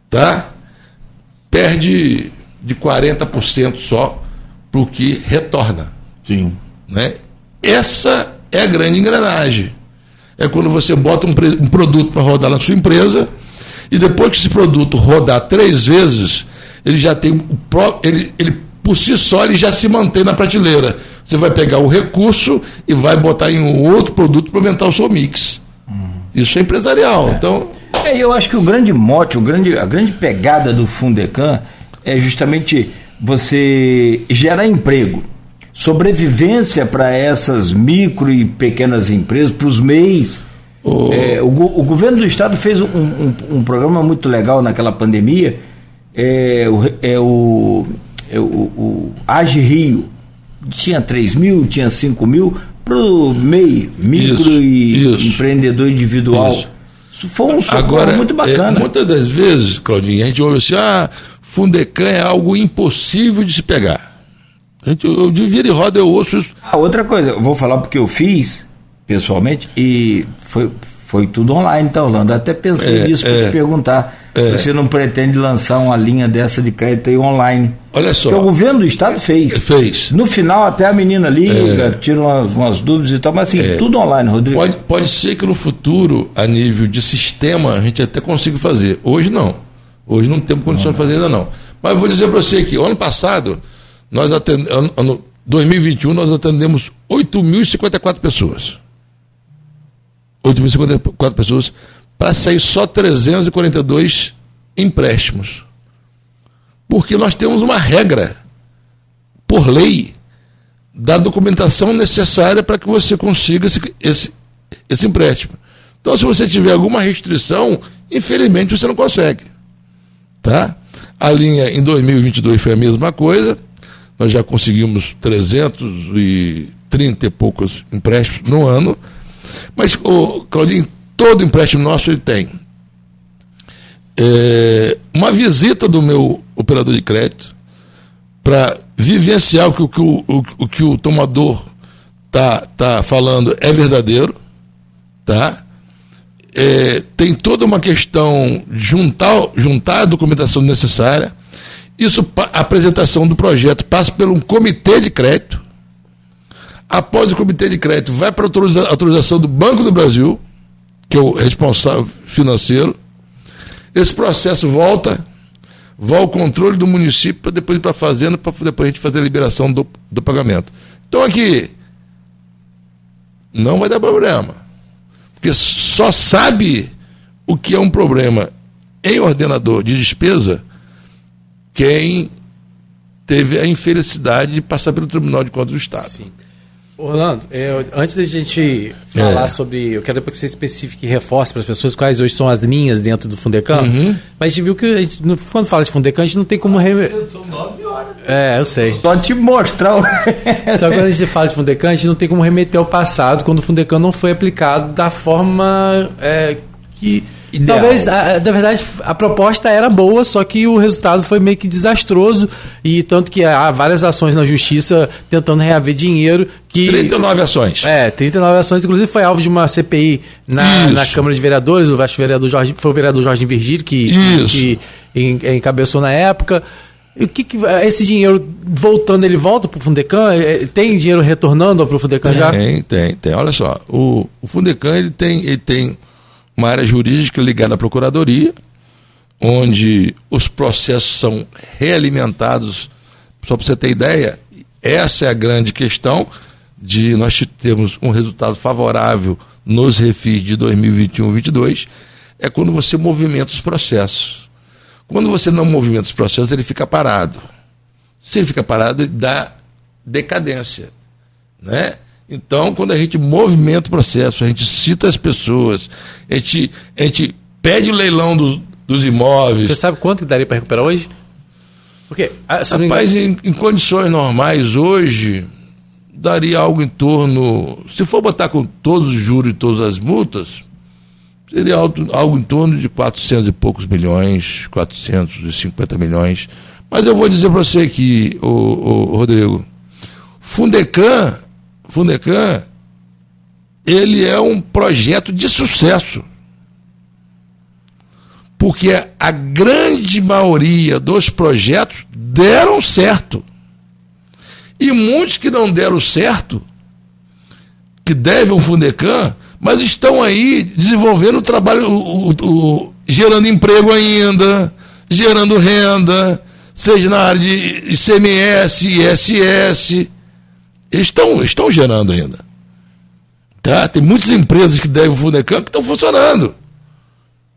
tá? Perde de 40% só para o que retorna. Sim. Né? Essa é a grande engrenagem. É quando você bota um, um produto para rodar na sua empresa e depois que esse produto rodar três vezes, ele já tem o pró ele, ele por si só ele já se mantém na prateleira. Você vai pegar o recurso e vai botar em um outro produto para aumentar o seu mix. Uhum. Isso é empresarial. É. Então, é, eu acho que o grande mote, o grande, a grande pegada do Fundecan é justamente você gerar emprego, sobrevivência para essas micro e pequenas empresas, para os MEIs. Oh. É, o, o, governo do estado fez um, um, um, programa muito legal naquela pandemia, é, o, é o, é o, o Age Rio. Tinha 3 mil, tinha 5 mil, para o MEI, micro isso, e isso. empreendedor individual. Isso. Isso foi um Agora, muito bacana. É, muitas das vezes, Claudinho, a gente ouve assim, ah, Fundecan é algo impossível de se pegar. Gente, eu, de vira e roda eu ouço isso. Ah, outra coisa, eu vou falar porque eu fiz pessoalmente e foi, foi tudo online, tá, Orlando? Até pensei é, nisso para é, te perguntar. É. Você não pretende lançar uma linha dessa de crédito aí online? Olha só. Porque o governo do estado fez. Fez. No final, até a menina liga, é. tira umas, umas, dúvidas e tal, mas assim, é. tudo online, Rodrigo. Pode, pode ser que no futuro, a nível de sistema, a gente até consiga fazer. Hoje não. Hoje não temos condições de fazer ainda não. Mas vou dizer para você que ano passado, nós atendemos, ano 2021, nós atendemos 8.054 pessoas. 8.054 pessoas para sair só 342 empréstimos. Porque nós temos uma regra, por lei, da documentação necessária para que você consiga esse, esse, esse empréstimo. Então, se você tiver alguma restrição, infelizmente você não consegue. Tá? A linha em 2022 foi a mesma coisa, nós já conseguimos 330 e poucos empréstimos no ano, mas, o Claudinho, todo empréstimo nosso ele tem é, uma visita do meu operador de crédito para vivenciar o que o, o, o, o, que o tomador tá, tá falando é verdadeiro, tá? é, tem toda uma questão de juntar, juntar a documentação necessária. Isso, a apresentação do projeto passa por um comitê de crédito. Após o comitê de crédito, vai para a autorização do Banco do Brasil, que é o responsável financeiro. Esse processo volta, vai ao controle do município para depois ir para a fazenda, para depois a gente fazer a liberação do, do pagamento. Então aqui, não vai dar problema. Porque só sabe o que é um problema em ordenador de despesa quem teve a infelicidade de passar pelo Tribunal de Contas do Estado. Sim. Orlando, eu, antes da gente falar é. sobre. Eu quero que você especifique e reforce para as pessoas quais hoje são as linhas dentro do Fundecan. Uhum. Mas a gente viu que a gente, quando fala de Fundecan, a gente não tem como. Re... São nove horas. É, eu sei. Só te mostrar. O... Só que quando a gente fala de Fundecan, a gente não tem como remeter ao passado, quando o Fundecan não foi aplicado da forma é, que Ideal. Talvez, na verdade, a proposta era boa, só que o resultado foi meio que desastroso. E tanto que há várias ações na justiça tentando reaver dinheiro. Que, 39 ações. É, 39 ações. Inclusive foi alvo de uma CPI na, na Câmara de Vereadores. O vereador Jorge, foi o vereador Jorge Virgílio que, que encabeçou na época. E o que, que, esse dinheiro voltando, ele volta para o Fundecan? É, tem dinheiro retornando para o Fundecan já? Tem, tem, tem. Olha só, o, o Fundecan ele tem, ele tem uma área jurídica ligada à Procuradoria, onde os processos são realimentados. Só para você ter ideia, essa é a grande questão de nós termos um resultado favorável nos refis de 2021-22, é quando você movimenta os processos. Quando você não movimenta os processos, ele fica parado. Se ele fica parado, ele dá decadência. Né? Então, quando a gente movimenta o processo, a gente cita as pessoas, a gente, a gente pede o leilão do, dos imóveis. Você sabe quanto que daria para recuperar hoje? Porque, ah, Rapaz, em, em, condições normais hoje, daria algo em torno. Se for botar com todos os juros e todas as multas, seria algo, algo em torno de 400 e poucos milhões, 450 milhões. Mas eu vou dizer para você aqui, o, o Rodrigo, Fundecan Fundecan, ele é um projeto de sucesso. Porque a grande maioria dos projetos deram certo. E muitos que não deram certo, que devem ao Fundecan, mas estão aí desenvolvendo o trabalho, o, o, o, gerando emprego ainda, gerando renda, seja na área de ICMS, ISS eles estão, estão gerando ainda. Tá? Tem muitas empresas que devem o Funecam que estão funcionando.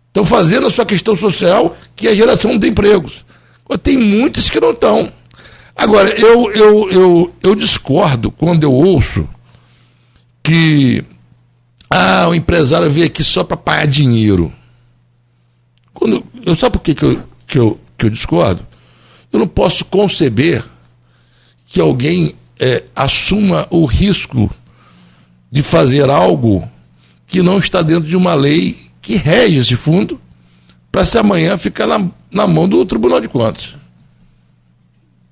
Estão fazendo a sua questão social, que é a geração de empregos. Tem muitas que não estão. Agora, eu, eu, eu, eu discordo quando eu ouço que ah, o empresário veio aqui só para pagar dinheiro. Quando, eu, sabe por que, que, eu, que, eu, que eu discordo? Eu não posso conceber que alguém é, assuma o risco de fazer algo que não está dentro de uma lei que rege esse fundo, para se amanhã ficar na, na mão do Tribunal de Contas.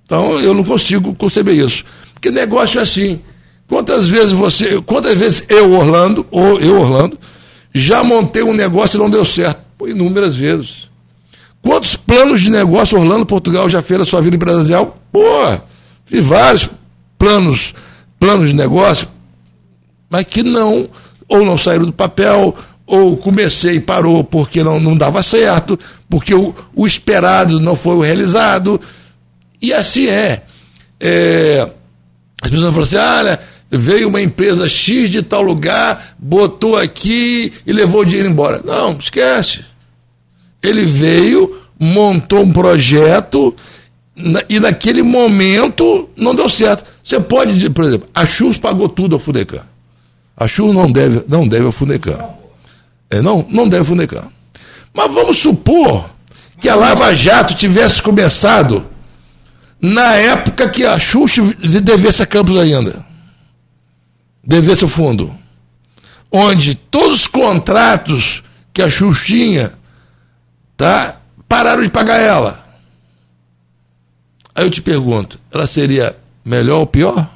Então eu não consigo conceber isso. Porque negócio é assim. Quantas vezes você, quantas vezes eu, Orlando, ou eu, Orlando, já montei um negócio e não deu certo? Pô, inúmeras vezes. Quantos planos de negócio Orlando, Portugal já fez na sua vida empresarial? Pô, fiz vários planos, planos de negócio, mas que não, ou não saíram do papel, ou comecei e parou porque não, não dava certo, porque o, o esperado não foi o realizado. E assim é. é as pessoas falam assim: olha, veio uma empresa X de tal lugar, botou aqui e levou o dinheiro embora. Não, esquece. Ele veio, montou um projeto e naquele momento não deu certo. Você pode dizer, por exemplo, a Chus pagou tudo ao Funecan. A Chus não deve, não deve ao Funecan. É, não, não deve ao Funecan. Mas vamos supor que a Lava Jato tivesse começado na época que a Chus devesse a Campos ainda. Devesse o fundo. Onde todos os contratos que a Chus tinha tá, pararam de pagar ela. Aí eu te pergunto, ela seria melhor ou pior?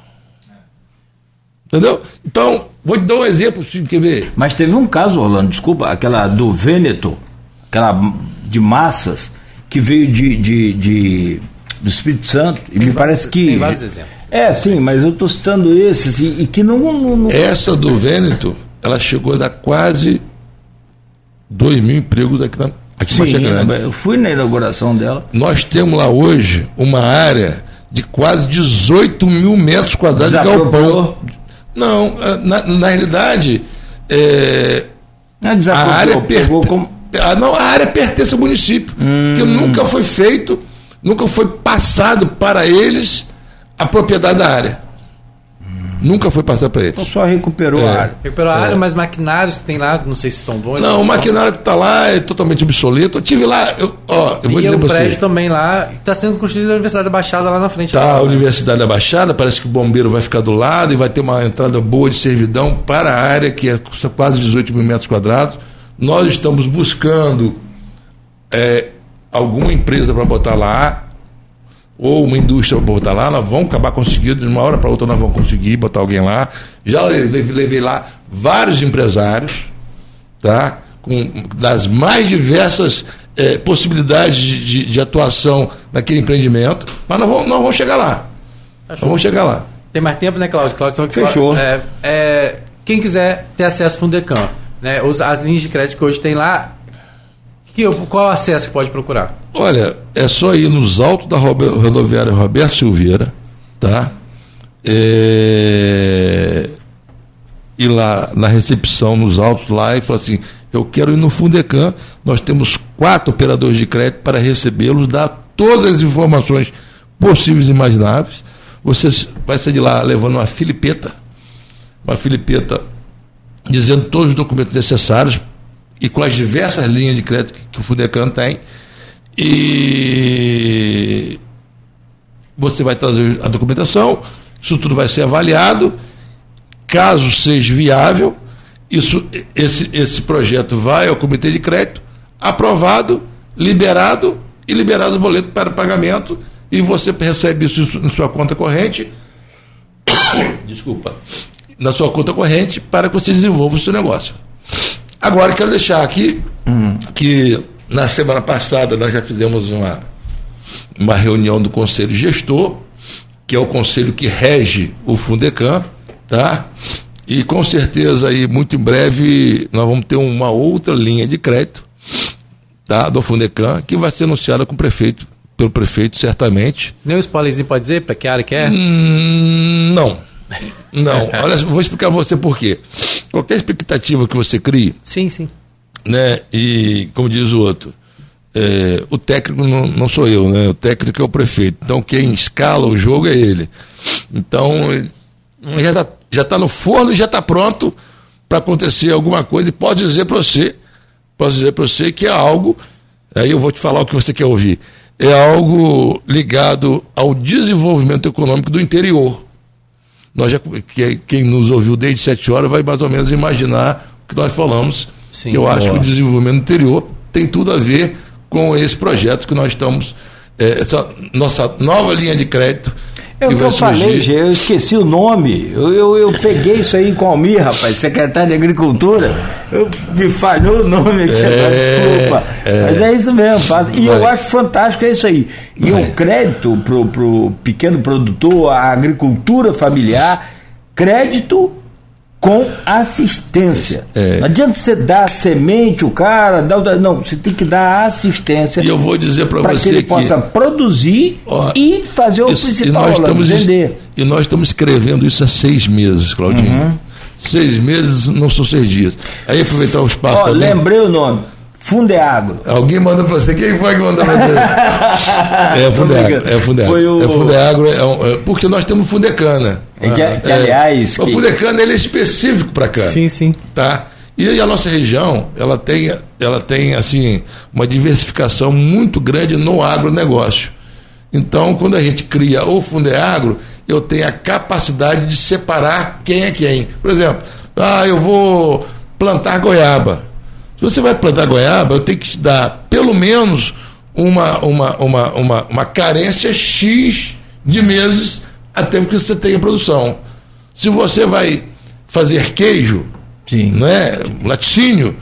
Entendeu? Então, vou te dar um exemplo, se quer ver. Mas teve um caso, Orlando, desculpa, aquela do Vêneto, aquela de massas, que veio de, de, de do Espírito Santo, e me parece que. Tem vários exemplos. É, sim, mas eu estou citando esses, e, e que não, não, não, Essa do Vêneto, ela chegou a dar quase 2 mil empregos aqui na, Aqui Sim, eu fui na inauguração dela. Nós temos lá hoje uma área de quase 18 mil metros quadrados de galpão. Não, eh, na, na realidade, é, a área pegou como... a, não, a área pertence ao município, hum. que nunca foi feito nunca foi passado para eles a propriedade da área. Nunca foi passado para eles. Então só recuperou É. a área. Recuperou a área, mas maquinários que tem lá, não sei se estão bons. Não, o maquinário que está lá é totalmente obsoleto. Eu tive lá, eu, ó, eu vou E dizer prédio você. também lá, está sendo construído a Universidade da Baixada lá na frente. Tá, lá, a né? Universidade da Baixada, parece que o bombeiro vai ficar do lado e vai ter uma entrada boa de servidão para a área, que é quase 18 mil metros quadrados. Nós estamos buscando é, alguma empresa para botar lá, ou uma indústria para botar lá, nós vamos acabar conseguindo, de uma hora para outra nós vamos conseguir botar alguém lá. Já levei, levei lá vários empresários, tá? Com, das mais diversas eh, possibilidades de, de- de atuação naquele empreendimento, mas nós vamos, nós vamos chegar lá. Nós vamos chegar lá. Tem mais tempo, né, Cláudio? Cláudio Fechou. É, é, quem quiser ter acesso ao Fundecam, né, as linhas de crédito que hoje tem lá, que, qual acesso que pode procurar? Olha, é só ir nos altos da rodoviária Roberto Silveira, tá? É... Ir lá na recepção, nos altos lá, e falar assim: eu quero ir no Fundecam. Nós temos quatro operadores de crédito para recebê-los, dar todas as informações possíveis e imagináveis. Você vai sair de lá levando uma filipeta, uma filipeta dizendo todos os documentos necessários e com as diversas linhas de crédito que, que o Fundecam tem. E você vai trazer a documentação, isso tudo vai ser avaliado. Caso seja viável, isso, esse, esse projeto vai ao comitê de crédito, aprovado, liberado e liberado o boleto para pagamento e você recebe isso na sua conta corrente. Desculpa. Na sua conta corrente para que você desenvolva o seu negócio. Agora quero deixar aqui que na semana passada nós já fizemos uma, uma reunião do Conselho Gestor, que é o conselho que rege o Fundecam, tá? E com certeza aí, muito em breve, nós vamos ter uma outra linha de crédito, tá? Do Fundecam, que vai ser anunciada com o prefeito, pelo prefeito, certamente. Nem um spoilerzinho pode dizer para que área que é? Hum, não. Não. Olha, vou explicar você por quê. Qualquer expectativa que você crie, Sim, sim. né? E como diz o outro, é, o técnico não, não sou eu, né? O técnico é o prefeito. Então quem escala o jogo é ele. Então já está já tá no forno e já está pronto para acontecer alguma coisa. E pode dizer para você, posso dizer para você que é algo. Aí eu vou te falar o que você quer ouvir. É algo ligado ao desenvolvimento econômico do interior. Nós já, que- quem nos ouviu desde sete horas vai mais ou menos imaginar o que nós falamos. Sim, que eu acho que boa. o desenvolvimento interior tem tudo a ver com esse projeto que nós estamos. é, essa nossa nova linha de crédito. É o que eu falei, surgir. Gê, eu esqueci o nome. Eu, eu, eu peguei isso aí com o Almir, rapaz, secretário de Agricultura. Eu, me falhou o nome aqui, É, desculpa. é. Mas é isso mesmo. Faz. E eu Vai. acho fantástico é isso aí. E o crédito pro, pro pequeno produtor, a agricultura familiar, crédito com assistência. É. Não adianta você dar semente, o cara, o- não, você tem que dar assistência. E eu vou dizer para para que você ele que. possa produzir Ó, e fazer o Isso- principal, e estamos, vender. E nós estamos escrevendo isso há seis meses, Claudinho. Uhum. Seis meses não são seis dias. Aí aproveitar o espaço. Ó, lembrei o nome. Fundeagro. alguém manda para você. Quem foi que mandou para você? É Fundeagro. brincando. É Fundeagro. Foi o- É Fundeagro é um- é- porque nós temos Fundecana. É que, que, aliás, O que- Fundecana ele é específico para cana. Sim, sim. tá? E a nossa região, ela tem, ela tem assim, uma diversificação muito grande no agronegócio. Então, quando a gente cria o Fundeagro, eu tenho a capacidade de separar quem é quem. Por exemplo, ah, eu vou plantar goiaba. Se você vai plantar goiaba, eu tenho que te dar pelo menos uma, uma, uma, uma, uma carência X de meses até que você tenha produção. Se você vai fazer queijo, Sim. não é? Laticínio,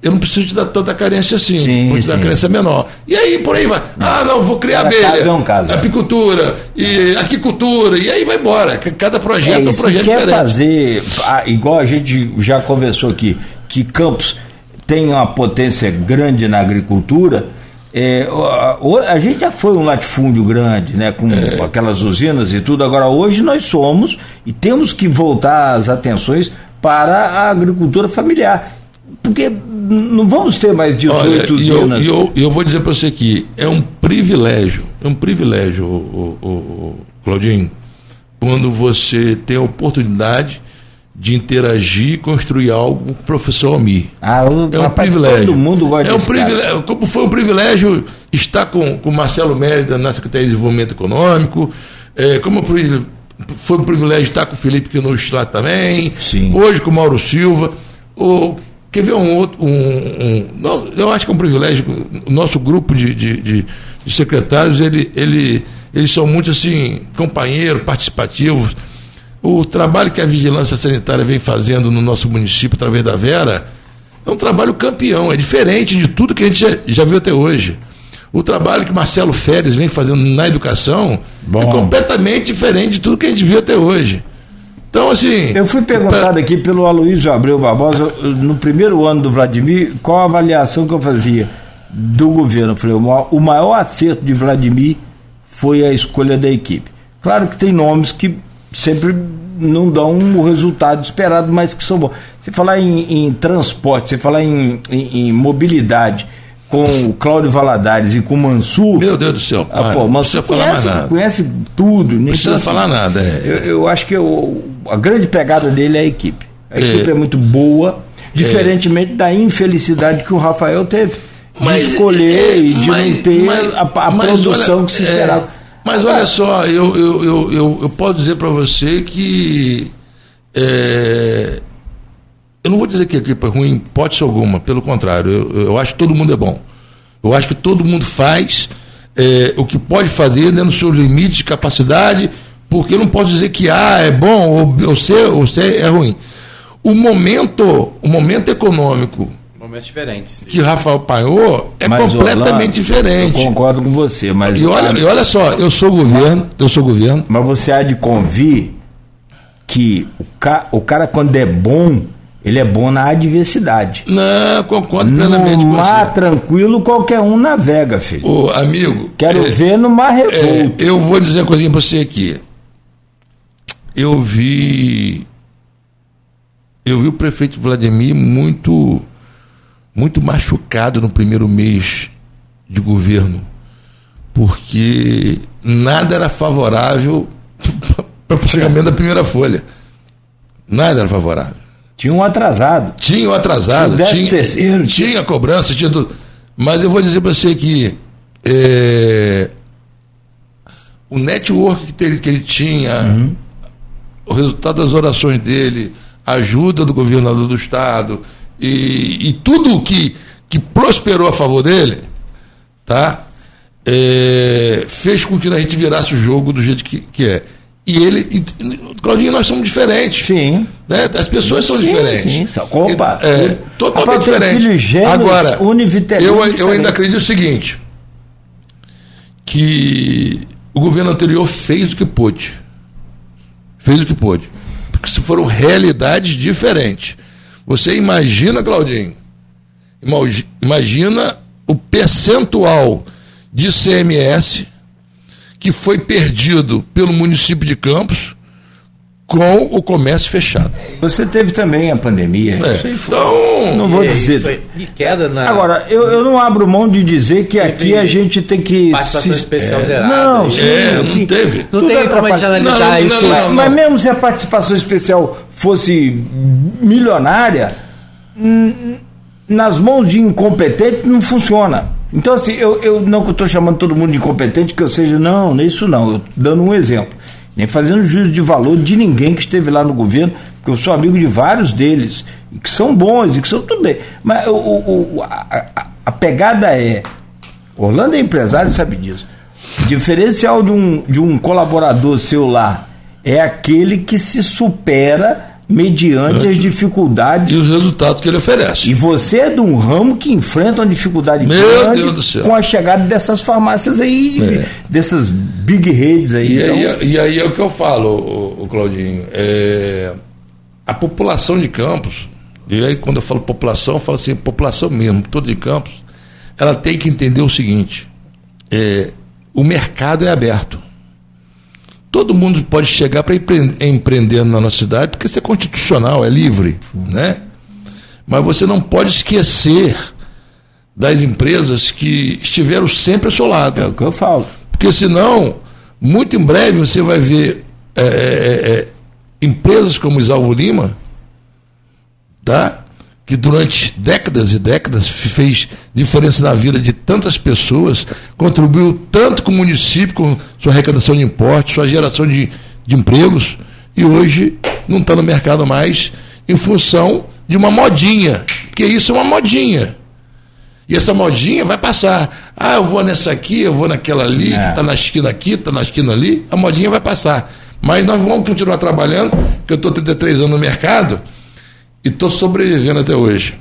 eu não preciso te dar tanta carência assim, Sim, vou te dar sim. carência menor. E aí por aí vai. Ah, não, vou criar Cada abelha. caso é um caso, é. apicultura, e aquicultura, e aí vai embora. Cada É, projeto é, e um projeto quer diferente. fazer, ah, igual a gente já conversou aqui, que Campos tem uma potência grande na agricultura, é, a, a gente já foi um latifúndio grande, né, com É. aquelas usinas e tudo. Agora, hoje nós somos e temos que voltar as atenções para a agricultura familiar. Porque não vamos ter mais 18 Olha, eu, usinas. e eu, e eu vou dizer para você que é um privilégio, é um privilégio, o, o, o, Claudinho, quando você tem a oportunidade de interagir e construir algo com o professor Almir. Ah, o, é um privilégio. Todo mundo gosta é um privilégio. Como foi um privilégio estar com o Marcelo Mérida na Secretaria de Desenvolvimento Econômico, é, como foi um privilégio estar com o Felipe que não está também, Sim. hoje com o Mauro Silva. O, quer ver um outro. Um, um, eu acho que é um privilégio. O nosso grupo de, de, de, de secretários, ele, ele, eles são muito assim, companheiros, participativos. O trabalho que a Vigilância Sanitária vem fazendo no nosso município através da Vera é um trabalho campeão, é diferente de tudo que a gente já, já viu até hoje. O trabalho que Marcelo Férez vem fazendo na educação é Bom. é completamente diferente de tudo que a gente viu até hoje. Então, assim. Eu fui perguntado aqui pelo Aloysio Abreu Barbosa, no primeiro ano do Vladimir, qual a avaliação que eu fazia do governo. Eu falei, o maior acerto de Vladimir foi a escolha da equipe. Claro que tem nomes que sempre não dão o resultado esperado, mas que são bons. Você falar em, em transporte, você falar em, em, em, mobilidade com o Cláudio Valadares e com o Mansur. Meu Deus do céu. Ah, pô, Mansur conhece, conhece tudo. Não precisa assim, falar nada. É. Eu, eu, acho que eu, a grande pegada dele é a equipe. A é. equipe é muito boa, diferentemente é. da infelicidade que o Rafael teve. De mas, escolher e de mas, não ter mas, a, a produção olha, que se esperava. Mas olha só, eu, eu, eu, eu, eu posso dizer para você que. É, eu não vou dizer que a equipe é ruim, pode ser alguma, pelo contrário, eu, eu acho que todo mundo é bom. Eu acho que todo mundo faz é, o que pode fazer dentro dos seus limites de capacidade, porque eu não posso dizer que A é bom ou, ou C, ou C é ruim. O momento, o momento econômico momentos diferentes. Que Rafael Paiô é mas, completamente Orlando, diferente. Eu concordo com você, mas. E olha, e olha só, eu sou governo, eu sou governo. Mas você há de convir que o, ca, o cara, quando é bom, ele é bom na adversidade. Não, concordo plenamente no mar tranquilo, qualquer um navega, filho. Ô, amigo. Quero é, ver no mar revolto. É, eu vou dizer uma coisinha pra você aqui. Eu vi. Eu vi o prefeito Vladimir muito muito machucado no primeiro mês de governo, porque nada era favorável para o pagamento da primeira folha. Nada era favorável. Tinha um atrasado. Tinha um atrasado. Tinha, tinha, terceiro, tinha, tinha cobrança, tinha tudo. Mas eu vou dizer para você que é, o network que ele, que ele tinha, uhum. o resultado das orações dele, a ajuda do governador do estado, e, e tudo que, que prosperou a favor dele, tá? É, fez com que a gente virasse o jogo do jeito que, que é. E ele, e, Claudinho, nós somos diferentes. Sim. Né? As pessoas são sim, diferentes. Sim, sim. Opa, é, totalmente diferente. Agora, eu, eu ainda acredito o seguinte: que o governo anterior fez o que pôde. Fez o que pôde. Porque se foram realidades diferentes. Você imagina, Claudinho, imagina o percentual de CMS que foi perdido pelo município de Campos com o comércio fechado. Você teve também a pandemia. É. Então, não vou dizer. de queda na... Agora, eu, eu não abro mão de dizer que aqui a gente tem que. Participação se... especial é. zerada. Não, sim, é, não sim. teve. Não tem como a gente analisar não, não, isso. Não, mas mesmo se a participação especial fosse milionária, nas mãos de incompetente não funciona. Então, assim, eu, eu não estou chamando todo mundo de incompetente, que eu seja, não, não é isso não, eu dando um exemplo. Nem fazendo juízo de valor de ninguém que esteve lá no governo, porque eu sou amigo de vários deles, que são bons, e que são tudo bem. Mas o, o, a, a, a pegada é. Orlando é empresário sabe disso. O diferencial de um, de um colaborador seu lá é aquele que se supera mediante as dificuldades e os resultados que ele oferece. E você é de um ramo que enfrenta uma dificuldade Meu grande Deus do céu. com a chegada dessas farmácias aí, é. dessas big redes aí. E, então... aí. e aí é o que eu falo, o, o Claudinho. É, a população de Campos, e aí quando eu falo população, eu falo assim, população mesmo, todo de Campos, ela tem que entender o seguinte: é, o mercado é aberto todo mundo pode chegar para empreender na nossa cidade, porque isso é constitucional, é livre, né? Mas você não pode esquecer das empresas que estiveram sempre ao seu lado. É o que eu falo. Porque senão, muito em breve você vai ver é, é, é, empresas como Isalvo Lima, tá? Que durante décadas e décadas fez diferença na vida de tantas pessoas, contribuiu tanto com o município, com sua arrecadação de impostos, sua geração de, de empregos, e hoje não está no mercado mais em função de uma modinha, porque isso é uma modinha. E essa modinha vai passar. Ah, eu vou nessa aqui, eu vou naquela ali, é. que está na esquina aqui, está na esquina ali, a modinha vai passar. Mas nós vamos continuar trabalhando, porque eu estou 33 anos no mercado e estou sobrevivendo até hoje.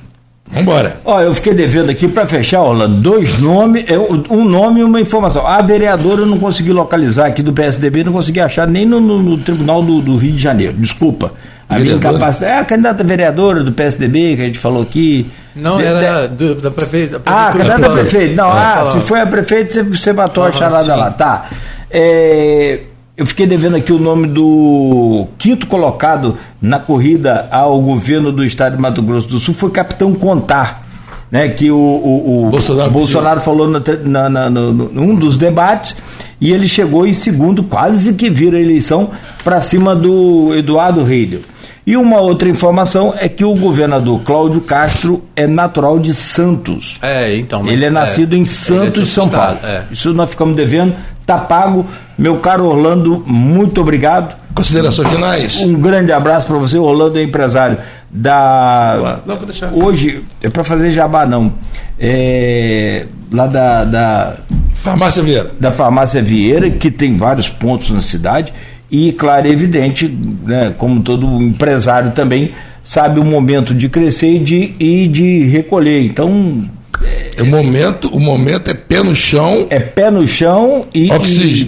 Vambora. Ó, eu fiquei devendo aqui para fechar, Orlando, dois nomes, é, um nome e uma informação. A vereadora eu não consegui localizar aqui do PSDB, não consegui achar nem no, no, no Tribunal do, do, Rio de Janeiro. Desculpa. A minha incapacidade. É a candidata vereadora do PSDB que a gente falou aqui. Não, de, era de... Do, da prefeita. Ah, candidata da prefeita. Não, é, ah, se foi a prefeita, você, você matou a charada sim. lá. Tá. É, eu fiquei devendo aqui o nome do quinto colocado na corrida ao governo do estado de Mato Grosso do Sul, foi Capitão Contar. Né, que o, o, o Bolsonaro, Bolsonaro falou no, na, na, no, num dos debates e ele chegou em segundo, quase que vira a eleição para cima do Eduardo Reidel. E uma outra informação é que o governador Cláudio Castro é natural de Santos. É, então. Ele é nascido é, em Santos, é São Paulo. É. Isso nós ficamos devendo, tá pago. Meu caro Orlando, muito obrigado. Considerações finais. Um grande abraço para você. Orlando é empresário da. Não. Hoje, é para fazer jabá, não. É, lá da, da. Farmácia Vieira. Da Farmácia Vieira, que tem vários pontos na cidade e, claro, é evidente, né, como todo empresário também sabe o momento de crescer e de, e de recolher. Então. É, o momento, o momento é pé no chão. É pé no chão e.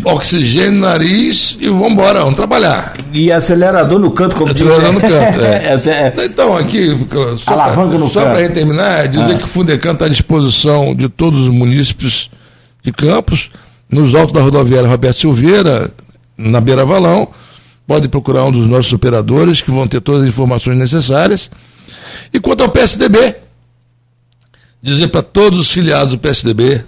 Oxigênio, nariz e vamos embora, vamos trabalhar. E acelerador no canto, como Acelerador diz, no canto, é. é. Então, aqui, só Alavanca no só para terminar, dizer ah. que o Fundecan está à disposição de todos os munícipes de Campos, nos altos da rodoviária Roberto Silveira, na Beira Valão. Pode procurar um dos nossos operadores que vão ter todas as informações necessárias. E quanto ao PSDB, dizer para todos os filiados do PSDB.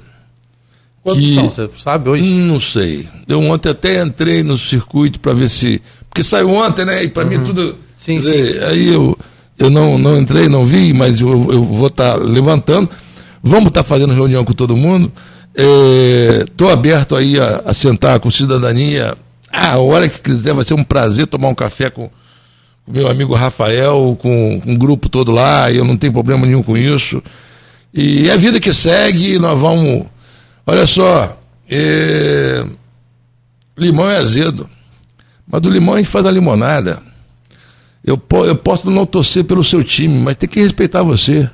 Quantos que, são? Você sabe hoje? Não sei. Eu ontem até entrei no circuito para ver se. Porque saiu ontem, né? E para uhum. mim tudo. Sim, dizer, sim. Aí eu, eu não, não entrei, não vi, mas eu, eu vou estar tá levantando. Vamos estar tá fazendo reunião com todo mundo. Estou é, aberto aí a, a sentar com cidadania a hora que quiser, vai ser um prazer tomar um café com o meu amigo Rafael, com, com o grupo todo lá, eu não tenho problema nenhum com isso. E é a vida que segue, nós vamos. Olha só, é... limão é azedo, mas do limão a gente faz a limonada. Eu, eu posso não torcer pelo seu time, mas tem que respeitar você.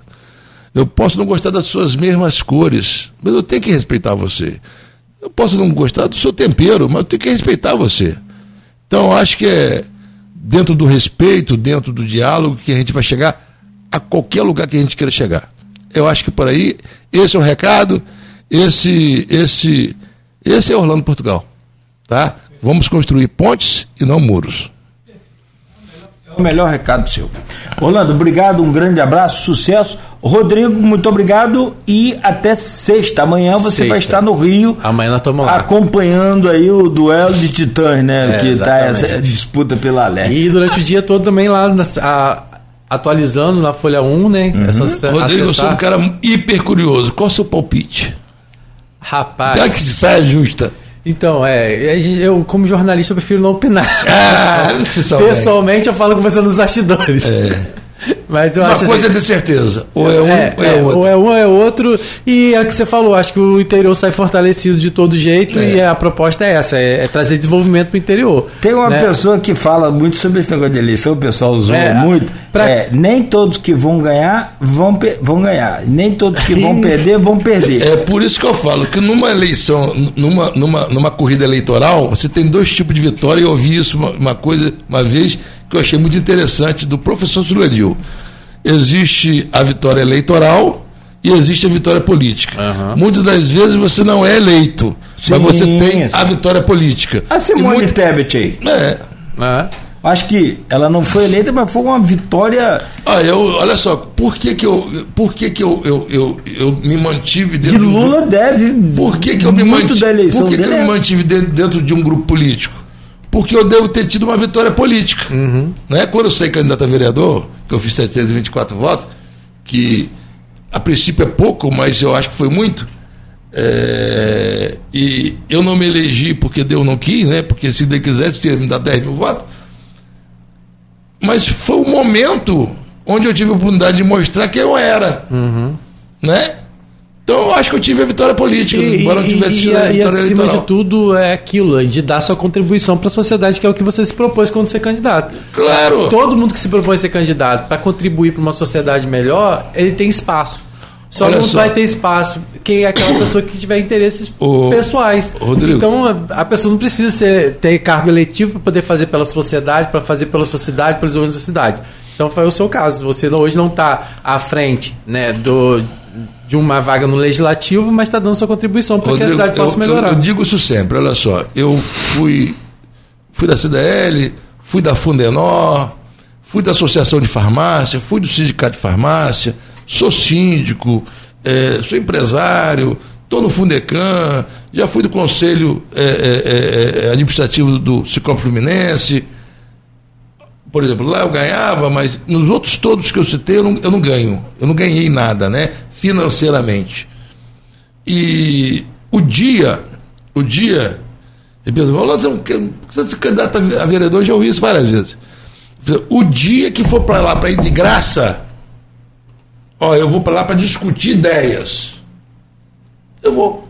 Eu posso não gostar das suas mesmas cores, mas eu tenho que respeitar você. Eu posso não gostar do seu tempero, mas eu tenho que respeitar você. Então, acho que é dentro do respeito, dentro do diálogo, que a gente vai chegar a qualquer lugar que a gente queira chegar. Eu acho que por aí, esse é o recado, esse, esse, esse é Orlando Portugal. Tá? Vamos construir pontes e não muros. É o melhor recado seu. Orlando, obrigado, um grande abraço, sucesso. Rodrigo, muito obrigado e até sexta. Amanhã você sexta. vai estar no Rio. Amanhã nós estamos lá. Acompanhando aí o duelo de titãs, né? É, que está essa disputa pela Leste. E durante o dia todo também lá na, a, atualizando na Folha 1, né? Uhum. É só Rodrigo, acessar. eu sou um cara hiper curioso. Qual é o seu palpite? Rapaz. Dá que saia justa. Então, é, eu como jornalista eu prefiro não opinar. Ah, Pessoalmente eu falo com você nos bastidores. É. Mas eu Uma acho coisa assim, é ter certeza. Ou é um é, ou é, é outro. Ou é um ou é outro. E é o que você falou, acho que o interior sai fortalecido de todo jeito é. e a proposta é essa, é, é trazer desenvolvimento para o interior. Tem uma né? pessoa que fala muito sobre esse negócio de eleição, o pessoal zoa é, muito. Pra... É, nem todos que vão ganhar vão, vão ganhar. Nem todos que vão perder vão perder. É por isso que eu falo que numa eleição, numa, numa, numa corrida eleitoral, você tem dois tipos de vitória. Eu ouvi isso uma, uma coisa uma vez que eu achei muito interessante do professor Sulenil. Existe a vitória eleitoral e existe a vitória política. Uhum. Muitas das vezes você não é eleito, sim, mas você tem sim. a vitória política. A Simone muito... Tebet aí. É. é. Acho que ela não foi eleita, mas foi uma vitória. Ah, eu, olha só, por que que eu, por que que eu, eu, eu, eu me mantive dentro de Lula deve. Por que que eu me mantive? Da eleição por que, que eu me é mantive dentro, dentro de um grupo político? Porque eu devo ter tido uma vitória política. Uhum. Né? Quando eu saí candidato a vereador, que eu fiz 724 votos, que a princípio é pouco, mas eu acho que foi muito. É, e eu não me elegi porque Deus não quis, né? Porque se Deus quisesse, tinha me dado 10 mil votos. Mas foi o momento onde eu tive a oportunidade de mostrar quem eu era. Uhum. Né? Então eu acho que eu tive a vitória política, e, embora eu tivesse tido a vitória e acima eleitoral. de tudo é aquilo, de dar sua contribuição para a sociedade, que é o que você se propôs quando ser candidato. Claro. Todo mundo que se propõe a ser candidato para contribuir para uma sociedade melhor, ele tem espaço. Só Olha não só. vai ter espaço quem é aquela pessoa que tiver interesses pessoais. Rodrigo. Então a, pessoa não precisa ser, ter cargo eletivo para poder fazer pela sociedade, para fazer pela sociedade, pelo desenvolvimento da sociedade. Então foi o seu caso. Você hoje não está à frente né, do, de uma vaga no legislativo, mas está dando sua contribuição para que a cidade possa eu, melhorar. Eu, eu, digo isso sempre, olha só, eu fui, fui da CDL, fui da Fundenor, fui da Associação de Farmácia, fui do Sindicato de Farmácia, sou síndico, é, sou empresário, estou no Fundecam, já fui do Conselho é, é, é, é Administrativo do Ciclo Fluminense. Por exemplo, lá eu ganhava, mas nos outros todos que eu citei eu não, eu não ganho. Eu não ganhei nada, né? Financeiramente. E o dia, o dia, você é candidato a vereador, já ouvi isso várias vezes. O dia que for para lá para ir de graça, Ó, eu vou para lá para discutir ideias. Eu vou.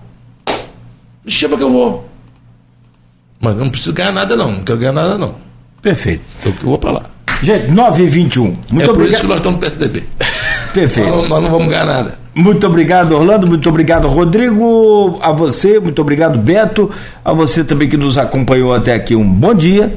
Me chama que eu vou. Mas não preciso ganhar nada, não. Não quero ganhar nada, não. Perfeito. Eu, eu vou para lá. Gente, 9 e 21. Muito é obrigado. por isso que nós estamos no PSDB. Perfeito. Nós, nós não vamos ganhar nada. Muito obrigado, Orlando. Muito obrigado, Rodrigo. A você, muito obrigado, Beto. A você também que nos acompanhou até aqui. Um bom dia.